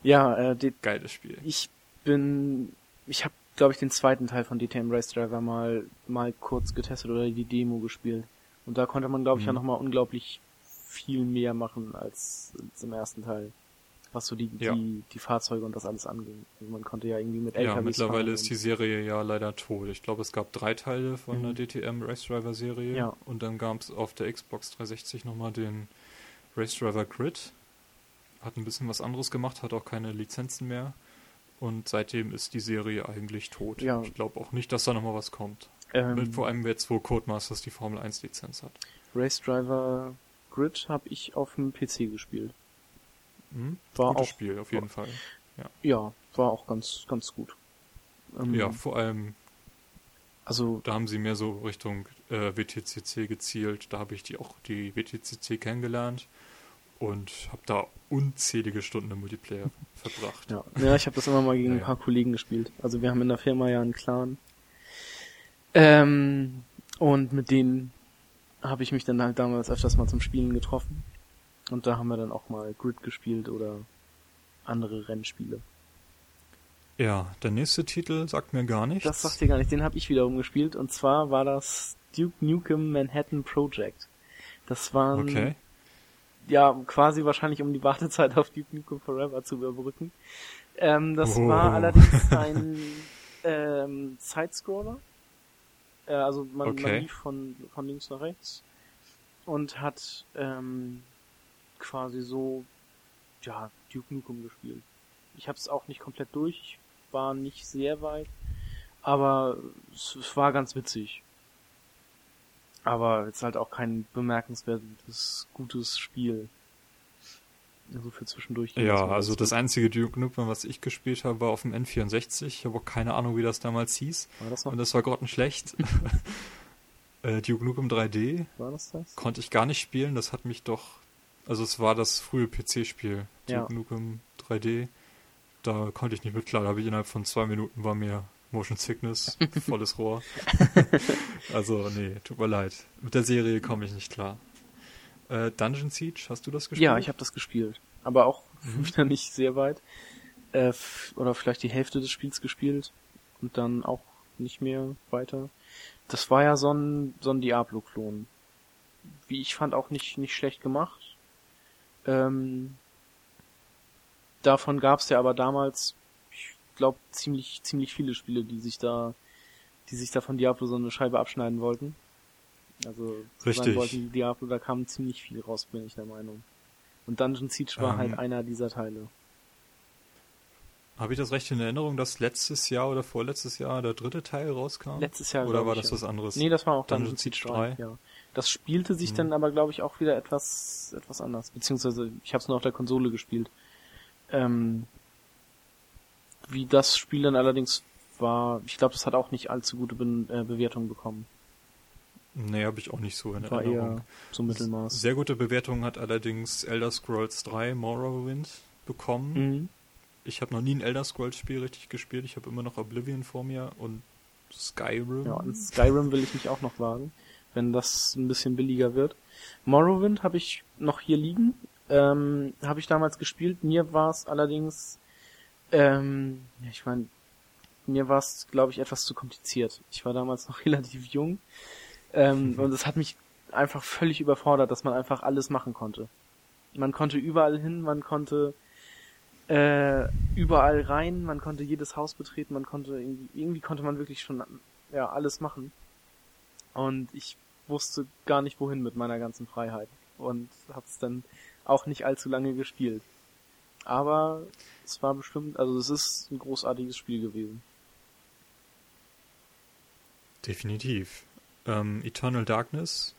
Ja, äh, die, Geiles Spiel. ich bin, ich habe, glaube ich, den zweiten Teil von DTM Race Driver mal, mal kurz getestet oder die Demo gespielt. Und da konnte man, glaube ich, ja Mhm. nochmal unglaublich viel mehr machen als, als im ersten Teil. Was so die, Ja. die, die Fahrzeuge und das alles anging. Also man konnte ja irgendwie mit Ja, LKWs mittlerweile fahren ist die Serie ja leider tot. Ich glaube, es gab drei Teile von Mhm. der DTM Race Driver Serie. Ja. Und dann gab es auf der Xbox 360 nochmal den Race Driver Grid. Hat ein bisschen was anderes gemacht, hat auch keine Lizenzen mehr. Und seitdem ist die Serie eigentlich tot. Ja. Ich glaube auch nicht, dass da nochmal was kommt. ähm, Vor allem jetzt, wo Codemasters die Formel 1 Lizenz hat. Race Driver Grid habe ich auf dem PC gespielt. Hm? War Gutes auch- Spiel, auf jeden Fall. Ja, war auch ganz, ganz gut. Ähm, Ja, vor allem, Also, da haben sie mehr so Richtung äh, WTCC gezielt. Da habe ich die auch die WTCC kennengelernt und habe da unzählige Stunden im Multiplayer verbracht. ja. Ja, ich habe das immer mal gegen Ja, ein ja. paar Kollegen gespielt. Also wir haben in der Firma ja einen Clan. Ähm, und mit denen habe ich mich dann halt damals öfters mal zum Spielen getroffen. Und da haben wir dann auch mal Grid gespielt oder andere Rennspiele. Ja, der nächste Titel sagt mir gar nichts. Das sagt ihr gar nicht, den habe ich wiederum gespielt. Und zwar war das Duke Nukem Manhattan Project. Das waren Okay. Ja, quasi wahrscheinlich um die Wartezeit auf Duke Nukem Forever zu überbrücken. Ähm, das Oh. war allerdings ein ähm, Sidescroller. Äh, also man, man Okay. lief von, von links nach rechts und hat ähm, quasi so ja, Duke Nukem gespielt. Ich habe es auch nicht komplett durch, war nicht sehr weit, aber es, es war ganz witzig. Aber jetzt halt auch kein bemerkenswertes, gutes Spiel. Also für zwischendurch. Ja, also das einzige Duke Nukem, was ich gespielt habe, war auf dem N64. Ich habe auch keine Ahnung, wie das damals hieß. War das noch? Und das war grottenschlecht. äh, Duke Nukem 3D War das das? konnte ich gar nicht spielen. Das hat mich doch... Also es war das frühe PC-Spiel. Ja. Duke Nukem 3D. Da konnte ich nicht mit klar. Da habe ich innerhalb von zwei Minuten war mir Motion Sickness, volles Rohr. also nee, tut mir leid. Mit der Serie komme ich nicht klar. Äh, Dungeon Siege, hast du das gespielt? Ja, ich habe das gespielt. Aber auch Mhm. wieder nicht sehr weit. Äh, f- oder vielleicht die Hälfte des Spiels gespielt und dann auch nicht mehr weiter. Das war ja so ein, so ein Diablo-Klon. Wie ich fand, auch nicht, nicht schlecht gemacht. Ähm, davon gab es ja aber damals, glaube, ziemlich, ziemlich viele Spiele, die sich da, die sich da von Diablo so eine Scheibe abschneiden wollten. Also Richtig. wollten wie Diablo, da kam ziemlich viel raus, bin ich der Meinung. Und Dungeon Siege war Ähm, halt einer dieser Teile. Habe ich das recht in Erinnerung, dass letztes Jahr oder vorletztes Jahr der dritte Teil rauskam? Letztes Jahr. Oder war das ja. was anderes? Nee, das war auch Dungeon Dungeon Siege Siege 3. 3. Ja. Das spielte sich Mhm. dann aber, glaube ich, auch wieder etwas, etwas anders. Beziehungsweise, ich habe es nur auf der Konsole gespielt. Ähm, wie das Spiel dann allerdings war, ich glaube, das hat auch nicht allzu gute Be äh, Bewertungen bekommen. Nee, habe ich auch nicht so in War Erinnerung. eher so Mittelmaß. Sehr gute Bewertungen hat allerdings Elder Scrolls 3 Morrowind bekommen. Mhm. Ich habe noch nie ein Elder Scrolls Spiel richtig gespielt. Ich habe immer noch Oblivion vor mir und Skyrim. Ja, an Skyrim will ich mich auch noch wagen, wenn das ein bisschen billiger wird. Morrowind habe ich noch hier liegen. Ähm, habe ich damals gespielt. Mir war es allerdings, ähm, ja, ich meine, mir war es, glaube ich, etwas zu kompliziert. Ich war damals noch relativ jung ähm, und es hat mich einfach völlig überfordert, dass man einfach alles machen konnte. Man konnte überall hin, man konnte äh, überall rein, man konnte jedes Haus betreten, man konnte irgendwie, irgendwie konnte man wirklich schon ja alles machen. Und ich wusste gar nicht wohin mit meiner ganzen Freiheit und hab's dann auch nicht allzu lange gespielt. Aber es war bestimmt, also es ist ein großartiges Spiel gewesen. Definitiv. Ähm, Eternal Darkness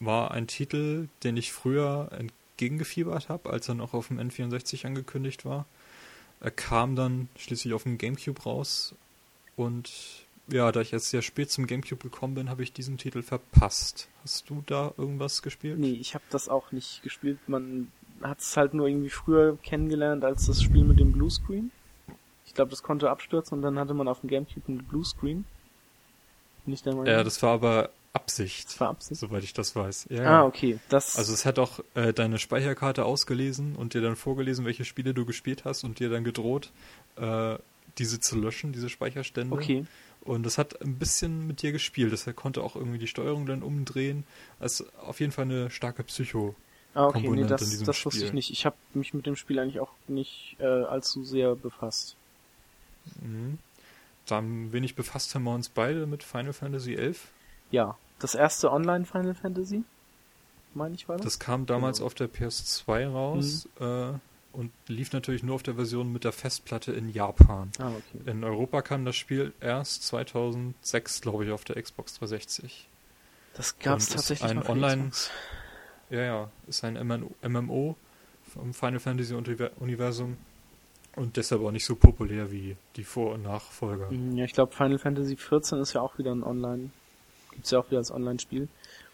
war ein Titel, den ich früher entgegengefiebert habe, als er noch auf dem N64 angekündigt war. Er kam dann schließlich auf dem Gamecube raus und ja, da ich jetzt sehr spät zum Gamecube gekommen bin, habe ich diesen Titel verpasst. Hast du da irgendwas gespielt? Nee, ich habe das auch nicht gespielt. Man hat es halt nur irgendwie früher kennengelernt als das Spiel mit dem Bluescreen. Ich glaube, das konnte abstürzen und dann hatte man auf dem Gamecube einen Bluescreen. Nicht der Meinung? Ja, das war aber Absicht. Das war Absicht. Soweit ich das weiß. Ja, ah, okay. Das, Also es hat auch äh, deine Speicherkarte ausgelesen und dir dann vorgelesen, welche Spiele du gespielt hast und dir dann gedroht, äh, diese zu löschen, diese Speicherstände. okay. Und das hat ein bisschen mit dir gespielt. Das konnte auch irgendwie die Steuerung dann umdrehen. Also auf jeden Fall eine starke Psycho. Ah, okay, nee, Komponente das, in diesem das wusste ich nicht. Ich habe mich mit dem Spiel eigentlich auch nicht äh, allzu sehr befasst. Mhm. Dann wenig befasst haben wir uns beide mit Final Fantasy XI. Ja, das erste Online Final Fantasy, meine ich war das. Das kam damals Genau. auf der PS2 raus äh, und lief natürlich nur auf der Version mit der Festplatte in Japan. ah, okay. In Europa kam das Spiel erst 2006, glaube ich, auf der Xbox 360. Das und ist tatsächlich ein Online- Xbox. Ja, ja, ist ein MMO vom Final Fantasy Univer- Universum und deshalb auch nicht so populär wie die Vor- und Nachfolger. Ja, ich glaube Final Fantasy 14 ist ja auch wieder ein Online, gibt's ja auch wieder als Online-Spiel.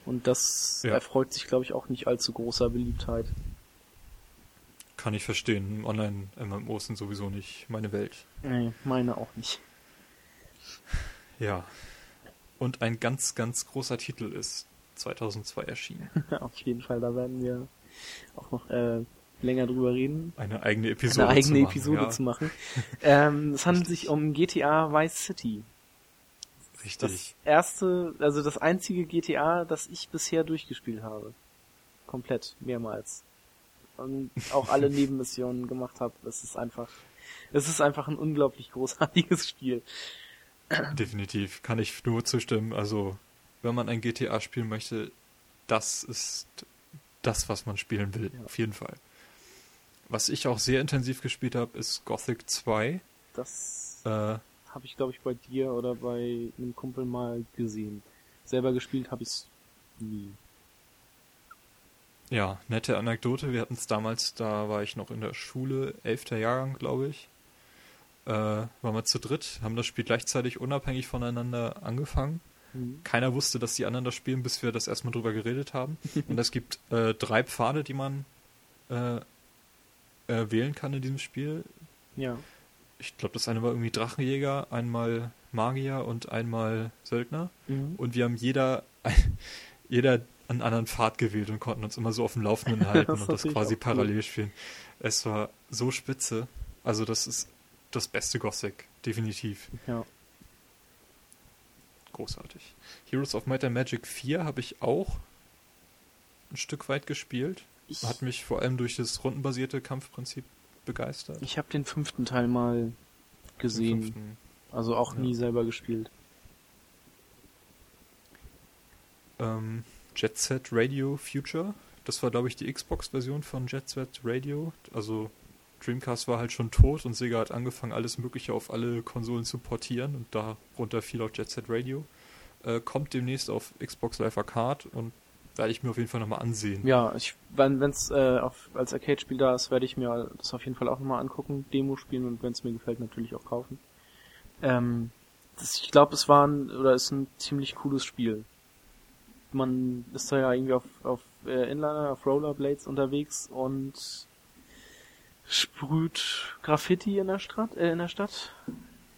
Und das Ja. erfreut sich, glaube ich, auch nicht allzu großer Beliebtheit. Kann ich verstehen. Online-MMOs sind sowieso nicht meine Welt. Nee, meine auch nicht. Ja. Und ein ganz, ganz großer Titel ist 2002 erschienen. Auf jeden Fall, da werden wir auch noch äh, länger drüber reden. Eine eigene Episode eine eigene zu machen. Episode ja, zu machen. ähm, es handelt Richtig. sich um GTA Vice City. Richtig. Das erste, also das einzige GTA, das ich bisher durchgespielt habe. Komplett, mehrmals. Und auch alle Nebenmissionen gemacht habe. Es ist einfach, es ist einfach ein unglaublich großartiges Spiel. Definitiv. Kann ich nur zustimmen. Also, wenn man ein GTA spielen möchte, das ist das, was man spielen will. Ja. Auf jeden Fall. Was ich auch sehr intensiv gespielt habe, ist Gothic 2. Das Äh, habe ich, glaube ich, bei dir oder bei einem Kumpel mal gesehen. Selber gespielt habe ich es nie. Ja, nette Anekdote. Wir hatten es damals, da war ich noch in der Schule, 11. Jahrgang, glaube ich. Äh, waren wir zu dritt, haben das Spiel gleichzeitig unabhängig voneinander angefangen. Mhm. Keiner wusste, dass die anderen das spielen, bis wir das erstmal drüber geredet haben. Und es gibt äh, drei Pfade, die man äh, äh, wählen kann in diesem Spiel. Ja. Ich glaube, das eine war irgendwie Drachenjäger, einmal Magier und einmal Söldner. Mhm. Und wir haben jeder, jeder einen anderen Pfad gewählt und konnten uns immer so auf dem Laufenden halten Das und das quasi auch cool. parallel spielen. Es war so spitze. Also das ist das beste Gothic, definitiv. Ja. Großartig. Heroes of Might and Magic 4 habe ich auch ein Stück weit gespielt. Ich, Hat mich vor allem durch das rundenbasierte Kampfprinzip begeistert. ich habe den fünften Teil mal gesehen. Also auch Ja. nie selber gespielt. Ähm, Jet Set Radio Future. Das war, glaube ich, die Xbox-Version von Jet Set Radio. Also Dreamcast war halt schon tot und Sega hat angefangen, alles Mögliche auf alle Konsolen zu portieren und darunter fiel auch Jet Set Radio. Äh, kommt demnächst auf Xbox Live Arcade und werde ich mir auf jeden Fall nochmal ansehen. Ja, ich, wenn es äh, auf, als Arcade-Spiel da ist, werde ich mir das auf jeden Fall auch nochmal angucken, Demo spielen und wenn es mir gefällt, natürlich auch kaufen. Ähm, das, ich glaube, es war ein, oder ist ein ziemlich cooles Spiel. Man ist da ja irgendwie auf, auf äh, Inliner, auf Rollerblades unterwegs und sprüht Graffiti in der Stadt, äh, in der Stadt.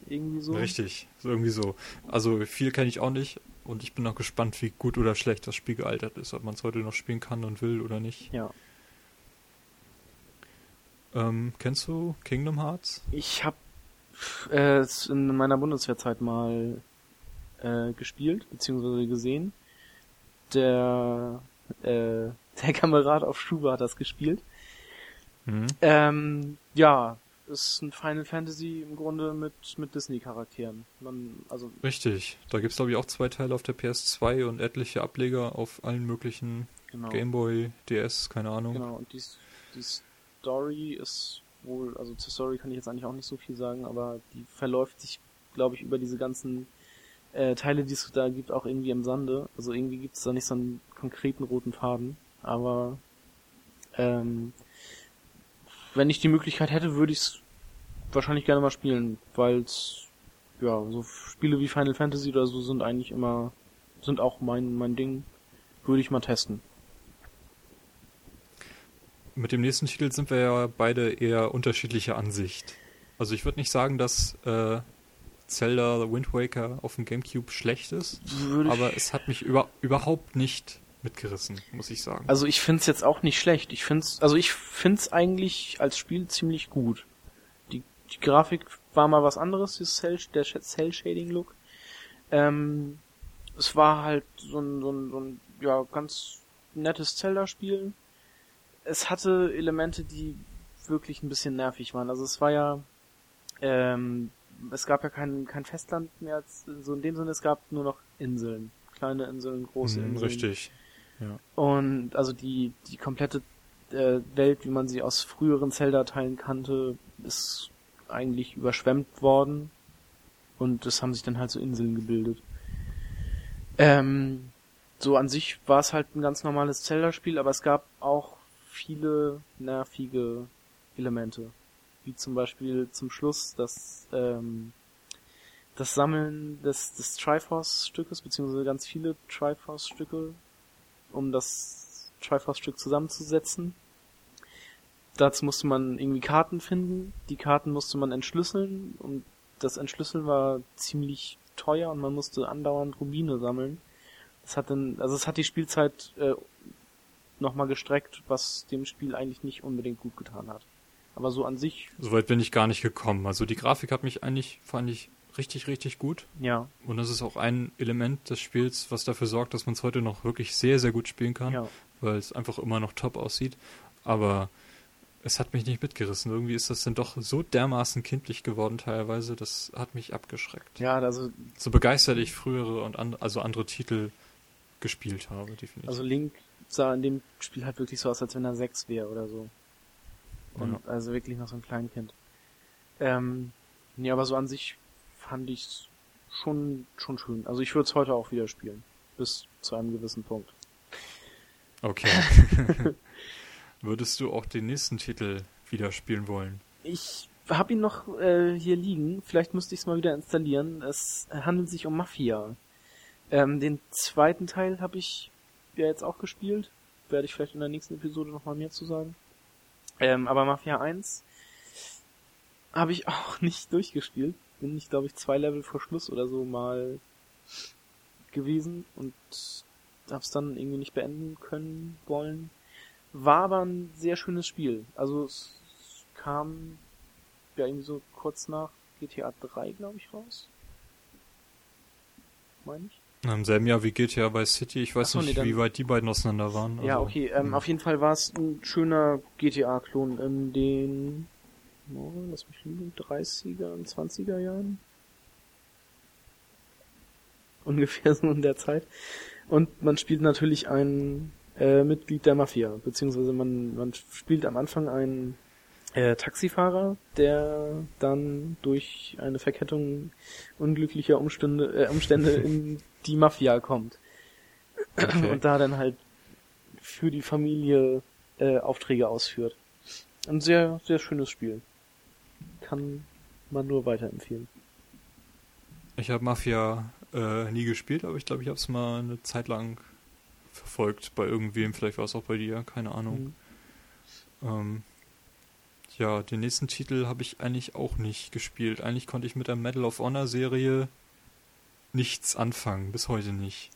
Irgendwie so. Richtig, so irgendwie so. Also viel kenne ich auch nicht und ich bin auch gespannt, wie gut oder schlecht das Spiel gealtert ist, ob man es heute noch spielen kann und will oder nicht. Ja. Ähm, kennst du Kingdom Hearts? Ich habe äh, es in meiner Bundeswehrzeit mal äh, gespielt, beziehungsweise gesehen. Der, äh, der Kamerad auf Schuber hat das gespielt. Mhm. Ähm, ja, ist ein Final Fantasy im Grunde mit, mit Disney-Charakteren. Also, Richtig. Da gibt es, glaube ich, auch zwei Teile auf der PS2 und etliche Ableger auf allen möglichen genau. Gameboy, DS, keine Ahnung. Genau, und die, die Story ist wohl, also zur Story kann ich jetzt eigentlich auch nicht so viel sagen, aber die verläuft sich, glaube ich, über diese ganzen äh, Teile, die es da gibt, auch irgendwie im Sande. Also irgendwie gibt es da nicht so einen konkreten roten Faden, aber ähm, wenn ich die Möglichkeit hätte, würde ich es wahrscheinlich gerne mal spielen, weil ja, so Spiele wie Final Fantasy oder so sind eigentlich immer, sind auch mein, mein Ding. Würde ich mal testen. Mit dem nächsten Titel sind wir ja beide eher unterschiedlicher Ansicht. Also ich würde nicht sagen, dass äh, Zelda The Wind Waker auf dem Gamecube schlecht ist, aber es hat mich über, überhaupt nicht mitgerissen, muss ich sagen. Also ich finde es jetzt auch nicht schlecht. Ich finde also ich finde es eigentlich als Spiel ziemlich gut. Die, die Grafik war mal was anderes, Cell, der Cell-Shading-Look. Ähm, es war halt so ein, so ein, so ein ja, ganz nettes Zelda-Spiel. Es hatte Elemente, die wirklich ein bisschen nervig waren. Also es war ja, ähm, es gab ja kein, kein Festland mehr, als, so in dem Sinne, es gab nur noch Inseln. Kleine Inseln, große hm, Inseln. Richtig. Und also die, die komplette äh, Welt, wie man sie aus früheren Zelda-Teilen kannte, ist eigentlich überschwemmt worden. Und es haben sich dann halt so Inseln gebildet. Ähm, so an sich war es halt ein ganz normales Zelda-Spiel, aber es gab auch viele nervige Elemente. Wie zum Beispiel zum Schluss das, ähm, das Sammeln des, des Triforce-Stückes, beziehungsweise ganz viele Triforce-Stücke, um das Triforce-Stück zusammenzusetzen. Dazu musste man irgendwie Karten finden. Die Karten musste man entschlüsseln und das Entschlüsseln war ziemlich teuer und man musste andauernd Rubine sammeln. Das hat dann, also es hat die Spielzeit äh, nochmal gestreckt, was dem Spiel eigentlich nicht unbedingt gut getan hat. Aber so an sich. Soweit bin ich gar nicht gekommen. Also die Grafik hat mich eigentlich, fand ich richtig, richtig gut. Ja. Und das ist auch ein Element des Spiels, was dafür sorgt, dass man es heute noch wirklich sehr, sehr gut spielen kann. Ja. Weil es einfach immer noch top aussieht. Aber es hat mich nicht mitgerissen. Irgendwie ist das dann doch so dermaßen kindlich geworden teilweise, das hat mich abgeschreckt. Ja, also. So begeistert ich frühere und an, also andere Titel gespielt habe, definitiv. Also Link sah in dem Spiel halt wirklich so aus, als wenn er sechs wäre oder so. Und Ja. also wirklich noch so ein Kleinkind. Ähm, nee, aber so an sich fand ich schon, schon schön. Also ich würde es heute auch wieder spielen. Bis zu einem gewissen Punkt. Okay. Würdest du auch den nächsten Titel wieder spielen wollen? Ich habe ihn noch äh, hier liegen. Vielleicht müsste ich es mal wieder installieren. Es handelt sich um Mafia. Ähm, den zweiten Teil habe ich ja jetzt auch gespielt. Werde ich vielleicht in der nächsten Episode nochmal mehr zu sagen. Ähm, aber Mafia 1 habe ich auch nicht durchgespielt. Bin ich, glaube ich, zwei Level vor Schluss oder so mal gewesen und habe es dann irgendwie nicht beenden können wollen. War aber ein sehr schönes Spiel. Also es kam ja irgendwie so kurz nach GTA 3, glaube ich, raus. Meine ich. Im selben Jahr wie GTA Vice City. Ich weiß so, nicht, nee, wie weit die beiden auseinander waren. ja, Also, okay. Ähm, hm. Auf jeden Fall war es ein schöner GTA-Klon in den, oh, lass mich lügen, 30er und 20er Jahren. Ungefähr so in der Zeit. Und man spielt natürlich ein äh, Mitglied der Mafia, beziehungsweise man, man spielt am Anfang einen äh, Taxifahrer, der dann durch eine Verkettung unglücklicher Umstände, äh, Umstände in die Mafia kommt. Okay. Und da dann halt für die Familie äh, Aufträge ausführt. Ein sehr, sehr schönes Spiel. Kann man nur weiterempfehlen. Ich habe Mafia äh, nie gespielt, aber ich glaube, ich habe es mal eine Zeit lang verfolgt bei irgendwem. Vielleicht war es auch bei dir, keine Ahnung. Mhm. Ähm, ja, den nächsten Titel habe ich eigentlich auch nicht gespielt. Eigentlich konnte ich mit der Medal of Honor Serie nichts anfangen, bis heute nicht.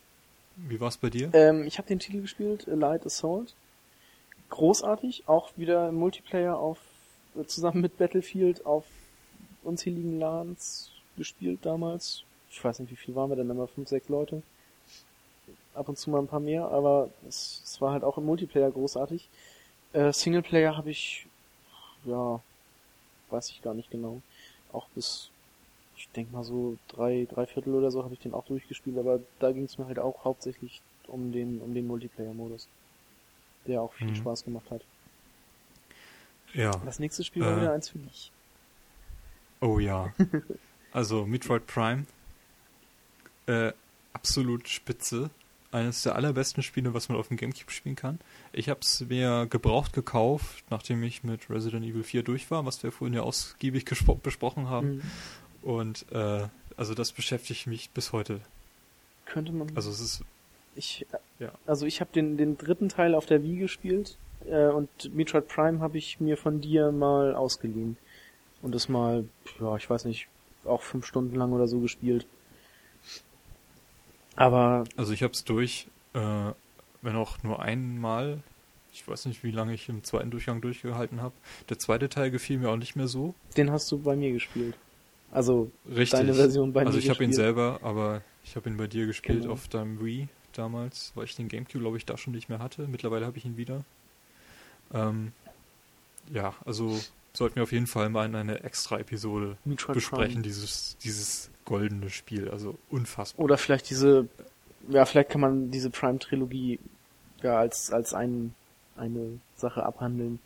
Wie war es bei dir? Ähm, ich habe den Titel gespielt, Light Assault. Großartig, auch wieder Multiplayer auf zusammen mit Battlefield auf unzähligen LANs gespielt damals. Ich weiß nicht, wie viel waren wir denn immer? Fünf, sechs Leute. Ab und zu mal ein paar mehr, aber es, es war halt auch im Multiplayer großartig. Äh, Singleplayer habe ich, ja, weiß ich gar nicht genau. Auch bis, ich denke mal so drei, drei Viertel oder so habe ich den auch durchgespielt, aber da ging es mir halt auch hauptsächlich um den, um den Multiplayer-Modus. Der auch viel Mhm. Spaß gemacht hat. Ja. Das nächste Spiel war Äh. wieder eins für dich. Oh ja. Also Metroid Prime. Äh, absolut spitze. eines der allerbesten Spiele, was man auf dem Gamecube spielen kann. Ich habe es mir gebraucht gekauft, nachdem ich mit Resident Evil 4 durch war, was wir vorhin ja ausgiebig besprochen haben. Mhm. Und äh, also das beschäftigt mich bis heute. Könnte man. Also es ist ich, Ja. also ich habe den, den dritten Teil auf der Wii gespielt äh, und Metroid Prime habe ich mir von dir mal ausgeliehen. Und das mal, ja, ich weiß nicht, auch fünf Stunden lang oder so gespielt. Aber Also ich habe es durch, äh, wenn auch nur einmal. Ich weiß nicht, wie lange ich im zweiten Durchgang durchgehalten habe. Der zweite Teil gefiel mir auch nicht mehr so. den hast du bei mir gespielt. Also Richtig. deine Version bei also mir ich habe ihn selber, aber ich habe ihn bei dir gespielt Genau. auf deinem Wii damals, weil ich den Gamecube, glaube ich, da schon nicht mehr hatte. Mittlerweile habe ich ihn wieder. Ähm, ja, also sollten wir auf jeden Fall mal in einer extra Episode Metroid besprechen, Prime. dieses, dieses goldene Spiel. Also unfassbar. Oder vielleicht diese, ja, vielleicht kann man diese Prime-Trilogie ja als, als ein, eine Sache abhandeln.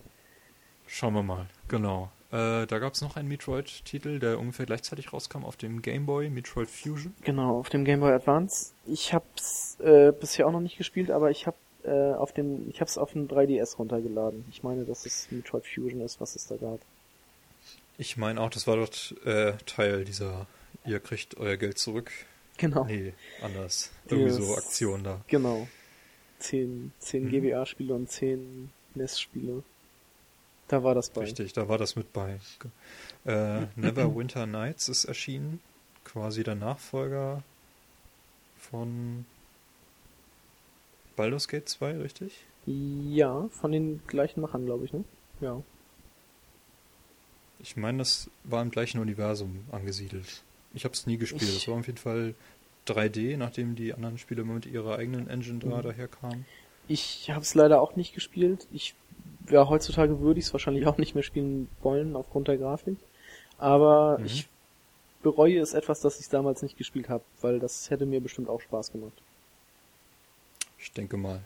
Schauen wir mal, genau. Äh, da gab es noch einen Metroid-Titel, der ungefähr gleichzeitig rauskam auf dem Game Boy, Metroid Fusion. Genau, auf dem Game Boy Advance. Ich hab's äh, bisher auch noch nicht gespielt, aber ich hab äh, auf dem, ich hab's auf dem 3DS runtergeladen. Ich meine, dass es Metroid Fusion ist, was es da gab. Ich meine auch, das war dort äh, Teil dieser Ihr kriegt euer Geld zurück. Genau. Nee, anders. Irgendwie so Yes. Aktion da. Genau. Zehn, zehn Mhm. GBA-Spiele und zehn NES-Spiele. Da war das bei. Richtig, da war das mit bei. Äh, Neverwinter Nights ist erschienen. Quasi der Nachfolger von Baldur's Gate 2, richtig? Ja, von den gleichen Machern, glaube ich, ne? Ja. Ich meine, das war im gleichen Universum angesiedelt. Ich habe es nie gespielt. Es war auf jeden Fall 3D, nachdem die anderen Spiele immer mit ihrer eigenen Engine da Mhm. daherkamen. Ich habe es leider auch nicht gespielt. Ich ja heutzutage würde ich es wahrscheinlich auch nicht mehr spielen wollen aufgrund der Grafik. Aber Mhm. ich bereue es etwas, dass ich es damals nicht gespielt habe, weil das hätte mir bestimmt auch Spaß gemacht. Ich denke mal.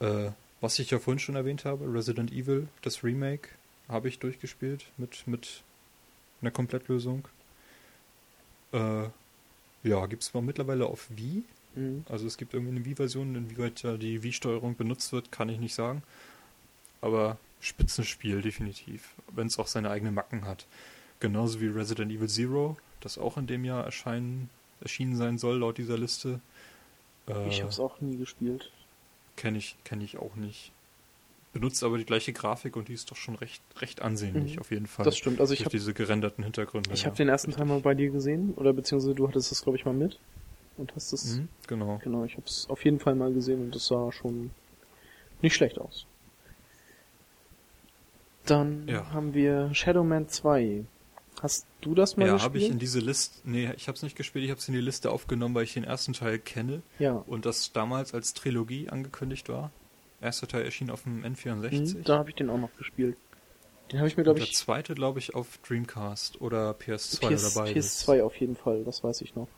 Äh, was ich ja vorhin schon erwähnt habe, Resident Evil, das Remake, habe ich durchgespielt mit, mit einer Komplettlösung. Äh, ja, gibt es mittlerweile auf Wii. Mhm. Also es gibt irgendwie eine Wii-Version, inwieweit da die Wii-Steuerung benutzt wird, kann ich nicht sagen. Aber Spitzenspiel, definitiv. Wenn es auch seine eigenen Macken hat. Genauso wie Resident Evil Zero, das auch in dem Jahr erscheinen, erschienen sein soll, laut dieser Liste. Äh, Ich habe es auch nie gespielt. Kenne ich, kenn ich auch nicht. Benutzt aber die gleiche Grafik und die ist doch schon recht, recht ansehnlich, Mhm. auf jeden Fall. Das stimmt. Also ich habe diese gerenderten Hintergründe. ich ja. hab den ersten Teil mal bei dir gesehen oder beziehungsweise du hattest es glaube ich mal mit und hast es Mhm, genau. genau. Ich habe es auf jeden Fall mal gesehen und das sah schon nicht schlecht aus. Dann Ja. haben wir Shadow Man 2. Hast du das mal Ja, gespielt? habe ich in diese Liste, nee, ich habe es nicht gespielt, ich habe es in die Liste aufgenommen, weil ich den ersten Teil kenne ja. und das damals als Trilogie angekündigt war. Erster Teil erschien auf dem N64. Mhm, da habe ich den auch noch gespielt. Den habe ich mir glaube der ich zweite, glaube ich, auf Dreamcast oder PS2 PS, oder beides. PS2 auf jeden Fall, das weiß ich noch.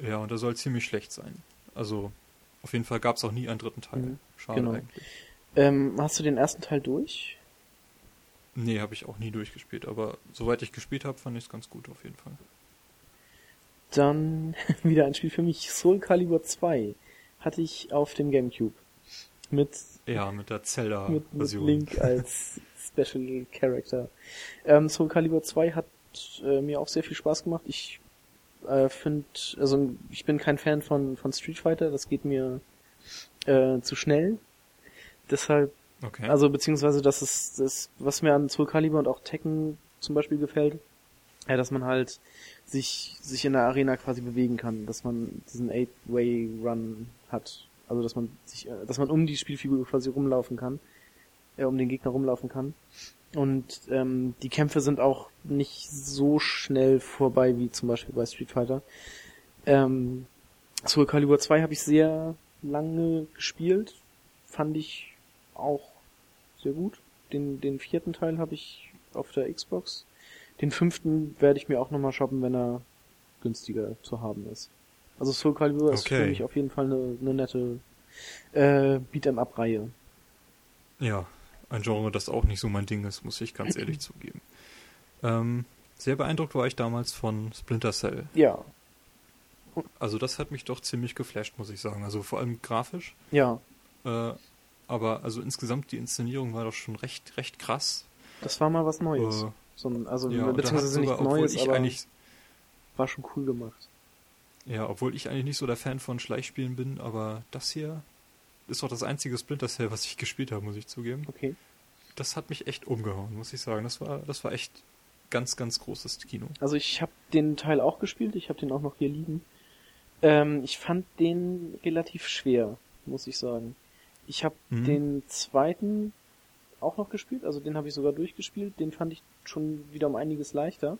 Ja, und der soll ziemlich schlecht sein. Also, auf jeden Fall gab es auch nie einen dritten Teil. Mhm, Schade genau. eigentlich. Ähm, hast du den ersten Teil durch? Nee, habe ich auch nie durchgespielt, aber soweit ich gespielt habe, fand ich es ganz gut auf jeden Fall. Dann wieder ein Spiel für mich. Soul Calibur 2 hatte ich auf dem Gamecube. Mit, Ja, mit der mit, mit Zelda-Version. Link als Special Character. Ähm, Soul Calibur 2 hat äh, mir auch sehr viel Spaß gemacht. Ich äh, finde, also ich bin kein Fan von, von Street Fighter, das geht mir äh, zu schnell. Deshalb Okay. Also beziehungsweise das ist das, was mir an Soul Calibur und auch Tekken zum Beispiel gefällt, ja, dass man halt sich sich in der Arena quasi bewegen kann, dass man diesen Eight-Way-Run hat, also dass man sich, äh, dass man um die Spielfigur quasi rumlaufen kann, äh, um den Gegner rumlaufen kann. Und ähm, die Kämpfe sind auch nicht so schnell vorbei wie zum Beispiel bei Street Fighter. Ähm, Soul Calibur 2 habe ich sehr lange gespielt, fand ich auch sehr gut. Den, den vierten Teil habe ich auf der Xbox. Den fünften werde ich mir auch nochmal shoppen, wenn er günstiger zu haben ist. Also Soul Calibur ist für Okay. mich auf jeden Fall eine, eine nette äh, Beat'em-up-Reihe. Ja, ein Genre, das auch nicht so mein Ding ist, muss ich ganz ehrlich zugeben. Ähm, sehr beeindruckt war ich damals von Splinter Cell. Ja, Also das hat mich doch ziemlich geflasht, muss ich sagen. Also vor allem grafisch. Ja, Äh, aber also insgesamt die Inszenierung war doch schon recht, recht krass. das war mal was Neues. Äh, So ein, also ja, beziehungsweise nicht sogar, obwohl Neues, ich aber eigentlich, war schon cool gemacht. ja, obwohl ich eigentlich nicht so der Fan von Schleichspielen bin, aber das hier ist doch das einzige Splinter Cell, was ich gespielt habe, muss ich zugeben. Okay. Das hat mich echt umgehauen, muss ich sagen. Das war, das war echt ganz, ganz großes Kino. Also ich habe den Teil auch gespielt, ich habe den auch noch hier liegen. Ähm, ich fand den relativ schwer, muss ich sagen. Ich habe Mhm. den zweiten auch noch gespielt, also den habe ich sogar durchgespielt, den fand ich schon wieder um einiges leichter.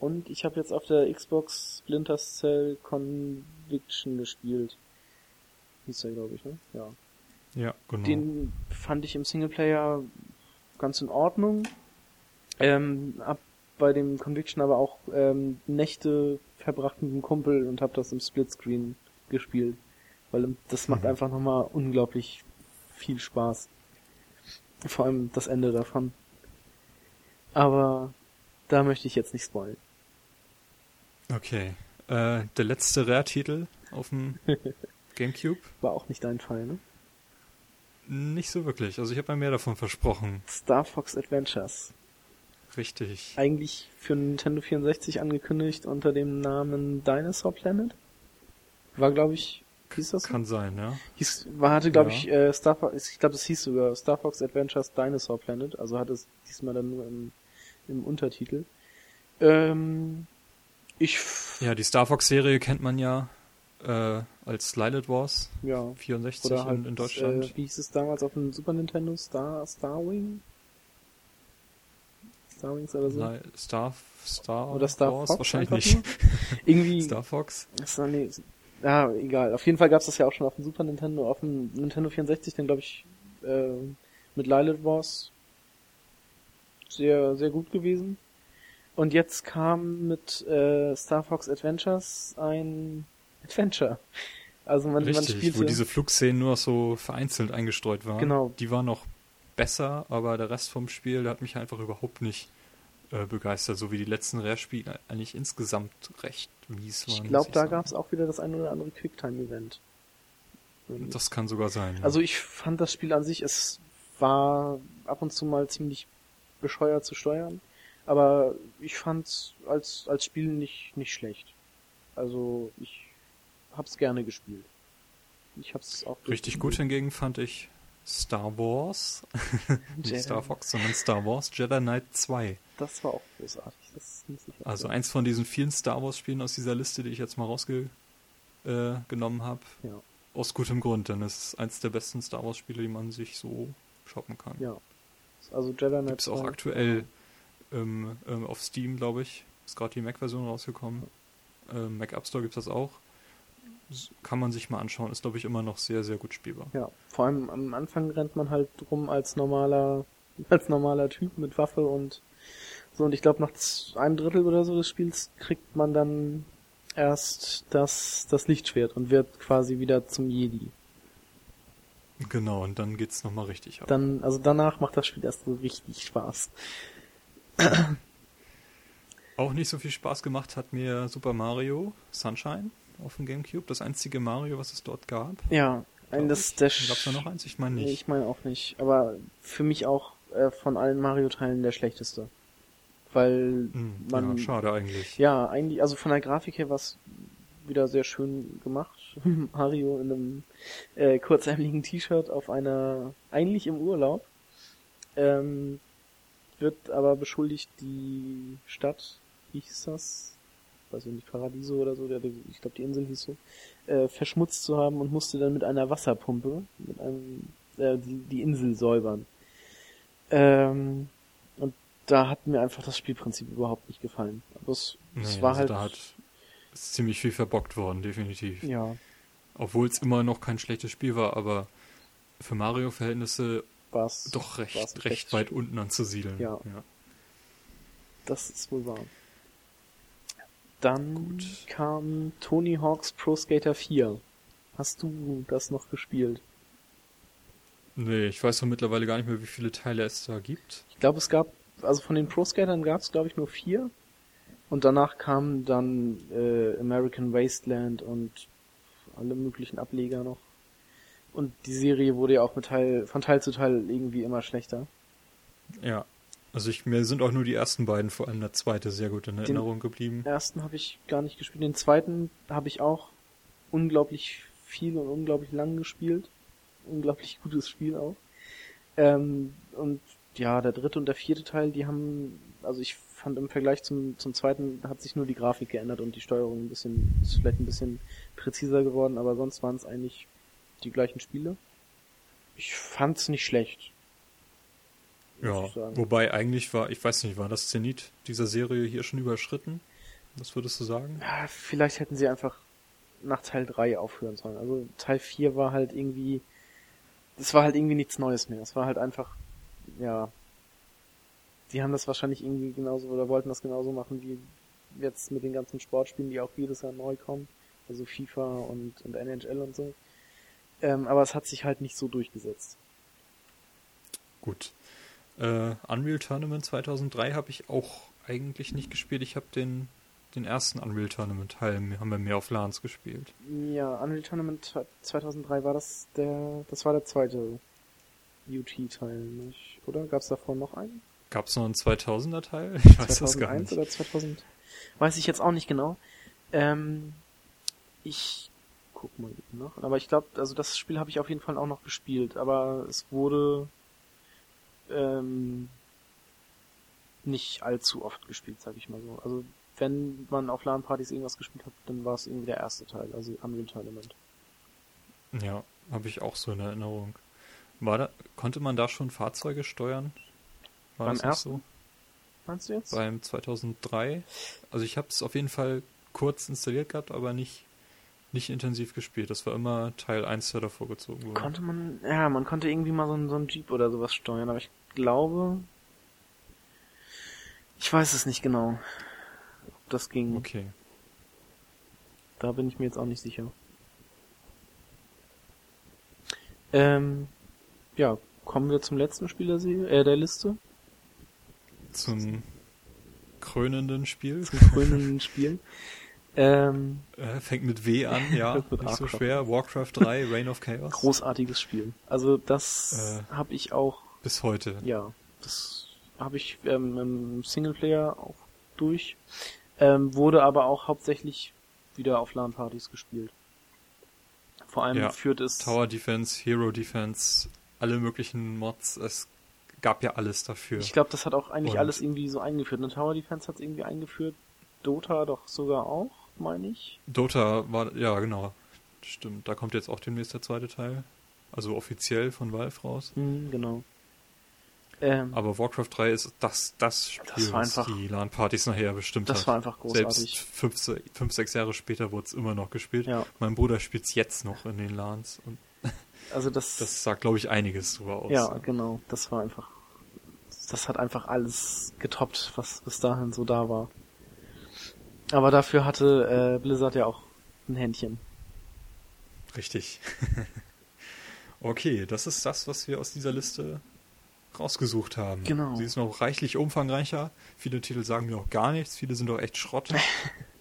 Und ich habe jetzt auf der Xbox Splinter Cell Conviction gespielt. Hieß der, glaube ich, ne? Ja. Ja, genau. Den fand ich im Singleplayer ganz in Ordnung. Ähm, hab bei dem Conviction aber auch ähm, Nächte verbracht mit einem Kumpel und hab das im Splitscreen gespielt. Weil das macht Mhm. einfach nochmal unglaublich viel Spaß. Vor allem das Ende davon. Aber da möchte ich jetzt nicht spoilen. Okay. Äh, der letzte Rare-Titel auf dem Gamecube? War auch nicht dein Fall, ne? Nicht so wirklich. Also ich habe mir mehr davon versprochen. Star Fox Adventures. Richtig. Eigentlich für Nintendo 64 angekündigt unter dem Namen Dinosaur Planet. War, glaube ich, hieß das so? Kann sein, ja. Hieß, war, hatte, glaube Ja. ich, äh, Star Fox, ich glaube, es hieß sogar Star Fox Adventures Dinosaur Planet, also hat es diesmal dann nur im, im Untertitel. Ähm, ich, Ja, die Star Fox-Serie kennt man ja äh, als Lilith Wars ja, 64 oder halt, in, in Deutschland. Äh, wie hieß es damals auf dem Super Nintendo? Star, Starwing? Starwings oder so? Li- Star, Star, Oder Star Wars? Fox Wahrscheinlich nicht. Irgendwie, Star Fox? Ach so, nee. Ja, egal. Auf jeden Fall gab's das ja auch schon auf dem Super Nintendo, auf dem Nintendo 64, dann glaube ich, äh, mit Lilith Wars sehr, sehr gut gewesen. Und jetzt kam mit äh, Star Fox Adventures ein Adventure. Also man, man Richtig, spielte wo diese Flugszenen nur so vereinzelt eingestreut waren. Genau. Die waren noch besser, aber der Rest vom Spiel, der hat mich einfach überhaupt nicht äh, begeistert, so wie die letzten Rare-Spiele eigentlich insgesamt recht mies waren. ich glaube, da sagen. gab's auch wieder das ein oder andere Quicktime-Event. Das kann sogar sein. Also ich fand das Spiel an sich, es war ab und zu mal ziemlich bescheuert zu steuern, aber ich fand's als als Spiel nicht nicht schlecht. Also ich hab's gerne gespielt. Ich hab's auch Richtig gut hingegen fand ich Star Wars, nicht. Star Fox, sondern Star Wars Jedi Knight 2. Das war auch auch Also eins von diesen vielen Star Wars Spielen aus dieser Liste, die ich jetzt mal rausgenommen äh, habe. ja, Aus gutem Grund, denn es ist eins der besten Star Wars Spiele, die man sich so shoppen kann. ja. Also Jedi Knight Gibt es auch 2. aktuell ähm, ähm, auf Steam, glaube ich. Ist gerade die Mac-Version rausgekommen. Ähm, Mac App Store gibt es das auch. Kann man sich mal anschauen. Ist, glaube ich, immer noch sehr, sehr gut spielbar. Ja, vor allem am Anfang rennt man halt rum als normaler, als normaler Typ mit Waffe und so. Und ich glaube, nach einem Drittel oder so des Spiels kriegt man dann erst das, das Lichtschwert und wird quasi wieder zum Jedi. Genau, und dann geht's nochmal richtig ab. Dann, also danach macht das Spiel erst so richtig Spaß. Auch nicht so viel Spaß gemacht hat mir Super Mario Sunshine auf dem Gamecube. Das einzige Mario, was es dort gab. Ja, das, der Gab es da noch eins? Ich meine Nee, nicht. ich meine auch nicht. Aber für mich auch äh, von allen Mario-Teilen der schlechteste. Weil Hm, man ja, schade eigentlich. Ja, eigentlich, also von der Grafik her war es wieder sehr schön gemacht. Mario in einem äh, kurzärmeligen T-Shirt auf einer, eigentlich im Urlaub, ähm, wird aber beschuldigt, die Stadt, wie hieß das? Weiß ich nicht, Paradiso oder so, der, ich glaube die Insel hieß so, äh, verschmutzt zu haben und musste dann mit einer Wasserpumpe, mit einem, äh, die, die Insel säubern. Ähm, und da hat mir einfach das Spielprinzip überhaupt nicht gefallen. Aber es, es Nee, war also halt, Da hat ist ziemlich viel verbockt worden, definitiv. ja, Obwohl es immer noch kein schlechtes Spiel war, aber für Mario-Verhältnisse war's, doch recht, war's recht, recht- weit unten anzusiedeln. Ja. Das ist wohl wahr. Dann Gut. kam Tony Hawk's Pro Skater 4. Hast du das noch gespielt? Nee, ich weiß doch mittlerweile gar nicht mehr, wie viele Teile es da gibt. Ich glaube, es gab, also von den Pro Skatern gab es, glaube ich, nur vier. Und danach kamen dann äh, American Wasteland und alle möglichen Ableger noch. Und die Serie wurde ja auch mit Teil, von Teil zu Teil irgendwie immer schlechter. Ja. Also ich, mir sind auch nur die ersten beiden, vor allem der zweite, sehr gut in Erinnerung geblieben. Den ersten habe ich gar nicht gespielt. Den zweiten habe ich auch unglaublich viel und unglaublich lang gespielt. Unglaublich gutes Spiel auch. Ähm, und ja, der dritte und der vierte Teil, die haben, also ich fand im Vergleich zum, zum zweiten hat sich nur die Grafik geändert und die Steuerung ein bisschen, ist vielleicht ein bisschen präziser geworden, aber sonst waren es eigentlich die gleichen Spiele. Ich fand's nicht schlecht. Ja, wobei eigentlich war, ich weiß nicht, war das Zenit dieser Serie hier schon überschritten? Was würdest du sagen? Ja, vielleicht hätten sie einfach nach Teil 3 aufhören sollen. Also Teil 4 war halt irgendwie, das war halt irgendwie nichts Neues mehr. Es war halt einfach, ja, die haben das wahrscheinlich irgendwie genauso oder wollten das genauso machen wie jetzt mit den ganzen Sportspielen, die auch jedes Jahr neu kommen. Also FIFA und, und NHL und so. Ähm, aber es hat sich halt nicht so durchgesetzt. Gut. Äh, Unreal Tournament 2003 habe ich auch eigentlich nicht gespielt. Ich habe den, den ersten Unreal Tournament Teil, haben wir mehr auf LANs gespielt. Ja, Unreal Tournament 2003 war das der, das war der zweite UT-Teil, nicht? Oder gab es davor noch einen? Gab es noch einen 2000er Teil? Ich weiß 2001 das gar nicht. oder 2000? Weiß ich jetzt auch nicht genau. Ähm, ich guck mal nach. Aber ich glaube, also das Spiel habe ich auf jeden Fall auch noch gespielt. Aber es wurde ähm, nicht allzu oft gespielt, sag ich mal so. Also wenn man auf LAN-Partys irgendwas gespielt hat, dann war es irgendwie der erste Teil, also Unreal Tournament. Ja, habe ich auch so in Erinnerung. War da, konnte man da schon Fahrzeuge steuern? War Beim das ersten? so? Meinst du jetzt? Beim 2003. Also ich habe es auf jeden Fall kurz installiert gehabt, aber nicht nicht intensiv gespielt. Das war immer Teil 1, der davor gezogen wurde. Konnte man, ja, man konnte irgendwie mal so, so einen Jeep oder sowas steuern, aber ich glaube, ich weiß es nicht genau, ob das ging. Okay. Da bin ich mir jetzt auch nicht sicher. Ähm, ja, kommen wir zum letzten Spiel der, Serie, äh, der Liste. Zum krönenden Spiel. Zum krönenden Spiel. Ähm, äh, fängt mit W an, ja, nicht so schwer. Warcraft 3, Reign of Chaos. Großartiges Spiel. Also das äh, habe ich auch. Bis heute. Ja, das habe ich ähm, im Singleplayer auch durch. Ähm, wurde aber auch hauptsächlich wieder auf LAN-Partys gespielt. Vor allem ja, führt es. Tower Defense, Hero Defense, alle möglichen Mods. Es gab ja alles dafür. Ich glaube, das hat auch eigentlich Und alles irgendwie so eingeführt. Eine Tower Defense hat es irgendwie eingeführt. Dota doch sogar auch meine ich. Dota war, ja, genau. Stimmt. Da kommt jetzt auch demnächst der zweite Teil. Also offiziell von Valve raus. Mhm, genau. Ähm, Aber Warcraft 3 ist das, das Spiel, das einfach, was die LAN-Partys nachher bestimmt das hat. War einfach großartig. Selbst fünf, fünf sechs Jahre später wurde es immer noch gespielt. Ja. Mein Bruder spielt es jetzt noch in den LANs. Also das, das sagt, glaube ich, einiges drüber aus. Ja, genau. Das war einfach, das hat einfach alles getoppt, was bis dahin so da war. Aber dafür hatte äh, Blizzard ja auch ein Händchen. Richtig. okay, das ist das, was wir aus dieser Liste rausgesucht haben. Genau. Sie ist noch reichlich umfangreicher. Viele Titel sagen mir auch gar nichts. Viele sind auch echt Schrott.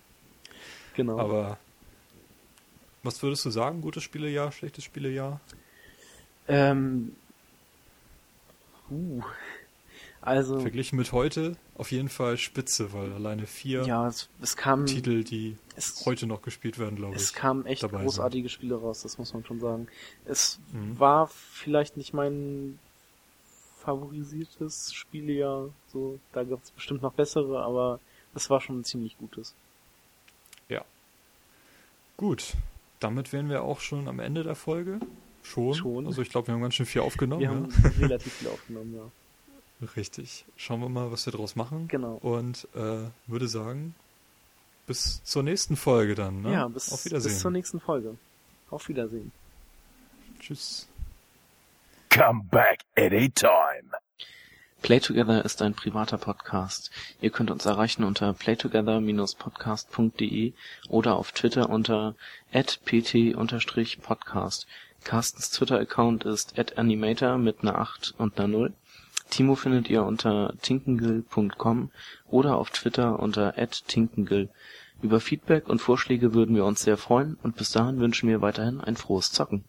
genau. Aber was würdest du sagen? Gutes Spielejahr, schlechtes Spielejahr? Ähm. Uh. Also. Verglichen mit heute auf jeden Fall spitze, weil alleine vier ja, es, es kam, Titel, die es, heute noch gespielt werden, glaube ich. Es kamen echt großartige sind. Spiele raus, das muss man schon sagen. Es mhm. war vielleicht nicht mein favorisiertes Spielejahr, so, da gab es bestimmt noch bessere, aber es war schon ein ziemlich gutes. Ja. Gut, damit wären wir auch schon am Ende der Folge. Schon. schon. Also ich glaube, wir haben ganz schön viel aufgenommen. Wir ja. haben relativ viel aufgenommen, ja. Richtig. Schauen wir mal, was wir daraus machen. Genau. Und äh, würde sagen, bis zur nächsten Folge dann. Ne? Ja, bis, Auf Wiedersehen. bis zur nächsten Folge. Auf Wiedersehen. Tschüss. Come back anytime. Playtogether ist ein privater Podcast. Ihr könnt uns erreichen unter playtogether-podcast.de oder auf Twitter unter pt-podcast. Carstens Twitter-Account ist @animator mit einer 8 und einer 0. Timo findet ihr unter tinkengill.com oder auf Twitter unter @tinkengill. Über Feedback und Vorschläge würden wir uns sehr freuen und bis dahin wünschen wir weiterhin ein frohes Zocken.